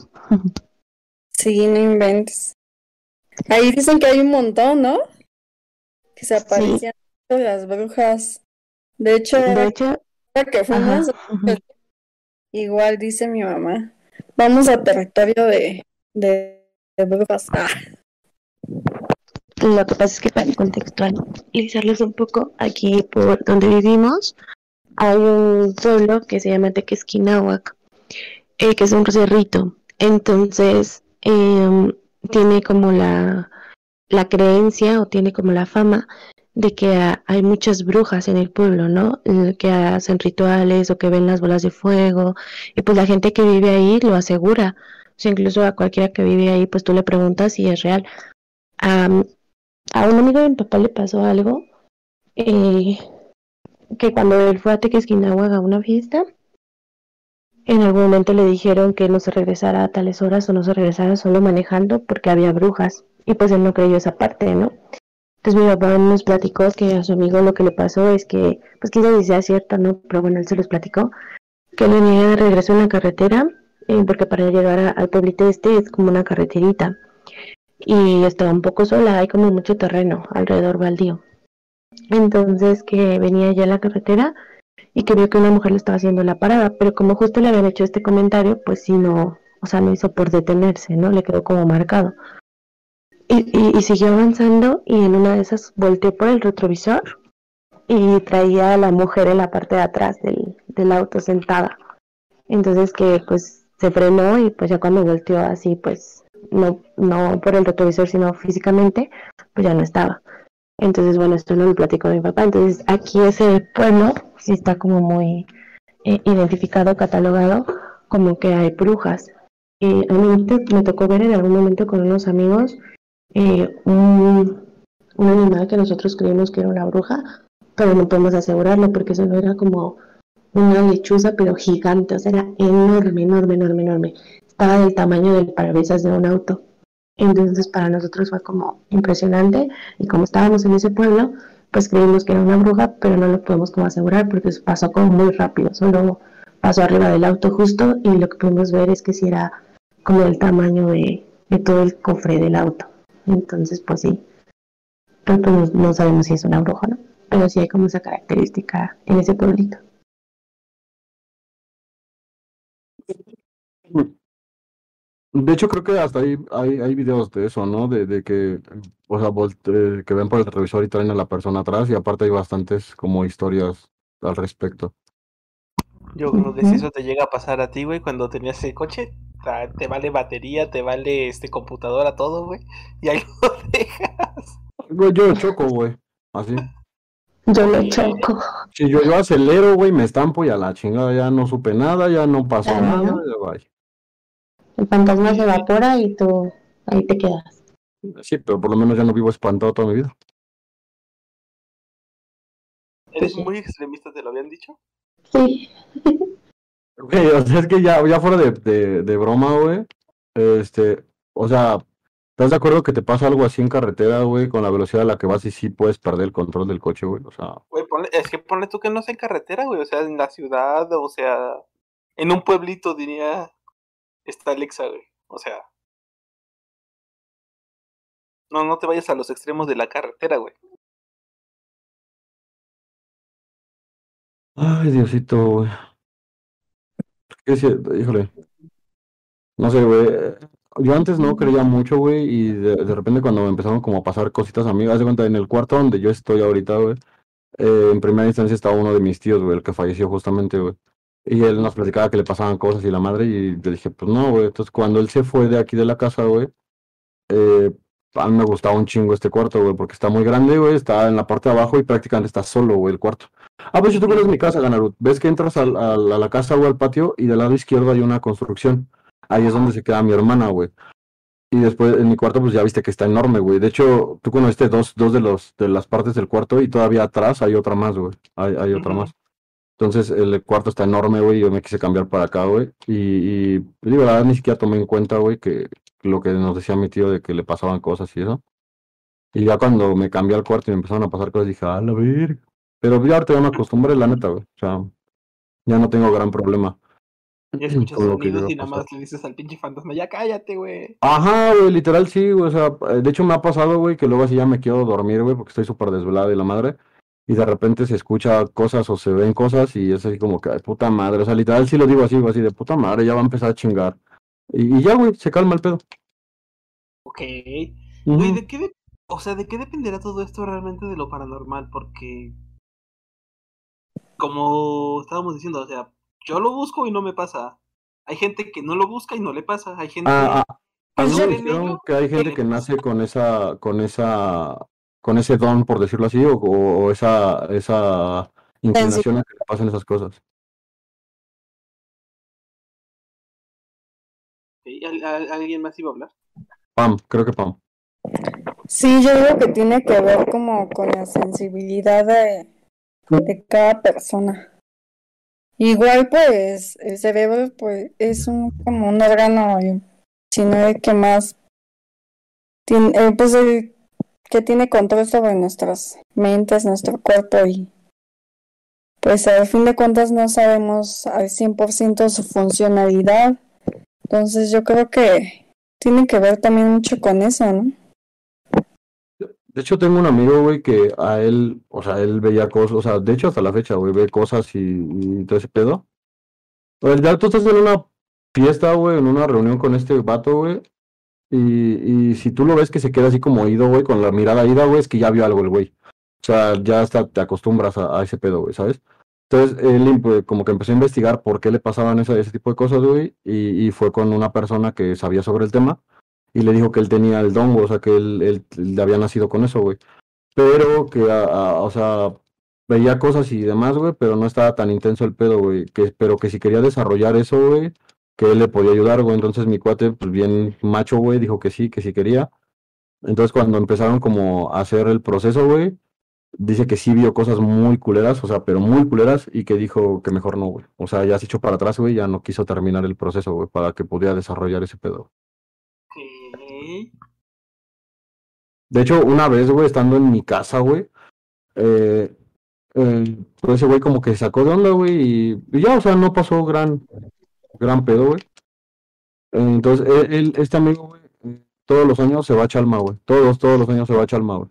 Sí, no inventes. Ahí dicen que hay un montón, ¿no? Que se aparecían las brujas. De hecho,
de hecho
que fuimos, igual dice mi mamá, vamos a territorio de, de, brujas. Ah.
Lo que pasa es que para contextualizarles un poco, aquí por donde vivimos, hay un pueblo que se llama Tequesquinahuac, eh, que es un cerrito. Entonces, em, tiene como la, la creencia o tiene como la fama de que hay muchas brujas en el pueblo, ¿no? Que hacen rituales o que ven las bolas de fuego. Y pues la gente que vive ahí lo asegura. O sea, incluso a cualquiera que vive ahí, pues tú le preguntas si es real. a un amigo de mi papá le pasó algo eh, que cuando él fue a Tequesquinagua a una fiesta, en algún momento le dijeron que no se regresara a tales horas o no se regresara solo manejando porque había brujas. Y pues él no creyó esa parte, ¿no? Entonces mi papá nos platicó que a su amigo lo que le pasó es que, pues quién sabe si cierto, ¿no? Pero bueno, él se los platicó, que venía de regreso en la carretera, eh, porque para llegar al pueblito este es como una carreterita. Y estaba un poco sola, hay como mucho terreno alrededor baldío. Entonces que venía ya en la carretera y que vio que una mujer le estaba haciendo la parada, pero como justo le habían hecho este comentario, pues sí no, o sea, no hizo por detenerse, ¿no? Le quedó como marcado. Y, siguió avanzando y en una de esas volteó por el retrovisor y traía a la mujer en la parte de atrás del, del auto sentada. Entonces que pues se frenó y pues ya cuando volteó así pues no, no por el retrovisor, sino físicamente, pues ya no estaba. Entonces, bueno, esto lo platico de mi papá. Entonces, aquí ese pueblo sí está como muy eh, identificado, catalogado, como que hay brujas. a mí me tocó ver en algún momento con unos amigos eh, un, animal que nosotros creímos que era una bruja, pero no podemos asegurarlo porque solo era como una lechuza, pero gigante, o sea, era enorme, enorme, enorme, enorme. Estaba del tamaño del parabrisas de un auto. Entonces para nosotros fue como impresionante y como estábamos en ese pueblo, pues creímos que era una bruja, pero no lo podemos como asegurar porque pasó como muy rápido, solo pasó arriba del auto justo y lo que pudimos ver es que si era como del tamaño de, todo el cofre del auto. Entonces pues sí, pero pues no sabemos si es una bruja, ¿no? Pero sí hay como esa característica en ese pueblito.
De hecho, creo que hasta ahí hay, hay videos de eso, ¿no? De, de que, o sea, eh, que ven por el retrovisor y traen a la persona atrás y aparte hay bastantes como historias al respecto.
Yo creo que si eso te llega a pasar a ti, güey, cuando tenías el coche, te vale batería, te vale este computadora, todo, güey, y ahí *laughs* lo dejas.
Yo choco, güey, así.
Yo lo choco.
Si yo, yo acelero, güey, me estampo y a la chingada ya no supe nada, ya no pasó nada, ya vaya.
El fantasma se evapora y tú ahí te quedas.
Sí, pero por lo menos ya no vivo espantado toda mi vida.
¿Eres muy extremista, te lo habían dicho?
Sí. *laughs*
Ok, o sea, es que ya, ya fuera de, de, de broma, güey, este, o sea, ¿estás de acuerdo que te pasa algo así en carretera, güey, con la velocidad a la que vas y sí puedes perder el control del coche, güey? O sea...
Güey, es que ponle tú que no es en carretera, güey, o sea, en la ciudad, o sea, en un pueblito, diría está Alexa, güey. O sea. No, no te vayas a los extremos de la carretera, güey.
Ay, Diosito, güey. ¿Qué Híjole. No sé, güey. Yo antes no creía mucho, güey, y de, repente cuando empezaron como a pasar cositas a mí, haz de cuenta, en el cuarto donde yo estoy ahorita, güey, eh, en primera instancia estaba uno de mis tíos, güey, el que falleció justamente, güey. Y él nos platicaba que le pasaban cosas y la madre, y le dije, pues no, güey. Entonces, cuando él se fue de aquí de la casa, güey, eh, a mí me gustaba un chingo este cuarto, güey, porque está muy grande, güey, está en la parte de abajo y prácticamente está solo, güey, el cuarto. Ah, pues yo tú conoces mi casa, Ganarut. Ves que entras a, a, la casa, güey, al patio, y del lado izquierdo hay una construcción. Ahí es donde se queda mi hermana, güey. Y después en mi cuarto, pues ya viste que está enorme, güey. De hecho, tú conociste dos, dos de los de las partes del cuarto y todavía atrás hay otra más, güey. Hay, hay otra más. Entonces el cuarto está enorme, güey, yo me quise cambiar para acá, güey. Y, y digo, la verdad ni siquiera tomé en cuenta, güey, que lo que nos decía mi tío de que le pasaban cosas y eso. Y ya cuando me cambié al cuarto y me empezaron a pasar cosas, dije, a la verga. Pero ya ahorita ya me acostumbré, la neta, güey. O sea, ya no tengo gran problema.
Ya *clears throat* escuchas sonidos y nada más le dices al pinche fantasma, ya cállate, güey.
Ajá, güey, literal sí, güey. O sea, de hecho me ha pasado, güey, que luego así ya me quiero dormir, güey, porque estoy súper desvelado y la madre y de repente se escucha cosas o se ven cosas y es así como que, puta madre, o sea, literal sí lo digo así, así de puta madre, ya va a empezar a chingar. Y, ya, güey, se calma el pedo.
Ok. Güey, ¿de qué, o sea, ¿de qué dependerá todo esto realmente de lo paranormal? Porque, como estábamos diciendo, o sea, yo lo busco y no me pasa. Hay gente que no lo busca y no le pasa. Hay gente
ah, ah, que hay gente que nace con esa, con esa con ese don, por decirlo así, o, esa, esa inclinación a que le pasen esas cosas.
¿Alguien más iba a hablar?
Pam, creo que Pam.
Sí, yo digo que tiene que ver como con la sensibilidad de, de cada persona. Igual pues el cerebro pues es un como un órgano, sino el que más tiene, eh, pues el que tiene control sobre nuestras mentes, nuestro cuerpo y pues al fin de cuentas no sabemos al 100% su funcionalidad. Entonces yo creo que tiene que ver también mucho con eso, ¿no?
De hecho, tengo un amigo, güey, que a él, o sea, él veía cosas, o sea, de hecho hasta la fecha, güey, ve cosas y, todo ese pedo. Pues ya tú estás en una fiesta, güey, en una reunión con este vato, güey, y, y si tú lo ves que se queda así como oído, güey, con la mirada ida, güey, es que ya vio algo el güey. O sea, ya hasta te acostumbras a, ese pedo, güey, ¿sabes? Entonces, él pues, como que empezó a investigar por qué le pasaban ese, tipo de cosas, güey, y, y, fue con una persona que sabía sobre el tema. y le dijo que él tenía el don, o sea, que él, él, le había nacido con eso, güey. Pero que, o sea, veía cosas y demás, güey, pero no estaba tan intenso el pedo, güey. Que, pero que si quería desarrollar eso, güey, que él le podía ayudar, güey. Entonces mi cuate, pues bien macho, güey, dijo que sí, que sí quería. Entonces cuando empezaron como a hacer el proceso, güey, dice que sí vio cosas muy culeras, o sea, pero muy culeras, y que dijo que mejor no, güey. O sea, ya se echó para atrás, güey, ya no quiso terminar el proceso, güey, para que pudiera desarrollar ese pedo. De hecho, una vez, güey, estando en mi casa, güey, eh, eh, pues ese güey como que sacó de onda, güey, y, ya, o sea, no pasó gran, gran pedo, güey. Entonces, él, este amigo, güey, todos los años se va a Chalma, güey. Todos, todos los años se va a Chalma, güey.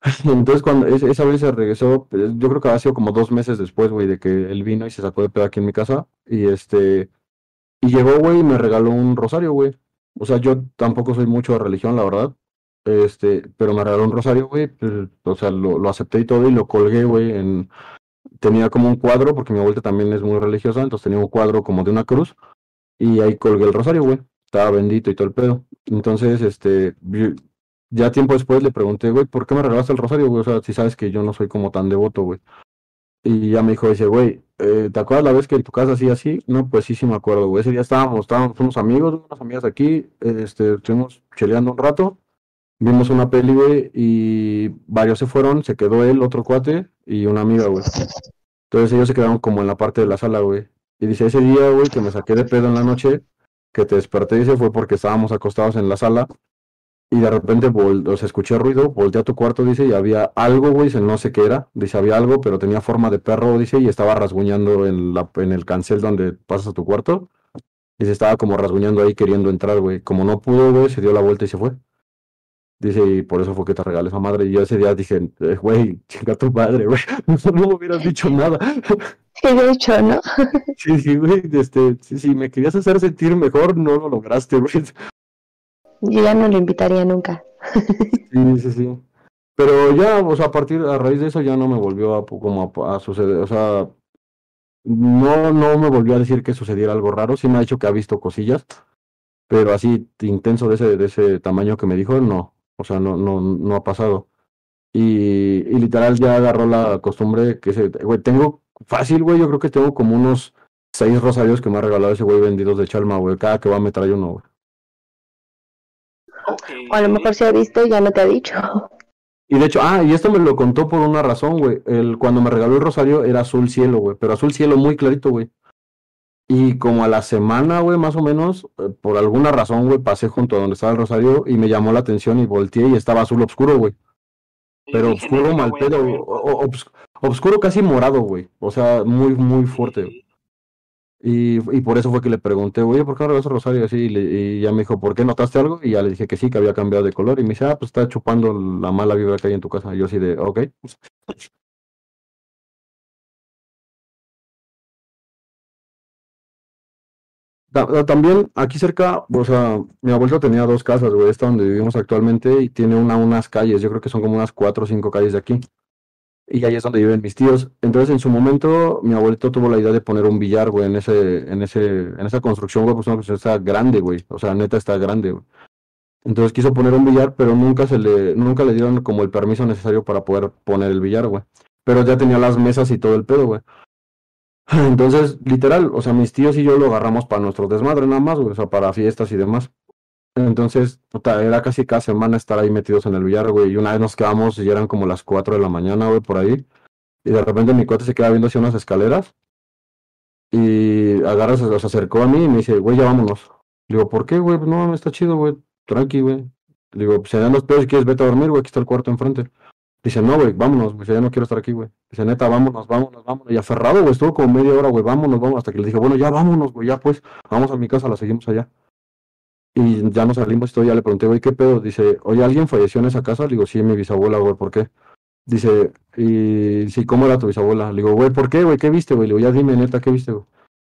*laughs* Entonces, cuando esa vez se regresó, pues, yo creo que ha sido como dos meses después, güey, de que él vino y se sacó de pedo aquí en mi casa. Y este, y llegó, güey, y me regaló un rosario, güey. O sea, yo tampoco soy mucho de religión, la verdad. Este, pero me regaló un rosario, güey. Pues, o sea, lo, lo acepté y todo y lo colgué, güey, en... Tenía como un cuadro, porque mi abuela también es muy religiosa, entonces tenía un cuadro como de una cruz. Y ahí colgué el rosario, güey. Estaba bendito y todo el pedo. Entonces, este, ya tiempo después le pregunté, güey, ¿por qué me regalaste el rosario, güey? O sea, si sabes que yo no soy como tan devoto, güey. Y ya me dijo, dice, güey, eh, ¿te acuerdas la vez que en tu casa hacía así? No, pues sí, sí me acuerdo, güey. Ese día estábamos, estábamos unos amigos, unas amigas aquí, este, estuvimos cheleando un rato, vimos una peli, güey, y varios se fueron, se quedó él, otro cuate y una amiga, güey. Entonces ellos se quedaron como en la parte de la sala, güey. Y dice, ese día, güey, que me saqué de pedo en la noche, que te desperté, dice, fue porque estábamos acostados en la sala y de repente o sea, escuché ruido, volteé a tu cuarto, dice, y había algo, güey, no sé qué era, dice, había algo, pero tenía forma de perro, dice, y estaba rasguñando en, la, en el cancel donde pasas a tu cuarto, y se estaba como rasguñando ahí queriendo entrar, güey, como no pudo, güey, se dio la vuelta y se fue. Dice, y por eso fue que te regalé esa madre. Y yo ese día dije, eh, güey, chinga tu madre, güey. *laughs* No me hubieras dicho nada.
Sí, de hecho, ¿no? *laughs*
Sí, sí, güey. Este, sí, sí, me querías hacer sentir mejor, no lo lograste, güey.
Yo ya no lo invitaría nunca.
Sí, sí, sí. Pero ya, o sea, a partir, a raíz de eso ya no me volvió a, como a, suceder, o sea, no, no me volvió a decir que sucediera algo raro, sí me ha dicho que ha visto cosillas, pero así intenso de ese, de ese tamaño que me dijo, no, o sea, no, no, no ha pasado. Y, y literal ya agarró la costumbre que se, güey, tengo fácil, güey, yo creo que tengo como unos seis rosarios que me ha regalado ese güey vendidos de Chalma, güey, cada que va me trae uno, güey.
O a lo mejor se ha visto y ya no te ha dicho.
Y de hecho, ah, y esto me lo contó por una razón, güey. El, cuando me regaló el rosario era azul cielo, güey, pero azul cielo muy clarito, güey. Y como a la semana, güey, más o menos, eh, por alguna razón, güey, pasé junto a donde estaba el rosario y me llamó la atención y volteé y estaba azul oscuro, güey. Pero oscuro mal pedo, obscuro casi morado, güey. O sea, muy, muy fuerte. Y, y, por eso fue que le pregunté, oye, ¿por qué no regresó Rosario? Así, y, y, ya me dijo, ¿por qué notaste algo? Y ya le dije que sí, que había cambiado de color. Y me dice, ah, pues está chupando la mala vibra que hay en tu casa. Y yo así de, ok. *laughs* También aquí cerca, o sea, mi abuelo tenía dos casas, güey, esta donde vivimos actualmente y tiene una, unas calles, yo creo que son como unas cuatro o cinco calles de aquí y ahí es donde viven mis tíos. Entonces, en su momento, mi abuelito tuvo la idea de poner un billar, güey, en ese, en ese, en esa construcción, güey, pues una construcción está grande, güey. O sea, neta está grande, güey. Entonces quiso poner un billar, pero nunca se le, nunca le dieron como el permiso necesario para poder poner el billar, güey. Pero ya tenía las mesas y todo el pedo, güey. Entonces, literal, o sea, mis tíos y yo lo agarramos para nuestro desmadre nada más, güey, o sea, para fiestas y demás. Entonces, puta, era casi cada semana estar ahí metidos en el billar, güey. Y una vez nos quedamos y eran como las 4 de la mañana, güey, por ahí. Y de repente mi cuate se queda viendo hacia unas escaleras. Y agarra, se, acercó a mí y me dice, güey, ya vámonos. Le digo, ¿por qué, güey? No, está chido, güey. Tranqui, güey. Le digo, pues se dan los pedos quieres, vete a dormir, güey. Aquí está el cuarto enfrente. Dice, no, güey, vámonos. Dice, ya no quiero estar aquí, güey. Dice, neta, vámonos, vámonos, vámonos. Y aferrado, güey, estuvo como media hora, güey, vámonos, vámonos. Hasta que le dije, bueno, ya vámonos, güey, ya pues, vamos a mi casa, la seguimos allá. Y ya nos salimos ya le pregunté, güey, ¿qué pedo? Dice, oye, ¿alguien falleció en esa casa? Le digo, sí, mi bisabuela, güey, ¿por qué? Dice, y sí, ¿cómo era tu bisabuela? Le digo, güey, ¿por qué, güey? ¿Qué viste, güey? Le digo, ya dime, neta, ¿qué viste, güey?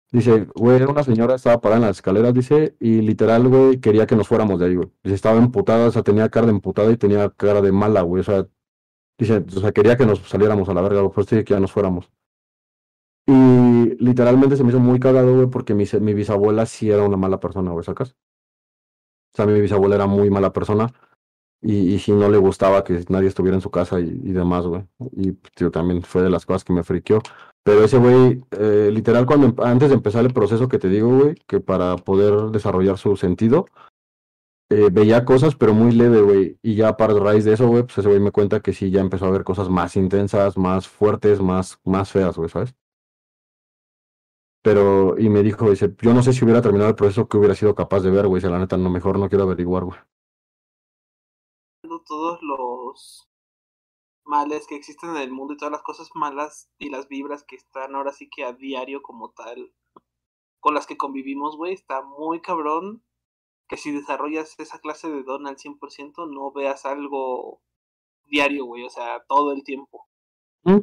Dice, güey, era una señora, estaba parada en las escaleras, dice, y literal, güey, quería que nos fuéramos de ahí, güey. Dice, estaba emputada, o sea, tenía cara de emputada y tenía cara de mala, güey. O sea, dice, o sea, quería que nos saliéramos a la verga, güey, por eso que ya nos fuéramos. Y literalmente se me hizo muy cagado, güey, porque mi, mi bisabuela sí era una mala persona, güey, ¿sacas? Sea, mi bisabuela era muy mala persona y, y si no le gustaba que nadie estuviera en su casa y, demás, güey. Y tío, también fue de las cosas que me friqueó. Pero ese güey, eh, literal, cuando em, antes de empezar el proceso que te digo, güey, que para poder desarrollar su sentido, eh, veía cosas, pero muy leve, güey. Y ya para raíz de eso, güey, pues ese güey me cuenta que sí, ya empezó a ver cosas más intensas, más fuertes, más, más feas, güey, ¿sabes? Pero, y me dijo, dice, yo no sé si hubiera terminado el proceso que hubiera sido capaz de ver, güey. Dice, la neta, no, mejor no quiero averiguar, güey.
Todos los males que existen en el mundo y todas las cosas malas y las vibras que están ahora sí que a diario como tal con las que convivimos, güey, está muy cabrón que si desarrollas esa clase de don al 100% no veas algo diario, güey, o sea, todo el tiempo.
¿Mm?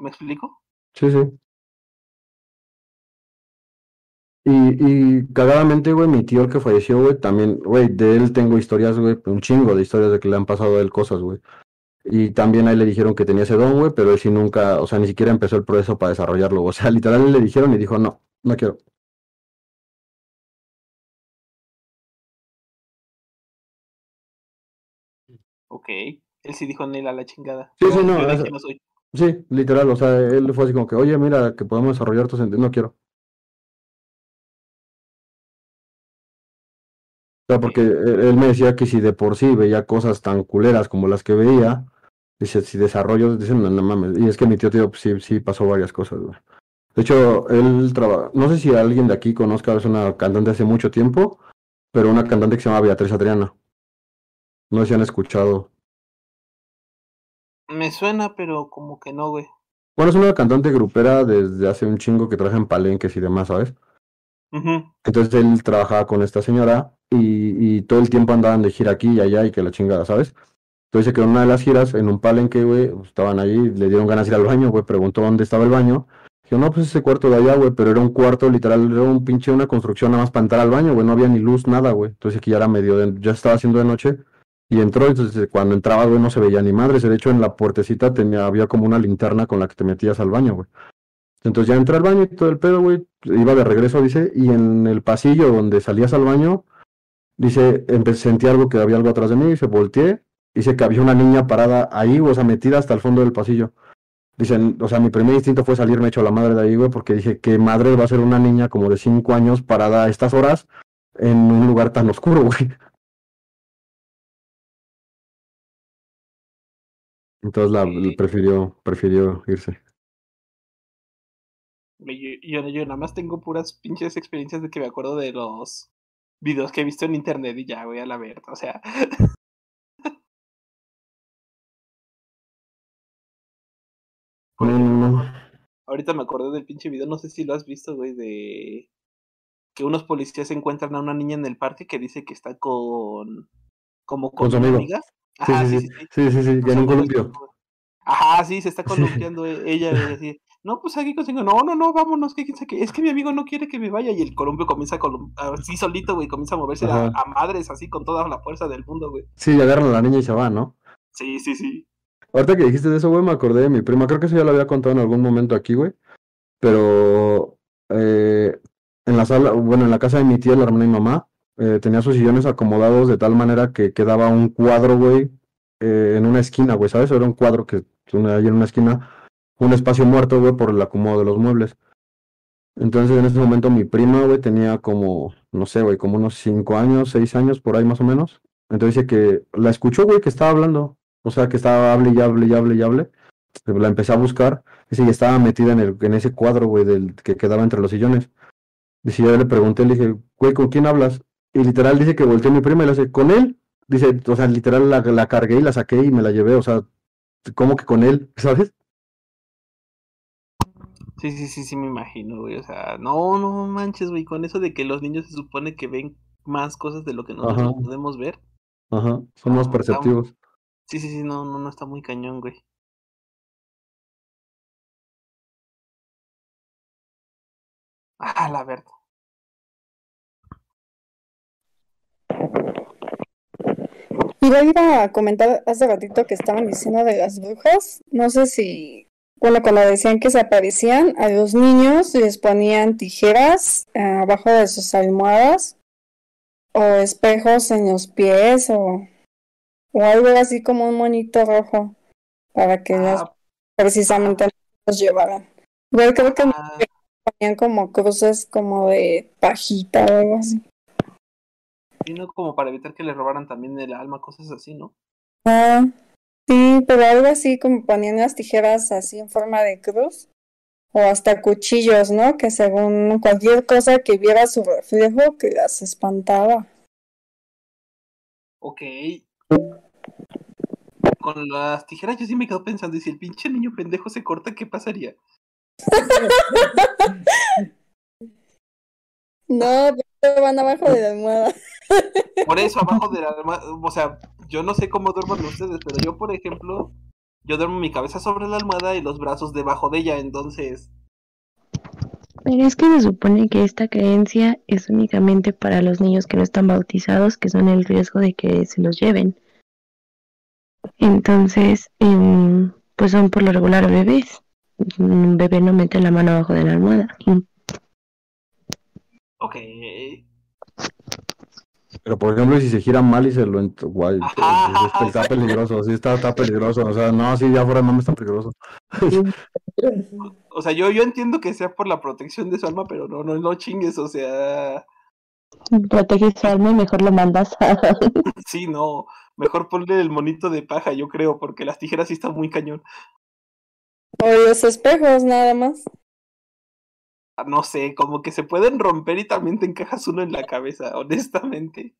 ¿Me explico?
Sí, sí. Y, y cagadamente, güey, mi tío el que falleció, güey, también, güey, de él tengo historias, güey, un chingo de historias de que le han pasado a él cosas, güey. Y también a él le dijeron que tenía ese don, güey, pero él sí nunca, o sea, ni siquiera empezó el proceso para desarrollarlo. O sea, *laughs* literal le dijeron y dijo, no, no quiero.
Ok. Él sí dijo Nela la chingada.
Sí, sí, no,
que no soy.
Sí, literal, o sea, él fue así como que, oye, mira, que podemos desarrollar tu sentido, no quiero. Sea, porque él me decía que si de por sí veía cosas tan culeras como las que veía, dice, si desarrollo, dicen, no, no mames. Y es que mi tío, tío, pues, sí, sí pasó varias cosas, güey. De hecho, él trabaja, no sé si alguien de aquí conozca, es una cantante hace mucho tiempo, pero una cantante que se llama Beatriz Adriana. No sé si han escuchado.
Me suena, pero como que no, güey.
Bueno, es una cantante grupera desde hace un chingo que trabaja en palenques y demás, ¿sabes? Entonces él trabajaba con esta señora y, y todo el tiempo andaban de gira aquí y allá y que la chingada, ¿sabes? Entonces que en una de las giras, en un palenque, güey, pues, estaban allí, le dieron ganas de ir al baño, güey, preguntó dónde estaba el baño. Dijo, no, pues ese cuarto de allá, güey, pero era un cuarto literal, era un pinche, una construcción nada más para entrar al baño, güey, no había ni luz, nada, güey. Entonces que ya era medio, ya estaba haciendo de noche y entró, entonces cuando entraba, güey, no se veía ni madres. De hecho, en la puertecita tenía, había como una linterna con la que te metías al baño, güey. Entonces ya entré al baño y todo el pedo, güey, iba de regreso, dice, y en el pasillo donde salías al baño, dice, sentí algo que había algo atrás de mí, y se volteé, dice que había una niña parada ahí, o sea, metida hasta el fondo del pasillo. Dicen, o sea, mi primer instinto fue salirme hecho la madre de ahí, güey, porque dije, ¿qué madre va a ser una niña como de cinco años parada a estas horas en un lugar tan oscuro, güey? Entonces la,
Sí.
prefirió, prefirió irse.
Yo, yo nada más tengo puras pinches experiencias de que me acuerdo de los videos que he visto en internet y ya, güey, a la verga. O sea, *laughs* por
No,
ejemplo,
no, no.
ahorita me acordé del pinche video, no sé si lo has visto, güey, de que unos policías encuentran a una niña en el parque que dice que está con como
Con
con
su
una
amigo.
amiga.
Sí,
Ajá,
sí,
sí,
sí,
sí, sí.
sí, sí, sí,
Los
en un
amigos
columpio.
como- Ajá, sí, se está
Sí.
columpiando e- ella y así. No, pues aquí consigo. No, no, no, vámonos, que quién sabe qué. Es que mi amigo no quiere que me vaya. Y el columpio comienza a así solito, güey, comienza a moverse a, madres así con toda la fuerza del mundo, güey.
Sí, agarran a la niña y se va, ¿no?
Sí, sí, sí.
Ahorita que dijiste de eso, güey, me acordé de mi prima. Creo que eso ya lo había contado en algún momento aquí, güey. Pero eh, en la sala, bueno, en la casa de mi tía, la hermana y mamá, eh, tenía sus sillones acomodados de tal manera que quedaba un cuadro, güey, eh, en una esquina, güey, ¿sabes? Era un cuadro que ahí en una esquina, un espacio muerto, güey, por el acomodo de los muebles. Entonces, en ese momento, mi prima, güey, tenía como, no sé, güey, como unos cinco años, seis años, por ahí más o menos. Entonces dice que la escuchó, güey, que estaba hablando. O sea, que estaba hable y hable y hable y hable. La empecé a buscar. Dice, y estaba metida en, el, en ese cuadro, güey, del que quedaba entre los sillones. Dice, yo le pregunté, le dije, güey, ¿con quién hablas? Y literal dice que volteó mi prima y le hace, ¿con él? Dice, o sea, literal la, la cargué y la saqué y me la llevé, o sea, ¿cómo que con él? *laughs* ¿Sabes?
Sí, sí, sí, sí, me imagino, güey. O sea, no, no manches, güey. Con eso de que los niños se supone que ven más cosas de lo que nosotros
Ajá.
podemos ver.
Ajá, son más
está-
perceptivos.
Sí, sí, sí, no, no, no está muy cañón, güey. Ah, la verdad.
Iba a ir a comentar hace ratito que estaban diciendo de las brujas. No sé si, bueno, cuando decían que se aparecían a los niños, les ponían tijeras eh, abajo de sus almohadas o espejos en los pies o, o algo así como un monito rojo para que ah. precisamente los llevaran. Yo creo que ah. ponían como cruces como de pajita o algo así.
Y no como para evitar que le robaran también el alma, cosas así, ¿no?
Ah, sí, pero algo así como ponían las tijeras así en forma de cruz o hasta cuchillos, ¿no? Que según cualquier cosa que viera su reflejo, que las espantaba.
Ok. Con las tijeras yo sí me quedo pensando, y si el pinche niño pendejo se corta, ¿qué pasaría? *laughs*
no, pero van abajo de la almohada.
Por eso, abajo de la almohada, o sea, yo no sé cómo duerman ustedes, pero yo, por ejemplo, yo duermo mi cabeza sobre la almohada y los brazos debajo de ella, entonces...
Pero es que se supone que esta creencia es únicamente para los niños que no están bautizados, que son el riesgo de que se los lleven. Entonces, em, pues son por lo regular bebés. Un bebé no mete la mano abajo de la almohada.
Ok.
Pero por ejemplo, si se gira mal y se lo guay, está peligroso, sí está, está peligroso. O sea, no, sí, ya fuera no me está peligroso. *laughs*
o sea, yo, yo entiendo que sea por la protección de su alma, pero no, no, no chingues, o sea.
Protege su alma y mejor lo mandas a... *laughs*
sí, no. Mejor ponle el monito de paja, yo creo, porque las tijeras sí están muy cañón.
O los espejos, nada más.
No sé, como que se pueden romper y también te encajas uno en la cabeza, honestamente.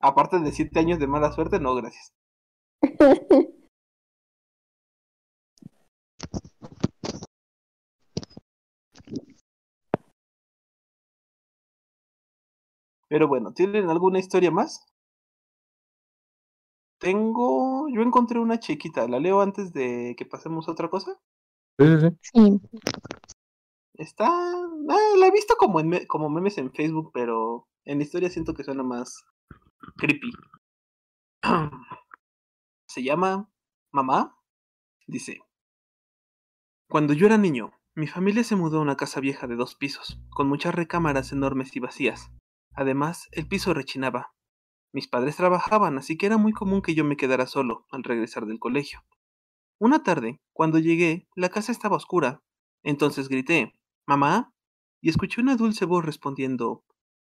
Aparte de siete años de mala suerte, no, gracias. *laughs* Pero bueno, ¿tienen alguna historia más? Tengo, yo encontré una chiquita, ¿la leo antes de que pasemos a otra cosa?
Sí, sí, sí.
Está, ah, la he visto como, en como memes en Facebook, pero en la historia siento que suena más creepy. *clears throat* Se llama Mamá. Dice, cuando yo era niño, mi familia se mudó a una casa vieja de dos pisos, con muchas recámaras enormes y vacías. Además, el piso rechinaba, mis padres trabajaban, así que era muy común que yo me quedara solo al regresar del colegio. Una tarde, cuando llegué, la casa estaba oscura. Entonces grité, ¿Mamá? Y escuché una dulce voz respondiendo,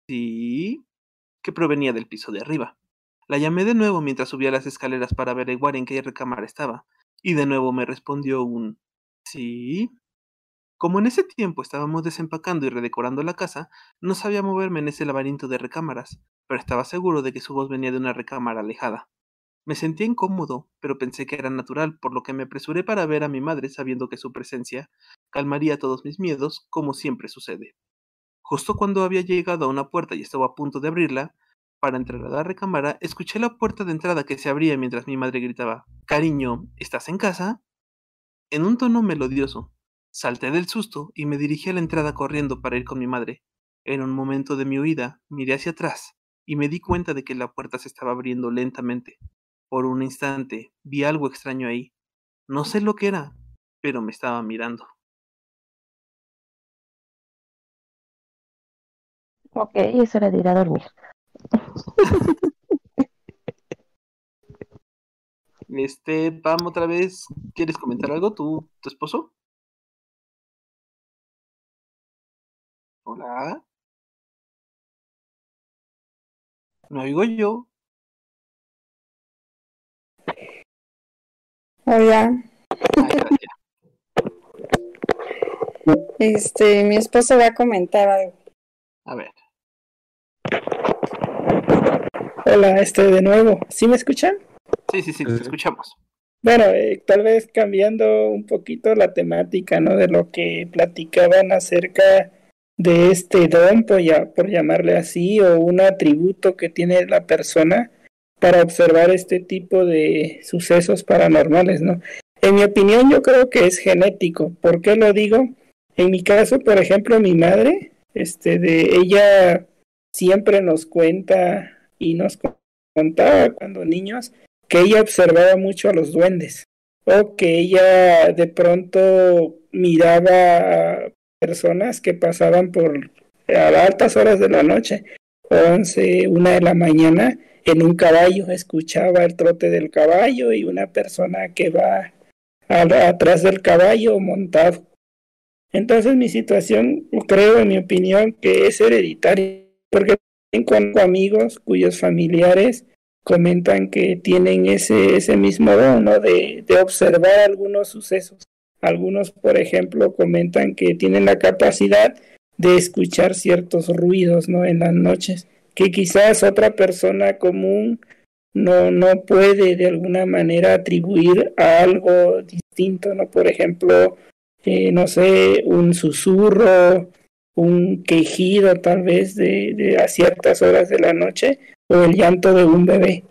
¿Sí? que provenía del piso de arriba. La llamé de nuevo mientras subía las escaleras para averiguar en qué recámara estaba, y de nuevo me respondió un ¿Sí? Como en ese tiempo estábamos desempacando y redecorando la casa, no sabía moverme en ese laberinto de recámaras, pero estaba seguro de que su voz venía de una recámara alejada. Me sentía incómodo, pero pensé que era natural, por lo que me apresuré para ver a mi madre sabiendo que su presencia calmaría todos mis miedos, como siempre sucede. Justo cuando había llegado a una puerta y estaba a punto de abrirla, para entrar a la recámara, escuché la puerta de entrada que se abría mientras mi madre gritaba Cariño, ¿estás en casa? En un tono melodioso, Salté del susto y me dirigí a la entrada corriendo para ir con mi madre. En un momento de mi huida, miré hacia atrás y me di cuenta de que la puerta se estaba abriendo lentamente. Por un instante vi algo extraño ahí. No sé lo que era, pero me estaba mirando.
Ok, es hora de ir a dormir. *laughs*
este, Pam, otra vez, ¿quieres comentar algo, tú, tu esposo? Hola. No oigo yo.
Hola. Este, mi esposo va a comentar algo.
A ver.
Hola, este de nuevo. ¿Sí me escuchan?
Sí, sí, sí, te escuchamos.
Bueno, eh, tal vez cambiando un poquito la temática, ¿no? De lo que platicaban acerca de este don, por, por llamarle así, o un atributo que tiene la persona para observar este tipo de sucesos paranormales, ¿no? En mi opinión, yo creo que es genético. ¿Por qué lo digo? En mi caso, por ejemplo, mi madre, este, de ella siempre nos cuenta y nos contaba cuando niños que ella observaba mucho a los duendes o que ella de pronto miraba personas que pasaban por a altas horas de la noche, 11, una de la mañana, en un caballo, escuchaba el trote del caballo y una persona que va atrás del caballo montado. Entonces mi situación, creo en mi opinión, que es hereditaria, porque tengo amigos cuyos familiares comentan que tienen ese, ese mismo don, De, de observar algunos sucesos. Algunos, por ejemplo, comentan que tienen la capacidad de escuchar ciertos ruidos, ¿no? En las noches, que quizás otra persona común no, no puede de alguna manera atribuir a algo distinto, ¿no? Por ejemplo, eh, no sé, un susurro, un quejido tal vez de, de a ciertas horas de la noche o el llanto de un bebé.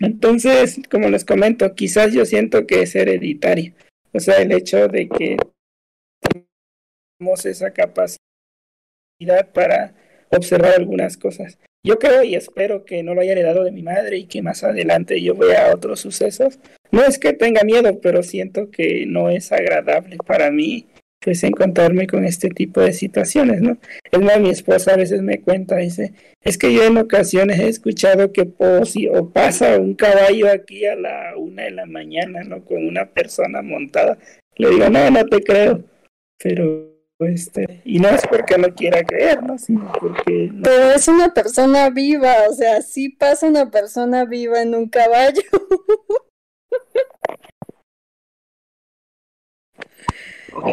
Entonces, como les comento, quizás yo siento que es hereditario. O sea, el hecho de que tenemos esa capacidad para observar algunas cosas. Yo creo y espero que no lo haya heredado de mi madre y que más adelante yo vea otros sucesos. No es que tenga miedo, pero siento que no es agradable para mí pues encontrarme con este tipo de situaciones, ¿no? Es más, mi esposa a veces me cuenta, dice, es que yo en ocasiones he escuchado que o pasa un caballo aquí a la una de la mañana, ¿no? Con una persona montada. Le digo, no, no te creo, pero este, y no es porque no quiera creer, ¿no? Sino porque...
Pero es una persona viva, o sea, sí pasa una persona viva en un caballo. *laughs*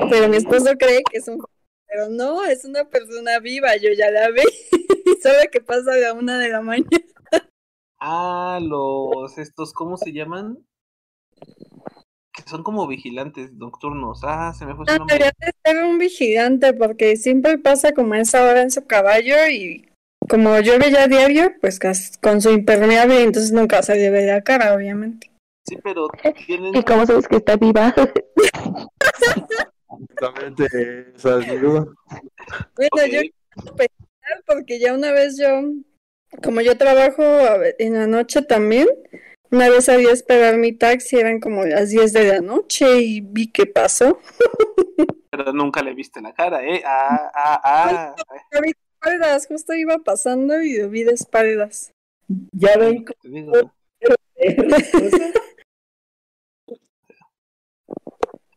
Pero mi esposo cree que es un... Pero no, es una persona viva, yo ya la vi. *laughs* Sabe que pasa a la una de la mañana.
Ah, los estos, ¿cómo se llaman? Que son como vigilantes nocturnos. Ah, se me fue su
ah, Debería de ser un vigilante porque siempre pasa como a esa hora en su caballo y como llueve ya diario, pues con su impermeable, entonces nunca se le ve la cara, obviamente.
Sí, pero
tienen... ¿Y cómo sabes que está viva? *laughs*
Exactamente, Bueno,
yo porque ya una vez yo, como yo trabajo en la noche también, una vez había esperar mi taxi, eran como las 10 de la noche y vi qué pasó. *laughs*
Pero nunca le viste la cara, ¿eh? Ah, ah, ah.
vi espaldas, justo iba pasando y vi de espaldas.
Ya ven. *laughs*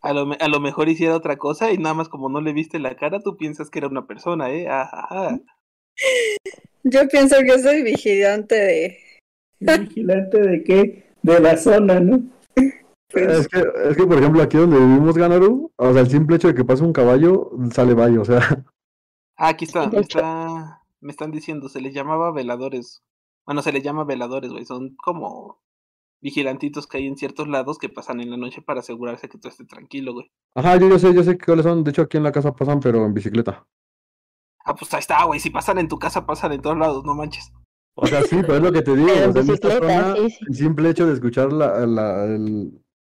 A lo, a lo mejor hiciera otra cosa y nada más como no le viste la cara, tú piensas que era una persona, ¿eh? Ajá. *laughs*
Yo pienso que soy vigilante de...
¿Vigilante de qué? De la zona, ¿no? *laughs*
Es, que, es que, por ejemplo, aquí donde vivimos, Ganaru, o sea, el simple hecho de que pase un caballo, sale valle, o sea...
Ah, aquí está, me, está, me están diciendo, se les llamaba veladores. Bueno, se les llama veladores, güey, son como vigilantitos que hay en ciertos lados que pasan en la noche para asegurarse que todo esté tranquilo, güey.
Ajá, yo, yo sé, yo sé cuáles son. De hecho, aquí en la casa pasan, pero en bicicleta.
Ah, pues ahí está, güey. Si pasan en tu casa, pasan en todos lados, no manches.
O sea, sí, pero es lo que te digo. El simple hecho de escuchar la, la,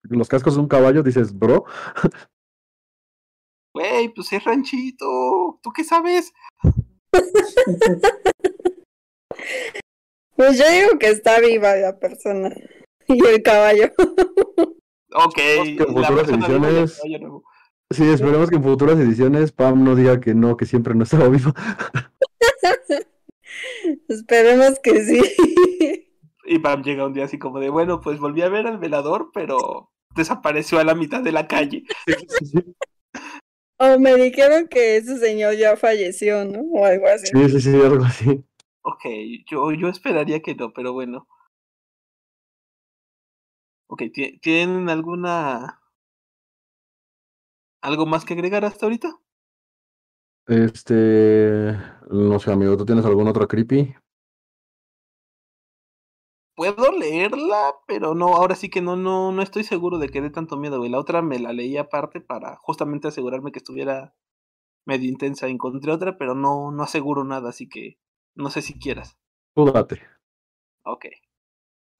los cascos de un caballo, dices, bro. *laughs*
Güey, pues es ranchito. ¿Tú qué sabes? *laughs*
pues yo digo que está viva la persona. *laughs* y el caballo.
Ok,
en futuras ediciones. Sí, esperemos que en futuras ediciones Pam no diga que no, que siempre no estaba vivo. *laughs*
esperemos que sí.
Y Pam llega un día así como de, bueno, pues volví a ver al velador, pero desapareció a la mitad de la calle. *laughs*
O me dijeron que ese señor ya falleció, ¿no? O algo así.
Sí, sí, sí, algo así.
Ok, yo, yo esperaría que no, pero bueno. Ok, ¿tienen alguna... algo más que agregar hasta ahorita?
Este... no sé, amigo, ¿tú tienes alguna otra creepy?
Puedo leerla, pero no, ahora sí que no, no, no estoy seguro de que dé tanto miedo, güey. La otra me la leí aparte para justamente asegurarme que estuviera medio intensa. Encontré otra, pero no, no aseguro nada, así que no sé si quieras.
Tú date.
Ok.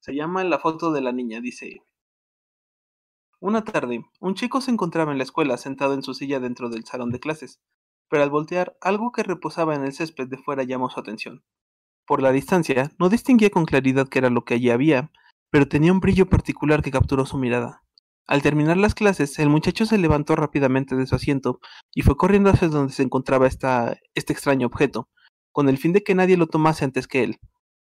Se llama La foto de la niña, dice. Una tarde, un chico se encontraba en la escuela sentado en su silla dentro del salón de clases, pero al voltear, algo que reposaba en el césped de fuera llamó su atención. Por la distancia, no distinguía con claridad qué era lo que allí había, pero tenía un brillo particular que capturó su mirada. Al terminar las clases, el muchacho se levantó rápidamente de su asiento y fue corriendo hacia donde se encontraba este extraño objeto, con el fin de que nadie lo tomase antes que él.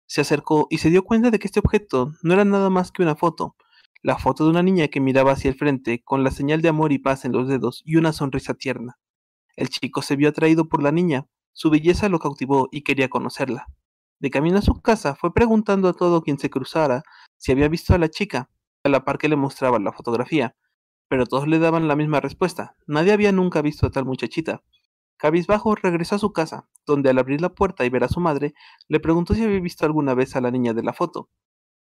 Se acercó y se dio cuenta de que este objeto no era nada más que una foto, la foto de una niña que miraba hacia el frente con la señal de amor y paz en los dedos y una sonrisa tierna. El chico se vio atraído por la niña, su belleza lo cautivó y quería conocerla. De camino a su casa fue preguntando a todo quien se cruzara si había visto a la chica, a la par que le mostraba la fotografía, pero todos le daban la misma respuesta. Nadie había nunca visto a tal muchachita. Cabizbajo regresó a su casa, donde al abrir la puerta y ver a su madre, le preguntó si había visto alguna vez a la niña de la foto.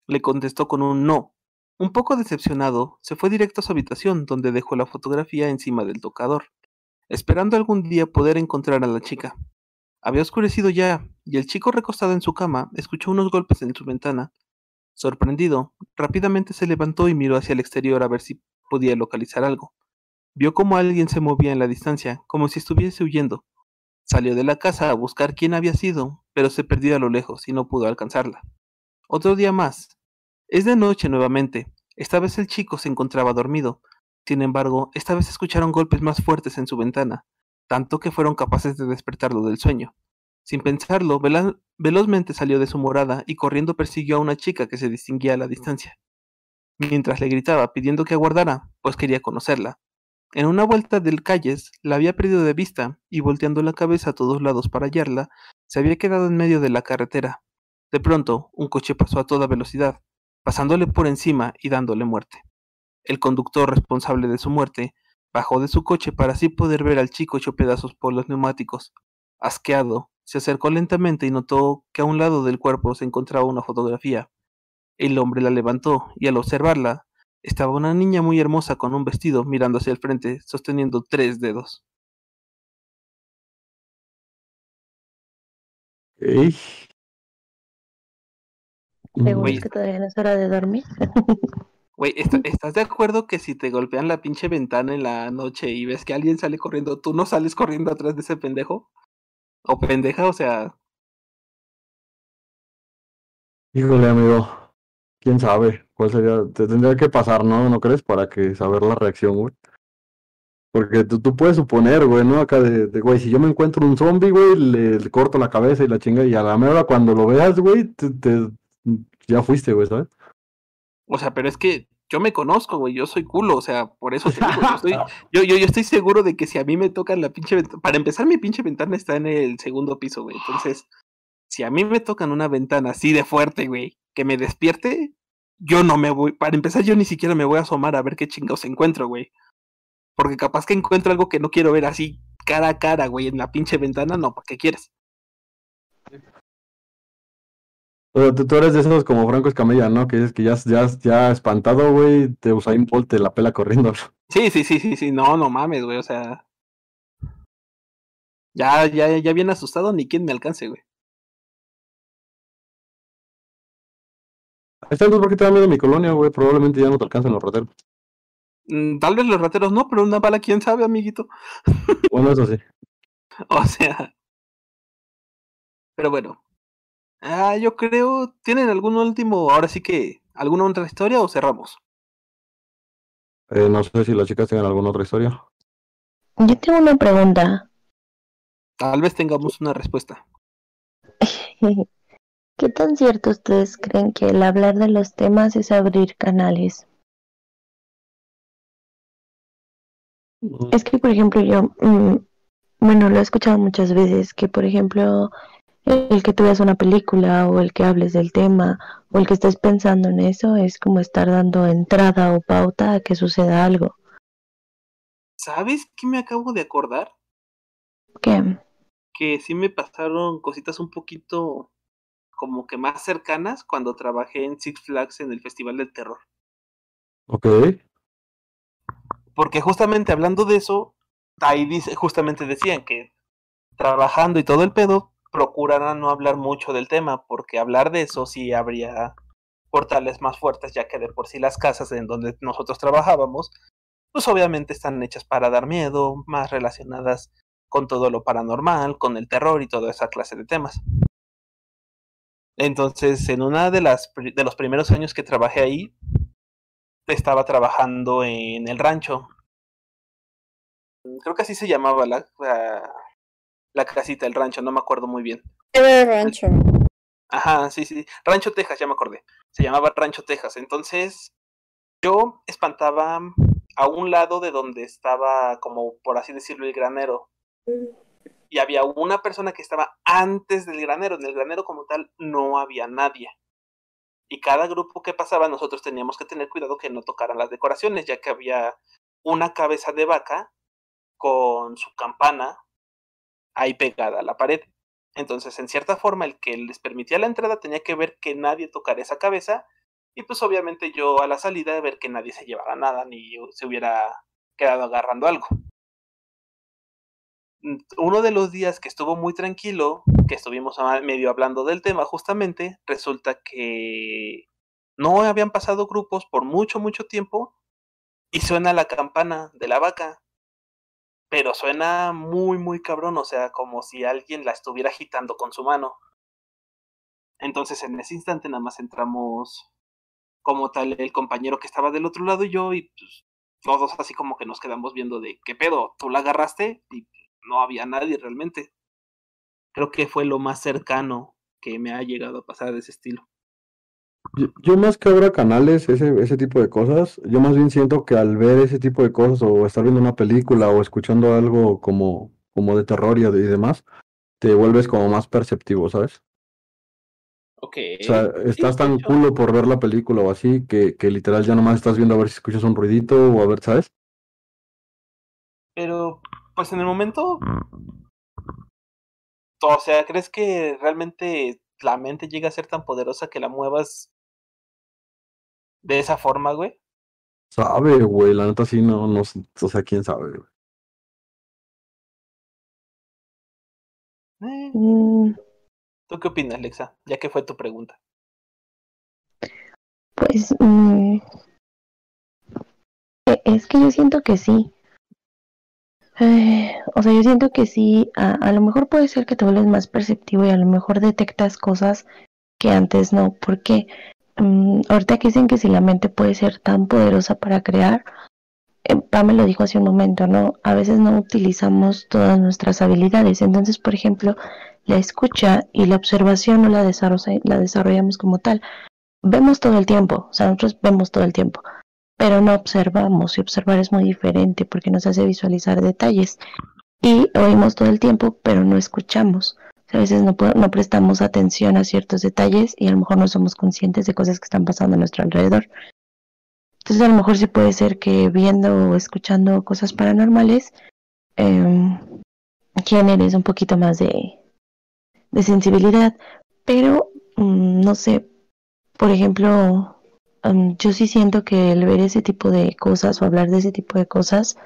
Le contestó con un no. Un poco decepcionado, se fue directo a su habitación, donde dejó la fotografía encima del tocador, esperando algún día poder encontrar a la chica. Había oscurecido ya, y el chico recostado en su cama escuchó unos golpes en su ventana, Sorprendido, rápidamente se levantó y miró hacia el exterior a ver si podía localizar algo. Vio como alguien se movía en la distancia, como si estuviese huyendo. Salió de la casa a buscar quién había sido, pero se perdió a lo lejos y no pudo alcanzarla. Otro día más. Es de noche nuevamente. Esta vez el chico se encontraba dormido. Sin embargo, esta vez escucharon golpes más fuertes en su ventana, tanto que fueron capaces de despertarlo del sueño. Sin pensarlo, velozmente salió de su morada y corriendo persiguió a una chica que se distinguía a la distancia. Mientras le gritaba pidiendo que aguardara, pues quería conocerla. En una vuelta del calles la había perdido de vista y volteando la cabeza a todos lados para hallarla, se había quedado en medio de la carretera. De pronto, un coche pasó a toda velocidad, pasándole por encima y dándole muerte. El conductor responsable de su muerte bajó de su coche para así poder ver al chico hecho pedazos por los neumáticos. Asqueado, se acercó lentamente y notó que a un lado del cuerpo se encontraba una fotografía. El hombre la levantó y al observarla estaba una niña muy hermosa con un vestido mirando hacia el frente, sosteniendo tres dedos.
Ey. que todavía no es hora de dormir? *laughs*
Güey, ¿estás de acuerdo que si te golpean la pinche ventana en la noche y ves que alguien sale corriendo, tú no sales corriendo atrás de ese pendejo? O pendeja, o sea.
Híjole, amigo. ¿Quién sabe? ¿Cuál sería? Te tendría que pasar, ¿no? ¿No crees? Para que saber la reacción, güey. Porque tú, tú puedes suponer, güey, ¿no? Acá de, güey, si yo me encuentro un zombie, güey, le, corto la cabeza y la chinga, y a la mera cuando lo veas, güey, te, ya fuiste, güey, ¿sabes?
O sea, pero es que yo me conozco, güey, yo soy culo, o sea, por eso te digo, yo, estoy, *laughs* yo, yo, estoy seguro de que si a mí me tocan la pinche ventana, para empezar mi pinche ventana está en el segundo piso, güey, entonces, si a mí me tocan una ventana así de fuerte, güey, que me despierte, yo no me voy, para empezar yo ni siquiera me voy a asomar a ver qué chingados encuentro, güey, porque capaz que encuentro algo que no quiero ver así cara a cara, güey, en la pinche ventana, no, ¿para qué quieres?
Pero tú, eres de esos como Franco Escamilla, ¿no? Que es que ya, ya, ya espantado, güey, te Usain Bolt te la pela corriendo. *laughs*
Sí, sí, sí, sí, sí, no, no mames, güey, o sea. Ya, ya, ya bien asustado, ni quien me alcance, güey.
Está por qué te da miedo mi colonia, güey. Probablemente ya no te alcancen los rateros.
Mm, tal vez los rateros no, pero una bala, quién sabe, amiguito. *laughs*
Bueno, eso sí.
o sea. Pero bueno, Ah, yo creo. ¿Tienen algún último, ahora sí que, alguna otra historia o cerramos?
Eh, no sé si las chicas tienen alguna otra historia.
Yo tengo una pregunta.
Tal vez tengamos una respuesta. *laughs*
¿Qué tan cierto ustedes creen que el hablar de los temas es abrir canales? Es que, por ejemplo, yo, mm, bueno, lo he escuchado muchas veces, que, por ejemplo, el que tú veas una película o el que hables del tema o el que estés pensando en eso es como estar dando entrada o pauta a que suceda algo.
¿Sabes qué me acabo de acordar?
¿Qué?
Que sí me pasaron cositas un poquito como que más cercanas cuando trabajé en Six Flags en el Festival del Terror.
Ok.
Porque justamente hablando de eso, ahí dice, justamente decían que trabajando y todo el pedo, procurarán no hablar mucho del tema, porque hablar de eso sí habría portales más fuertes, ya que de por sí las casas en donde nosotros trabajábamos, pues obviamente están hechas para dar miedo, más relacionadas con todo lo paranormal, con el terror y toda esa clase de temas. Entonces, en una de las de los primeros años que trabajé ahí, estaba trabajando en el rancho. Creo que así se llamaba la, la, casita, el rancho, no me acuerdo muy bien.
Era el rancho.
Ajá, sí, sí. Rancho Texas, ya me acordé. Se llamaba Rancho Texas. Entonces, yo espantaba a un lado de donde estaba, como por así decirlo, el granero. Y había una persona que estaba antes del granero. En el granero como tal no había nadie. Y cada grupo que pasaba nosotros teníamos que tener cuidado que no tocaran las decoraciones, ya que había una cabeza de vaca con su campana ahí pegada a la pared. Entonces, en cierta forma, el que les permitía la entrada tenía que ver que nadie tocara esa cabeza y pues obviamente yo a la salida de ver que nadie se llevara nada ni se hubiera quedado agarrando algo. Uno de los días que estuvo muy tranquilo, que estuvimos medio hablando del tema justamente, resulta que no habían pasado grupos por mucho, mucho tiempo y suena la campana de la vaca. Pero suena muy, muy cabrón, o sea, como si alguien la estuviera agitando con su mano. Entonces en ese instante nada más entramos como tal el compañero que estaba del otro lado y yo y pues, todos así como que nos quedamos viendo de qué pedo, tú la agarraste y no había nadie realmente. Creo que fue lo más cercano que me ha llegado a pasar de ese estilo.
Yo, más que abra canales, ese, ese tipo de cosas, yo más bien siento que al ver ese tipo de cosas o estar viendo una película o escuchando algo como, como de terror y, y demás, te vuelves como más perceptivo, ¿sabes?
Ok.
O sea, estás tan culo por ver la película o así que, que literal ya nomás estás viendo a ver si escuchas un ruidito o a ver, ¿sabes?
Pero, pues en el momento. O sea, ¿crees que realmente la mente llega a ser tan poderosa que la muevas de esa forma, güey?
Sabe, güey, la neta sí no, no, o sea, quién sabe, güey.
Eh. Mm. ¿Tú qué opinas, Lexa? Ya que fue tu pregunta.
Pues mm, e, es que yo siento que sí. Eh, o sea, yo siento que sí, a, lo mejor puede ser que te vuelves más perceptivo y a lo mejor detectas cosas que antes no, porque mm, ahorita que dicen que si la mente puede ser tan poderosa para crear, eh, Pam lo dijo hace un momento, ¿no? A veces no utilizamos todas nuestras habilidades. Entonces, por ejemplo, la escucha y la observación no la, la desarrollamos como tal. Vemos todo el tiempo, o sea, nosotros vemos todo el tiempo, pero no observamos y observar es muy diferente porque nos hace visualizar detalles. Y oímos todo el tiempo, pero no escuchamos. a veces no, no prestamos atención a ciertos detalles y a lo mejor no somos conscientes de cosas que están pasando a nuestro alrededor. Entonces a lo mejor sí puede ser que viendo o escuchando cosas paranormales eh, un poquito más de, de sensibilidad, pero mm, no sé, por ejemplo, yo sí siento que el ver ese tipo de cosas o hablar de ese tipo de cosas,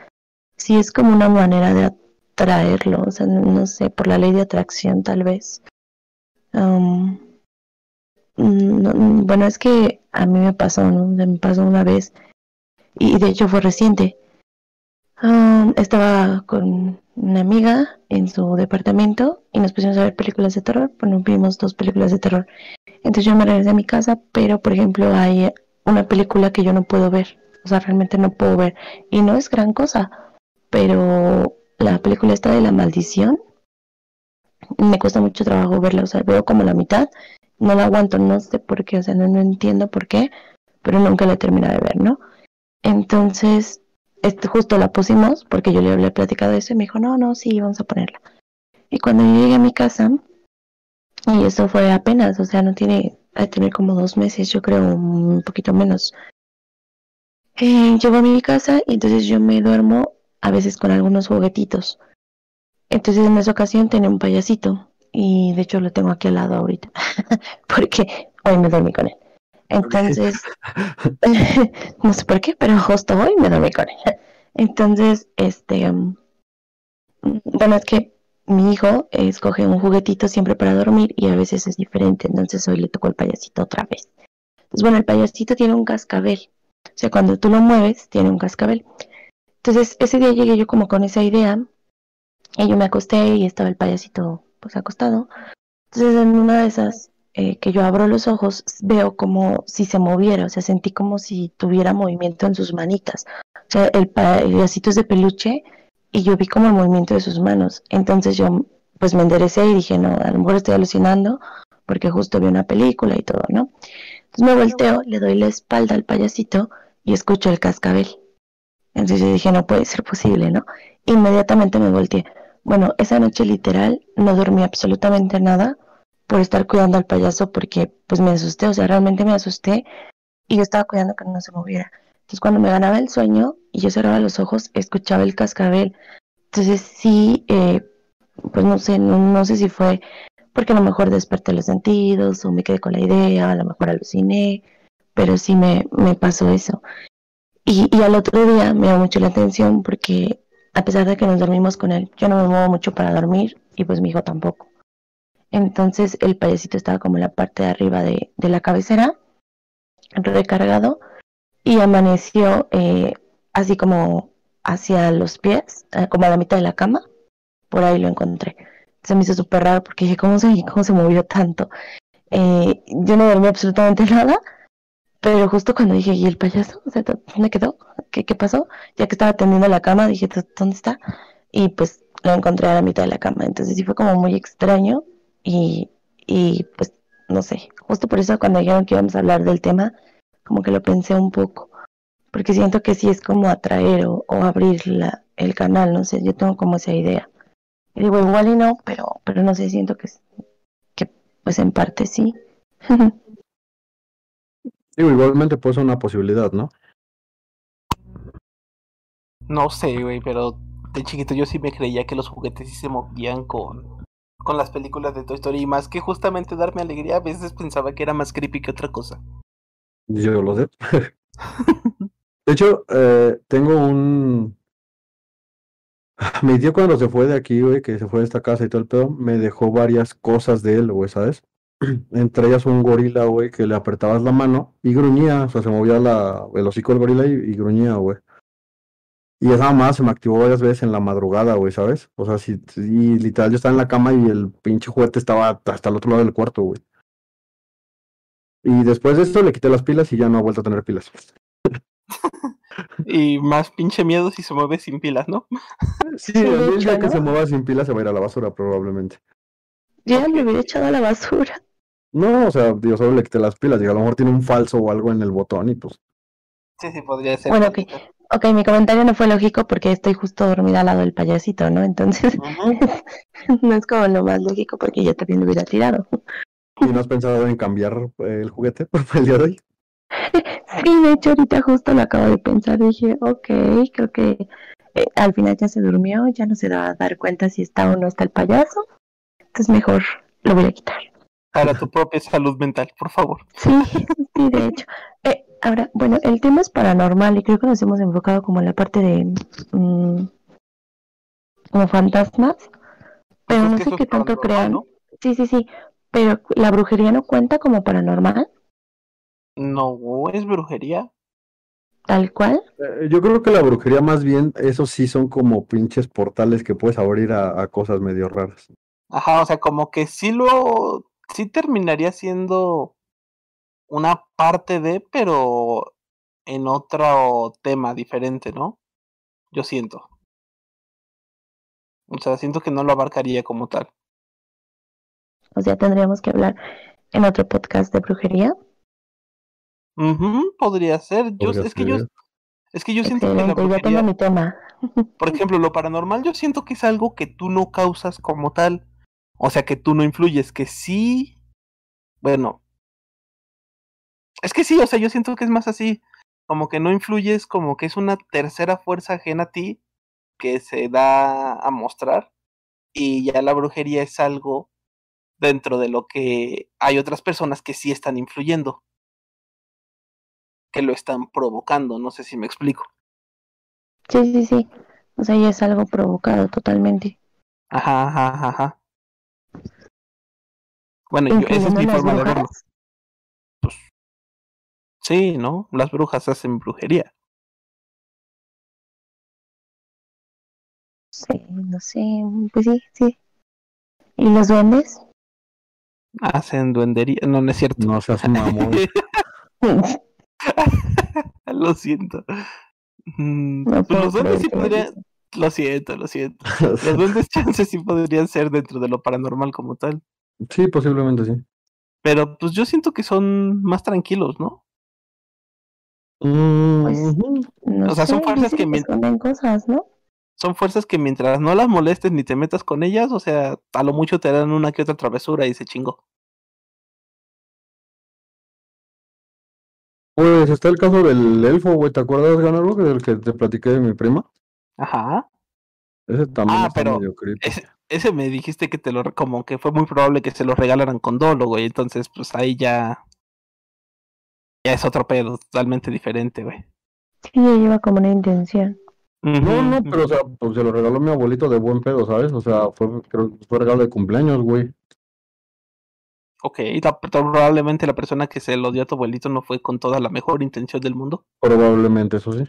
sí es como una manera de atraerlo, o sea, no, sé, por la ley de atracción tal vez. Mm, bueno, es que a mí me pasó, ¿no? Me pasó una vez y de hecho fue reciente. estaba con una amiga en su departamento y nos pusimos a ver películas de terror. Bueno, vimos dos películas de terror. Entonces yo me regresé a mi casa, pero por ejemplo hay una película que yo no puedo ver. O sea, realmente no puedo ver. Y no es gran cosa, pero la película está de la maldición. Me cuesta mucho trabajo verla, o sea, veo como la mitad. No la aguanto, no sé por qué, o sea, no, no entiendo por qué, pero nunca la he terminado de ver, ¿no? Entonces, justo la pusimos porque yo le había platicado eso y me dijo, no, no, sí, vamos a ponerla. Y cuando yo llegué a mi casa, y eso fue apenas, o sea, no tiene, a tener como dos meses, yo creo, un poquito menos. Eh, llego a mi casa y entonces yo me duermo a veces con algunos juguetitos. Entonces en esa ocasión tenía un payasito y de hecho lo tengo aquí al lado ahorita *laughs* porque hoy me dormí con él. Entonces, *laughs* no sé por qué, pero justo hoy me dormí con ella. *laughs* Entonces, este, um, bueno, es que mi hijo escoge un juguetito siempre para dormir y a veces es diferente, entonces hoy le tocó el payasito otra vez. Entonces, bueno, el payasito tiene un cascabel, o sea, cuando tú lo mueves, tiene un cascabel. Entonces, ese día llegué yo como con esa idea y yo me acosté y estaba el payasito pues acostado. Entonces, en una de esas eh, que yo abro los ojos, veo como si se moviera, o sea, sentí como si tuviera movimiento en sus manitas. O sea, el payasito es de peluche y yo vi como el movimiento de sus manos. Entonces yo pues me enderecé y dije, no, a lo mejor estoy alucinando porque justo vi una película y todo, ¿no? Entonces me volteo, le doy la espalda al payasito y escucho el cascabel. Entonces yo dije, no puede ser posible, ¿no? Inmediatamente me volteé. Bueno, esa noche literal no dormí absolutamente nada por estar cuidando al payaso porque pues me asusté, o sea, realmente me asusté y yo estaba cuidando que no se moviera. Entonces cuando me ganaba el sueño y yo cerraba los ojos, escuchaba el cascabel. Entonces sí, eh, pues no sé, no, sé si fue porque a lo mejor desperté los sentidos o me quedé con la idea, a lo mejor aluciné, pero sí me, me pasó eso. Y, al otro día me dio mucho la atención porque a pesar de que nos dormimos con él, yo no me muevo mucho para dormir y pues mi hijo tampoco. Entonces el payasito estaba como en la parte de arriba de, la cabecera, recargado, y amaneció eh, así como hacia los pies, eh, como a la mitad de la cama. Por ahí lo encontré. Se me hizo súper raro porque dije, ¿cómo se, cómo se movió tanto? Eh, yo no dormí absolutamente *laughs* nada, pero justo cuando dije, ¿y el payaso? ¿dónde quedó? ¿Qué, ¿Qué pasó? Ya que estaba tendiendo la cama, dije, ¿dónde está? Y pues lo encontré a la mitad de la cama. Entonces sí fue como muy extraño y, y pues no sé, justo por eso cuando dijeron que íbamos a hablar del tema, como que lo pensé un poco, porque siento que sí es como atraer o, abrir la, el canal, no sé, yo tengo como esa idea. Y digo, igual y no, pero, pero no sé, siento que, que pues en parte sí. *laughs*
Digo, igualmente puede ser una posibilidad, ¿no?
No sé, güey, pero de chiquito yo sí me creía que los juguetes sí se movían con, con las películas de Toy Story y más que justamente darme alegría, a veces pensaba que era más creepy que otra cosa.
Yo lo sé. *laughs* de hecho, eh, tengo un... *laughs* Mi tío cuando se fue de aquí, güey, que se fue de esta casa y todo el pedo, me dejó varias cosas de él, güey, ¿sabes? *clears throat* Entre ellas un gorila, güey, que le apretabas la mano y gruñía, o sea, se movía la, el hocico del gorila y gruñía, güey. Y esa mamá se me activó varias veces en la madrugada, güey, ¿sabes? O sea, sí, literal yo estaba en la cama y el pinche juguete estaba hasta el otro lado del cuarto, güey. Y después de esto le quité las pilas y ya no ha vuelto a tener pilas.
y más pinche miedo si se mueve sin pilas, ¿no?
Sí, el día que se mueva sin pilas se va a ir a la basura probablemente.
Ya me hubiera echado a la basura.
No, o sea, yo solo le quité las pilas y a lo mejor tiene un falso o algo en el botón y pues.
Sí, sí, podría ser.
Bueno, ok. Ok, mi comentario no fue lógico porque estoy justo dormida al lado del payasito, ¿no? Entonces, *laughs* no es como lo más lógico porque yo también lo hubiera tirado.
¿Y no has pensado en cambiar eh, el juguete *laughs* por el día de hoy?
sí, de hecho ahorita justo lo acabo de pensar. Dije, ok, creo que eh, al final ya se durmió, ya no se va a dar cuenta si está o no está el payaso. Entonces mejor lo voy a quitar.
Para tu propia salud mental, por favor.
Sí, sí, de hecho. Eh, Ahora, bueno, el tema es paranormal y creo que nos hemos enfocado como en la parte de mm, como fantasmas, pero no sé qué tanto crean. Sí, sí, sí, pero la brujería no cuenta como paranormal.
No, es brujería.
Tal cual.
Eh, yo creo que la brujería más bien, esos sí son como pinches portales que puedes abrir a, a cosas medio raras.
Ajá, o sea, como que sí lo, sí terminaría siendo una parte de, pero en otro tema diferente, ¿no? Yo siento. O sea, siento que no lo abarcaría como tal.
O sea, tendríamos que hablar en otro podcast de brujería.
podría ser. Yo, es que yo es que yo siento que la brujería,
tengo mi tema. *laughs*
por ejemplo, lo paranormal yo siento que es algo que tú no causas como tal. O sea, que tú no influyes, que sí, bueno, es que sí, o sea, yo siento que es más así, como que no influyes, como que es una tercera fuerza ajena a ti que se da a mostrar y ya la brujería es algo dentro de lo que hay otras personas que sí están influyendo, que lo están provocando, no sé si me explico.
Sí, sí, sí, o sea, ya es algo provocado totalmente.
Ajá, ajá, ajá. Bueno, yo, esa es mi forma de verlo. Sí, ¿no? Las brujas hacen brujería.
Sí, no sé, pues sí, sí. ¿Y los duendes?
Hacen duendería. No, no es cierto.
No seas mamón. *laughs*
lo siento. Mm, pues los duendes sí podrían. Lo siento, lo siento. *laughs* Los duendes chances sí podrían ser dentro de lo paranormal como tal.
Sí, posiblemente sí.
Pero pues yo siento que son más tranquilos, ¿no?
Mm, pues, o sea,
son fuerzas que,
cosas, ¿no?
Son fuerzas que mientras no las molestes ni te metas con ellas, o sea, a lo mucho te dan una que otra travesura y se chingó.
Pues está el caso del elfo, güey, ¿te acuerdas, Ganarlo? Del que te platiqué de mi prima.
Ajá.
Ese también
ah, pero ese, me dijiste que te lo como que fue muy probable que se lo regalaran con dolo, güey. Entonces, pues ahí ya ya es otro pedo totalmente diferente, güey.
Sí, ya lleva como una intención.
No, no, pero o sea, pues se lo regaló mi abuelito de buen pedo, ¿sabes? O sea, fue creo fue regalo de cumpleaños, güey.
Ok, probablemente la persona que se lo dio a tu abuelito no fue con toda la mejor intención del mundo.
Probablemente, eso sí.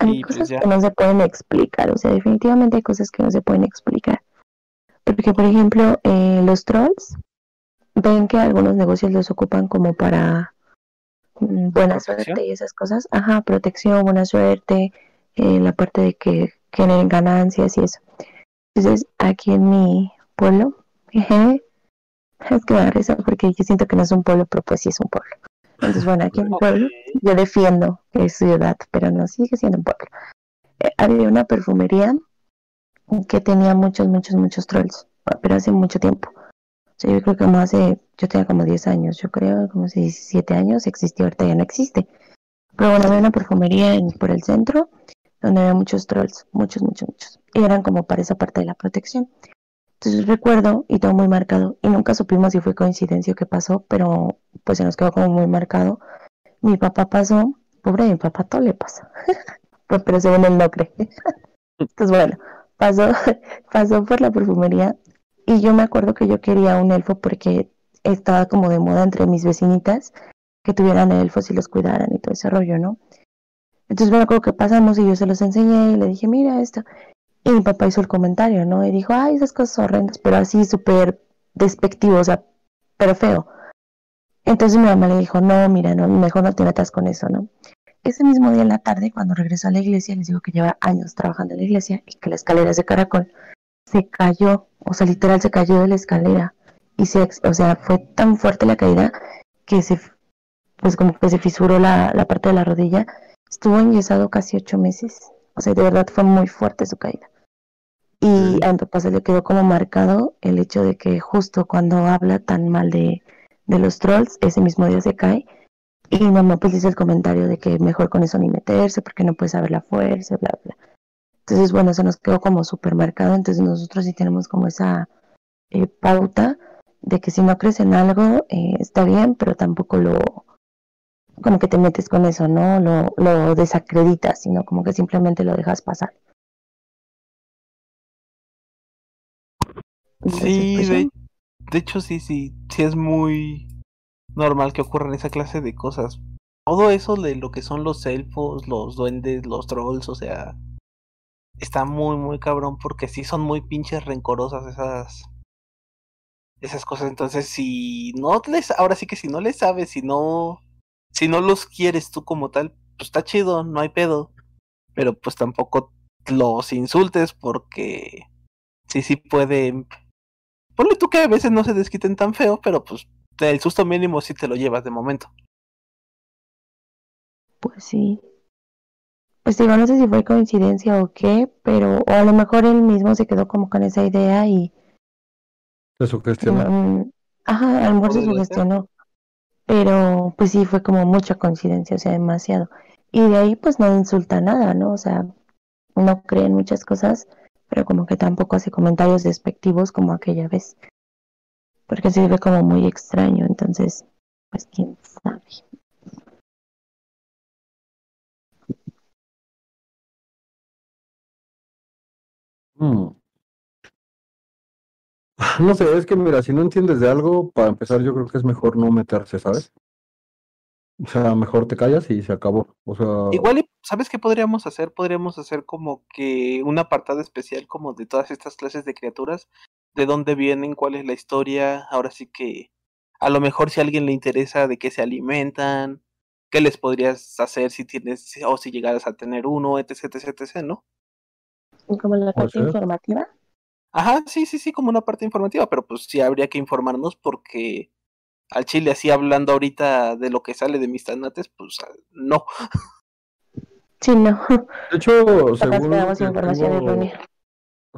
Hay pues cosas que no se pueden explicar, o sea, definitivamente hay cosas que no se pueden explicar. Porque, por ejemplo, eh, los trolls ven que algunos negocios los ocupan como para mm, buena suerte y esas cosas. Ajá, protección, buena suerte, eh, la parte de que generen ganancias y eso. Entonces, aquí en mi pueblo. *laughs* es que da risa porque yo siento que no es un pueblo, pero pues sí es un pueblo. Entonces, bueno, aquí en mi *laughs* pueblo yo defiendo que es ciudad, pero no sigue siendo un pueblo. Eh, había una perfumería que tenía muchos, muchos, muchos trolls, pero hace mucho tiempo. Sea, yo creo que como hace, yo tenía como 10 años, yo creo, como 17 años, existió, ahorita ya no existe. Pero bueno, había una perfumería por el centro donde había muchos trolls, muchos, muchos, muchos. Y eran como para esa parte de la protección. Entonces recuerdo, y todo muy marcado, y nunca supimos si fue coincidencia o qué pasó, pero pues se nos quedó como muy marcado. Mi papá pasó, pobre mi papá, todo le pasa, pues, *laughs* pero según él no cree. *laughs* Entonces bueno, pasó, *laughs* pasó por la perfumería y yo me acuerdo que yo quería un elfo porque estaba como de moda entre mis vecinitas que tuvieran elfos y los cuidaran y todo ese rollo, ¿no? Entonces me acuerdo que pasamos y yo se los enseñé y le dije, mira esto. Y mi papá hizo el comentario, ¿no? Y dijo, ay, esas cosas horrendas, pero así súper despectivo, o sea, pero feo. Entonces mi mamá le dijo, no, mira, no, mejor no te metas con eso, ¿no? Ese mismo día en la tarde, cuando regresó a la iglesia, les digo que lleva años trabajando en la iglesia y que la escalera es de caracol, se cayó, o sea, literal se cayó de la escalera. Y se, o sea, fue tan fuerte la caída que se, pues como que se fisuró la, la parte de la rodilla. Estuvo enyesado casi ocho meses. O sea, de verdad fue muy fuerte su caída. Y a mi papá se le quedó como marcado el hecho de que justo cuando habla tan mal de, los trolls, ese mismo día se cae. Y mamá pues el comentario de que mejor con eso ni meterse porque no puede saber la fuerza, bla, bla. Entonces, bueno, se nos quedó como súper marcado. Entonces nosotros sí tenemos como esa eh, pauta de que si no crees en algo, eh, está bien, pero tampoco lo, como que te metes con eso, ¿no? Lo, lo desacreditas, sino como que simplemente lo dejas pasar.
Sí, de, hecho sí, sí, sí es muy normal que ocurran esa clase de cosas. Todo eso de lo que son los elfos, los duendes, los trolls, o sea, está muy, muy cabrón porque sí son muy pinches rencorosas esas esas cosas. Entonces, si no les, ahora sí que si no les sabes, si no, si no los quieres tú como tal, pues está chido, no hay pedo. Pero pues tampoco los insultes porque sí, sí puede Ponle tú que a veces no se desquiten tan feo, pero pues el susto mínimo sí te lo llevas de momento.
Pues sí. Pues digo, no sé si fue coincidencia o qué, pero o a lo mejor él mismo se quedó como con esa idea y...
Se sugestionó.
Ajá, a lo mejor se sugestionó. Pero pues sí, fue como mucha coincidencia, o sea, demasiado. Y de ahí pues no insulta nada, ¿no? O sea, no cree en muchas cosas pero como que tampoco hace comentarios despectivos como aquella vez. Porque se ve como muy extraño, entonces, pues quién sabe.
Hmm. No sé, es que mira, si no entiendes de algo, para empezar yo creo que es mejor no meterse, ¿sabes? O sea, mejor te callas y se acabó. O sea.
Igual, ¿sabes qué podríamos hacer? Podríamos hacer como que un apartado especial como de todas estas clases de criaturas de dónde vienen, cuál es la historia. Ahora sí que a lo mejor si a alguien le interesa de qué se alimentan, qué les podrías hacer si tienes o si llegaras a tener uno, etc, etc, etc, ¿no?
Como la parte informativa.
Ajá, sí, sí, sí, como una parte informativa, pero pues sí habría que informarnos porque al chile así hablando ahorita de lo que sale de mis tanates, pues ah, no.
Sí, no.
De hecho, *laughs* según lo, que tengo,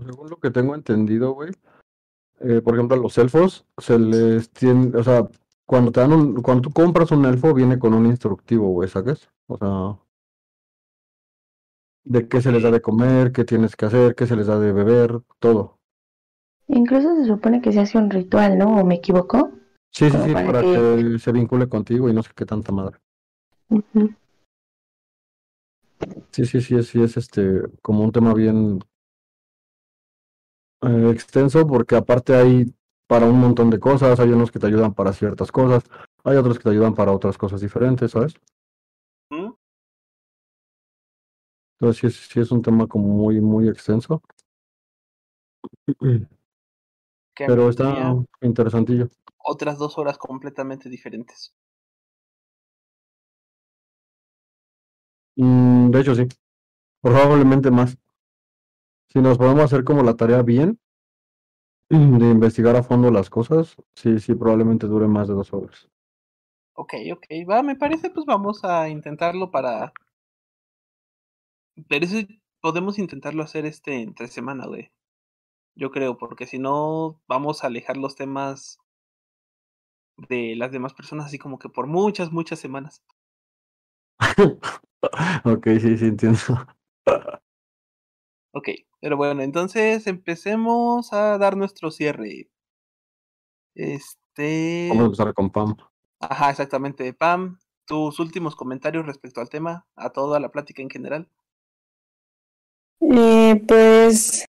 según lo que tengo entendido, güey, eh, por ejemplo, a los elfos se les tiene, o sea, cuando te dan un, cuando tú compras un elfo viene con un instructivo, güey, ¿sabes? O sea, de qué se les da de comer, qué tienes que hacer, qué se les da de beber, todo.
Incluso se supone que se hace un ritual, ¿no? ¿O me equivoco?
Sí, sí, sí, para, que... se vincule contigo y no sé qué tanta madre. Sí, sí, sí, sí, es este, como un tema bien eh, extenso, porque aparte hay para un montón de cosas, hay unos que te ayudan para ciertas cosas, hay otros que te ayudan para otras cosas diferentes, ¿sabes? Entonces sí, sí es un tema como muy, muy extenso. *clears throat* Pero está interesantillo.
Otras dos horas completamente diferentes.
Mm, de hecho, sí. Probablemente más. Si nos podemos hacer como la tarea bien, de investigar a fondo las cosas, sí, sí, probablemente dure más de dos horas.
Ok, ok, va, me parece, pues vamos a intentarlo para... Pero eso podemos intentarlo hacer este entre semana, güey. Yo creo, porque si no, vamos a alejar los temas de las demás personas así como que por muchas, muchas semanas. *laughs*
ok, sí, sí, entiendo. *laughs*
ok, pero bueno, entonces empecemos a dar nuestro cierre. Este.
Vamos a empezar con Pam.
Ajá, exactamente. Pam, tus últimos comentarios respecto al tema, a toda la plática en general.
Eh, pues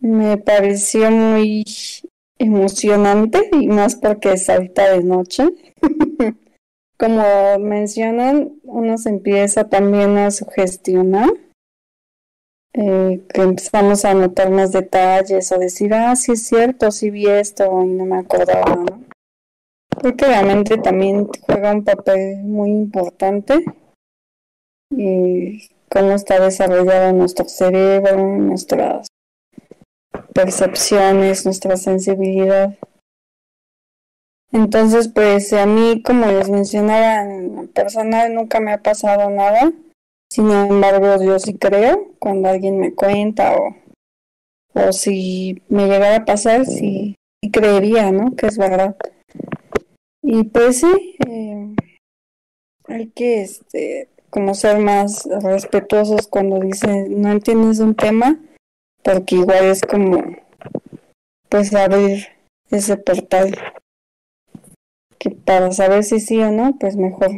me pareció muy emocionante y más porque ahorita de noche. *laughs* Como mencionan, uno se empieza también a sugestionar, eh, que empezamos a notar más detalles o decir, ah, sí es cierto, sí vi esto y no me acordaba, ¿no? Porque obviamente también juega un papel muy importante cómo está desarrollado nuestro cerebro, nuestras percepciones, nuestra sensibilidad. Entonces, pues a mí, como les mencionaba, en personal nunca me ha pasado nada. Sin embargo, yo sí creo cuando alguien me cuenta o, o si me llegara a pasar, sí, creería, ¿no? Que es verdad. Y pues sí, eh, hay que, este, como ser más respetuosos cuando dicen no entiendes un tema, porque igual es como pues abrir ese portal que para saber si sí o no pues mejor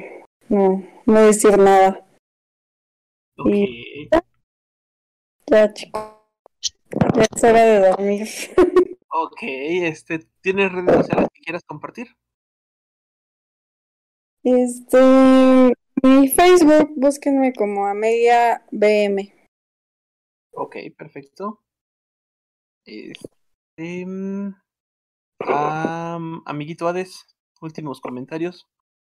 no no decir nada. Y ya, chico. Ya es hora de dormir. *laughs*
Ok este tienes redes sociales que quieras compartir
este mi Facebook búsquenme como a media BM
Ok, perfecto. Este, mm, amiguito Hades, últimos comentarios.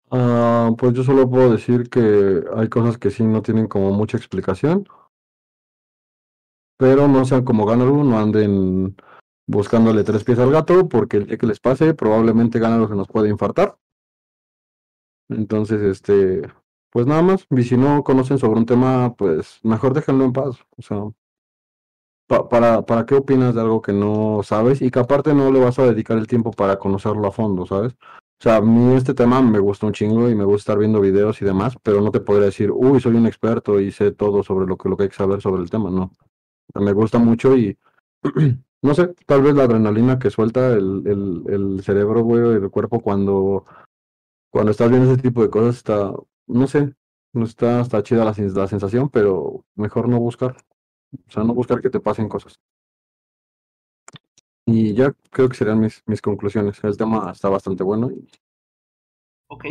Ah, pues yo solo puedo decir que hay cosas que sí no tienen como mucha explicación. Pero no sean como Ganaru, no anden buscándole tres pies al gato, porque el día que les pase, probablemente Ganaru se nos puede infartar. Entonces, este, pues nada más, y si no conocen sobre un tema, pues mejor déjenlo en paz. O sea, para, ¿Para qué opinas de algo que no sabes y que aparte no le vas a dedicar el tiempo para conocerlo a fondo, ¿sabes? O sea, a mí este tema me gusta un chingo y me gusta estar viendo videos y demás, pero no te podría decir, uy, soy un experto y sé todo sobre lo que, lo que hay que saber sobre el tema, no. me gusta mucho y *clears throat* no sé, tal vez la adrenalina que suelta el, el, el cerebro, güey, el cuerpo cuando, cuando estás viendo ese tipo de cosas está, no sé, no está, está chida la, la sensación, pero mejor no buscar. O sea, no buscar que te pasen cosas. Y ya creo que serían mis, mis conclusiones. El tema está bastante bueno. Y...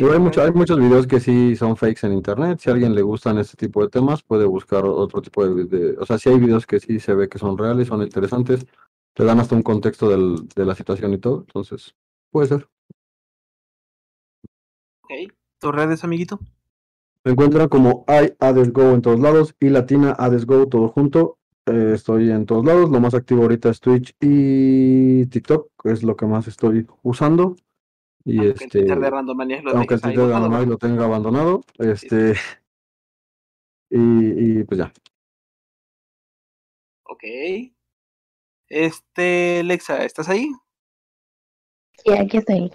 hay, mucho, hay muchos videos que sí son fakes en internet. Si a alguien le gustan este tipo de temas, puede buscar otro tipo de, O sea, si hay videos que sí se ve que son reales, son interesantes. te dan hasta un contexto del, de la situación y todo, entonces puede ser.
Ok, ¿tus redes, amiguito?
Me encuentran como iAdesGo en todos lados y Latina Adesgo todo junto. Eh, estoy en todos lados. Lo más activo ahorita es Twitch y TikTok, es lo que más estoy usando. Y
aunque
este,
el Twitter de lo
aunque el Twitter de lo tenga abandonado, este, *laughs* y, y pues ya.
Ok. Este, Lexa, ¿estás ahí?
Sí, aquí estoy.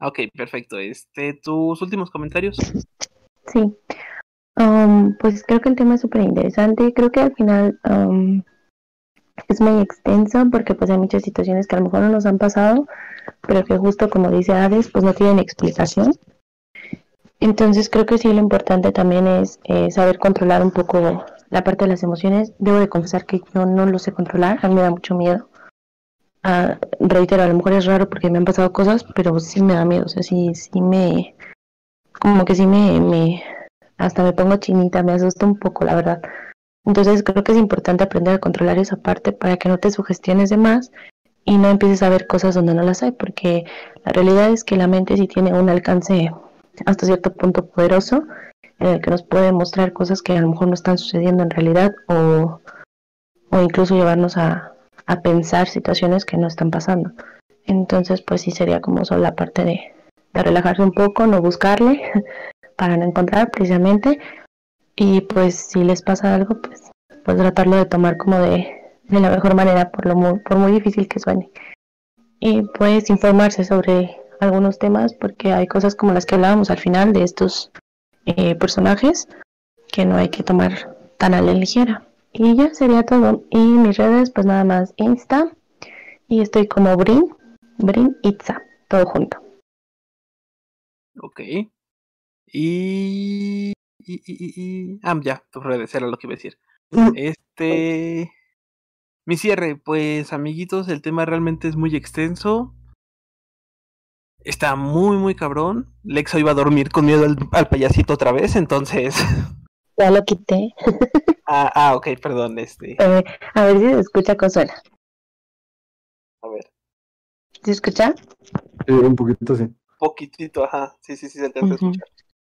Ok, perfecto. Este, tus últimos comentarios.
Sí. Um, pues creo que el tema es súper interesante. Creo que al final um, es muy extenso porque pues hay muchas situaciones que a lo mejor no nos han pasado, pero que justo como dice Hades, pues no tienen explicación. Entonces creo que sí lo importante también es eh, saber controlar un poco la parte de las emociones. Debo de confesar que yo no lo sé controlar, a mí me da mucho miedo. Ah, reitero, a lo mejor es raro porque me han pasado cosas, pero sí me da miedo, o sea, sí, sí me, como que sí me, me, hasta me pongo chinita, me asusta un poco, la verdad. Entonces creo que es importante aprender a controlar esa parte para que no te sugestiones de más y no empieces a ver cosas donde no las hay, porque la realidad es que la mente sí tiene un alcance hasta cierto punto poderoso en el que nos puede mostrar cosas que a lo mejor no están sucediendo en realidad o, o incluso llevarnos a, a pensar situaciones que no están pasando. Entonces, pues sí sería como solo la parte de, de relajarse un poco, no buscarle *laughs* para no encontrar precisamente. Y pues si les pasa algo, pues, pues tratarlo de tomar como de, de la mejor manera, por, lo muy, por muy difícil que suene. Y pues informarse sobre algunos temas, porque hay cosas como las que hablábamos al final de estos eh, personajes que no hay que tomar tan a la ligera. Y ya sería todo. Y mis redes, pues nada más Insta. Y estoy como Brin, Brin Itza, todo junto.
Ok. Y... y, y, y, Ah, ya, tus redes, era lo que iba a decir. Este... Mi cierre, pues amiguitos, el tema realmente es muy extenso. Está muy, muy cabrón. Lexa iba a dormir con miedo al, al payasito otra vez, entonces... *laughs*
Ya lo quité. *laughs*
Ah, ah, ok, perdón, este...
Eh, a ver si se escucha Consuela.
A ver,
¿Se escucha?
Un poquito sí.
Poquitito, ajá. Sí, sí, sí, se alcanza a escuchar.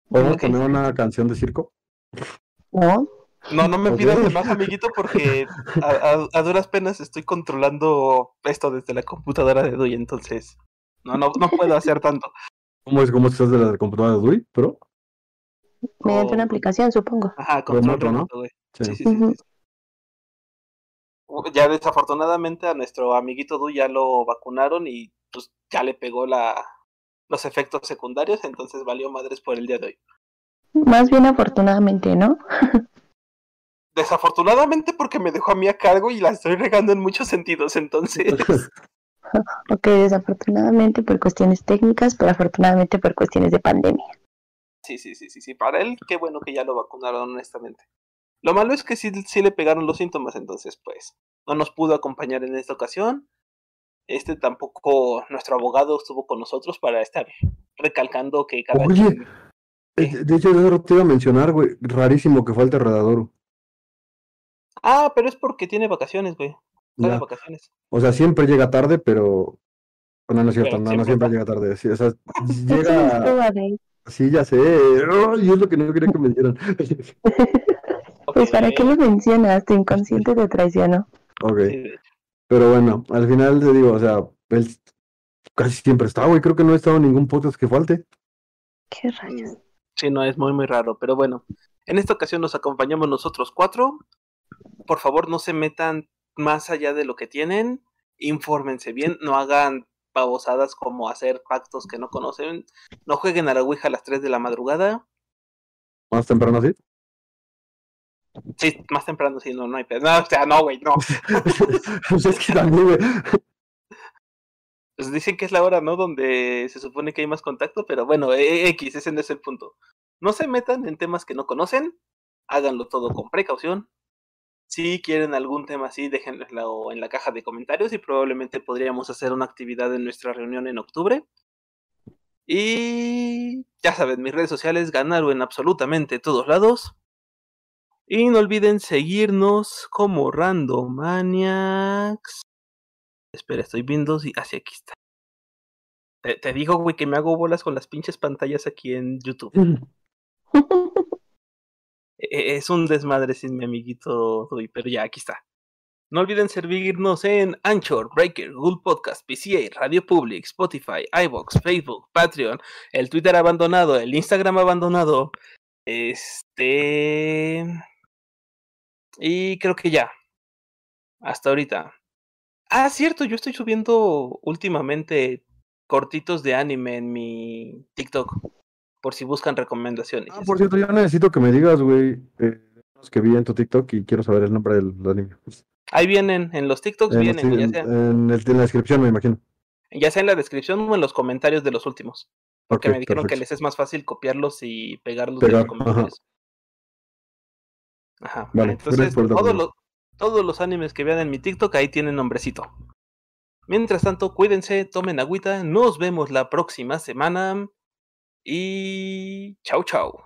¿Podemos poner una canción de circo?
No.
No, no me pidas de más, amiguito, porque a, a- a duras penas estoy controlando esto desde la computadora de Dui, entonces no, no, no puedo hacer tanto.
¿Cómo es, cómo estás de la computadora de Dui? ¿Pero?
Mediante una
Con-
aplicación, supongo.
Ajá, control
Remoto, ¿no? Sí.
Sí, sí, Ya desafortunadamente a nuestro amiguito Du ya lo vacunaron y pues ya le pegó la los efectos secundarios, entonces valió madres por el día de hoy.
Más bien afortunadamente, ¿no? *laughs*
Desafortunadamente porque me dejó a mí a cargo y la estoy regando en muchos sentidos, entonces *laughs*
Ok, desafortunadamente por cuestiones técnicas, pero afortunadamente por cuestiones de pandemia.
Sí, sí, sí, sí, sí. Para él, qué bueno que ya lo vacunaron, honestamente. Lo malo es que sí, sí le pegaron los síntomas, entonces, pues, no nos pudo acompañar en esta ocasión. Este tampoco, nuestro abogado estuvo con nosotros para estar recalcando que cada
Oye,
quien-
Eh, De hecho, eso te iba a mencionar, güey. Rarísimo que falte Redador.
Ah, pero es porque tiene vacaciones, güey.
Ya.
vacaciones.
O sea, siempre llega tarde, pero. No, no es cierto, no, no
siempre
llega tarde. Sí, o sea, *laughs* llega. Sí, ya sé. Ay, es lo que no quería que me dieran. *laughs*
Pues para qué lo mencionas, tu inconsciente te traicionó.
ok.
Sí, de hecho.
Pero bueno, al final te digo, o sea, él casi siempre está, güey. Creo que no ha estado en ningún podcast que falte.
Qué rayos.
Sí, no, es muy, muy raro, pero bueno. En esta ocasión nos acompañamos nosotros cuatro. Por favor, no se metan más allá de lo que tienen. Infórmense bien, no hagan babosadas como hacer pactos que no conocen. No jueguen a la Ouija a las 3 de la madrugada.
Más temprano así.
Sí, más temprano, sí, no, no hay pedo. No, o sea, no, güey, no. *laughs*
Pues es que también, güey.
Pues dicen que es la hora, ¿no? Donde se supone que hay más contacto, pero bueno, eh, X, ese no es el punto. No se metan en temas que no conocen, háganlo todo con precaución. Si quieren algún tema así, déjenlo en la caja de comentarios y probablemente podríamos hacer una actividad en nuestra reunión en octubre. Y ya saben, mis redes sociales ganaron en absolutamente todos lados. Y no olviden seguirnos como Randomaniacs Espera, estoy viendo si. Aquí está. Te, te, digo, güey, que me hago bolas con las pinches pantallas aquí en YouTube. *laughs* E, es un desmadre sin mi amiguito Dui, pero ya, aquí está. No olviden servirnos en Anchor, Breaker, Google Podcast, PCA, Radio Public, Spotify, iBox, Facebook, Patreon, el Twitter abandonado, el Instagram abandonado. Este. Y creo que ya. Hasta ahorita. Ah, cierto, yo estoy subiendo últimamente cortitos de anime en mi TikTok. Por si buscan recomendaciones.
Ah, por cierto, yo necesito que me digas, güey, eh, que vi en tu TikTok y quiero saber el nombre del anime.
Ahí vienen, en los TikToks vienen.
en, en, la descripción, me imagino.
Ya sea en la descripción o en los comentarios de los últimos. Porque me dijeron que les es más fácil copiarlos y pegarlos en los comentarios. Ajá. Vale, entonces todos los, todos los animes que vean en mi TikTok ahí tienen nombrecito. Mientras tanto, cuídense, tomen agüita, nos vemos la próxima semana y chau chau.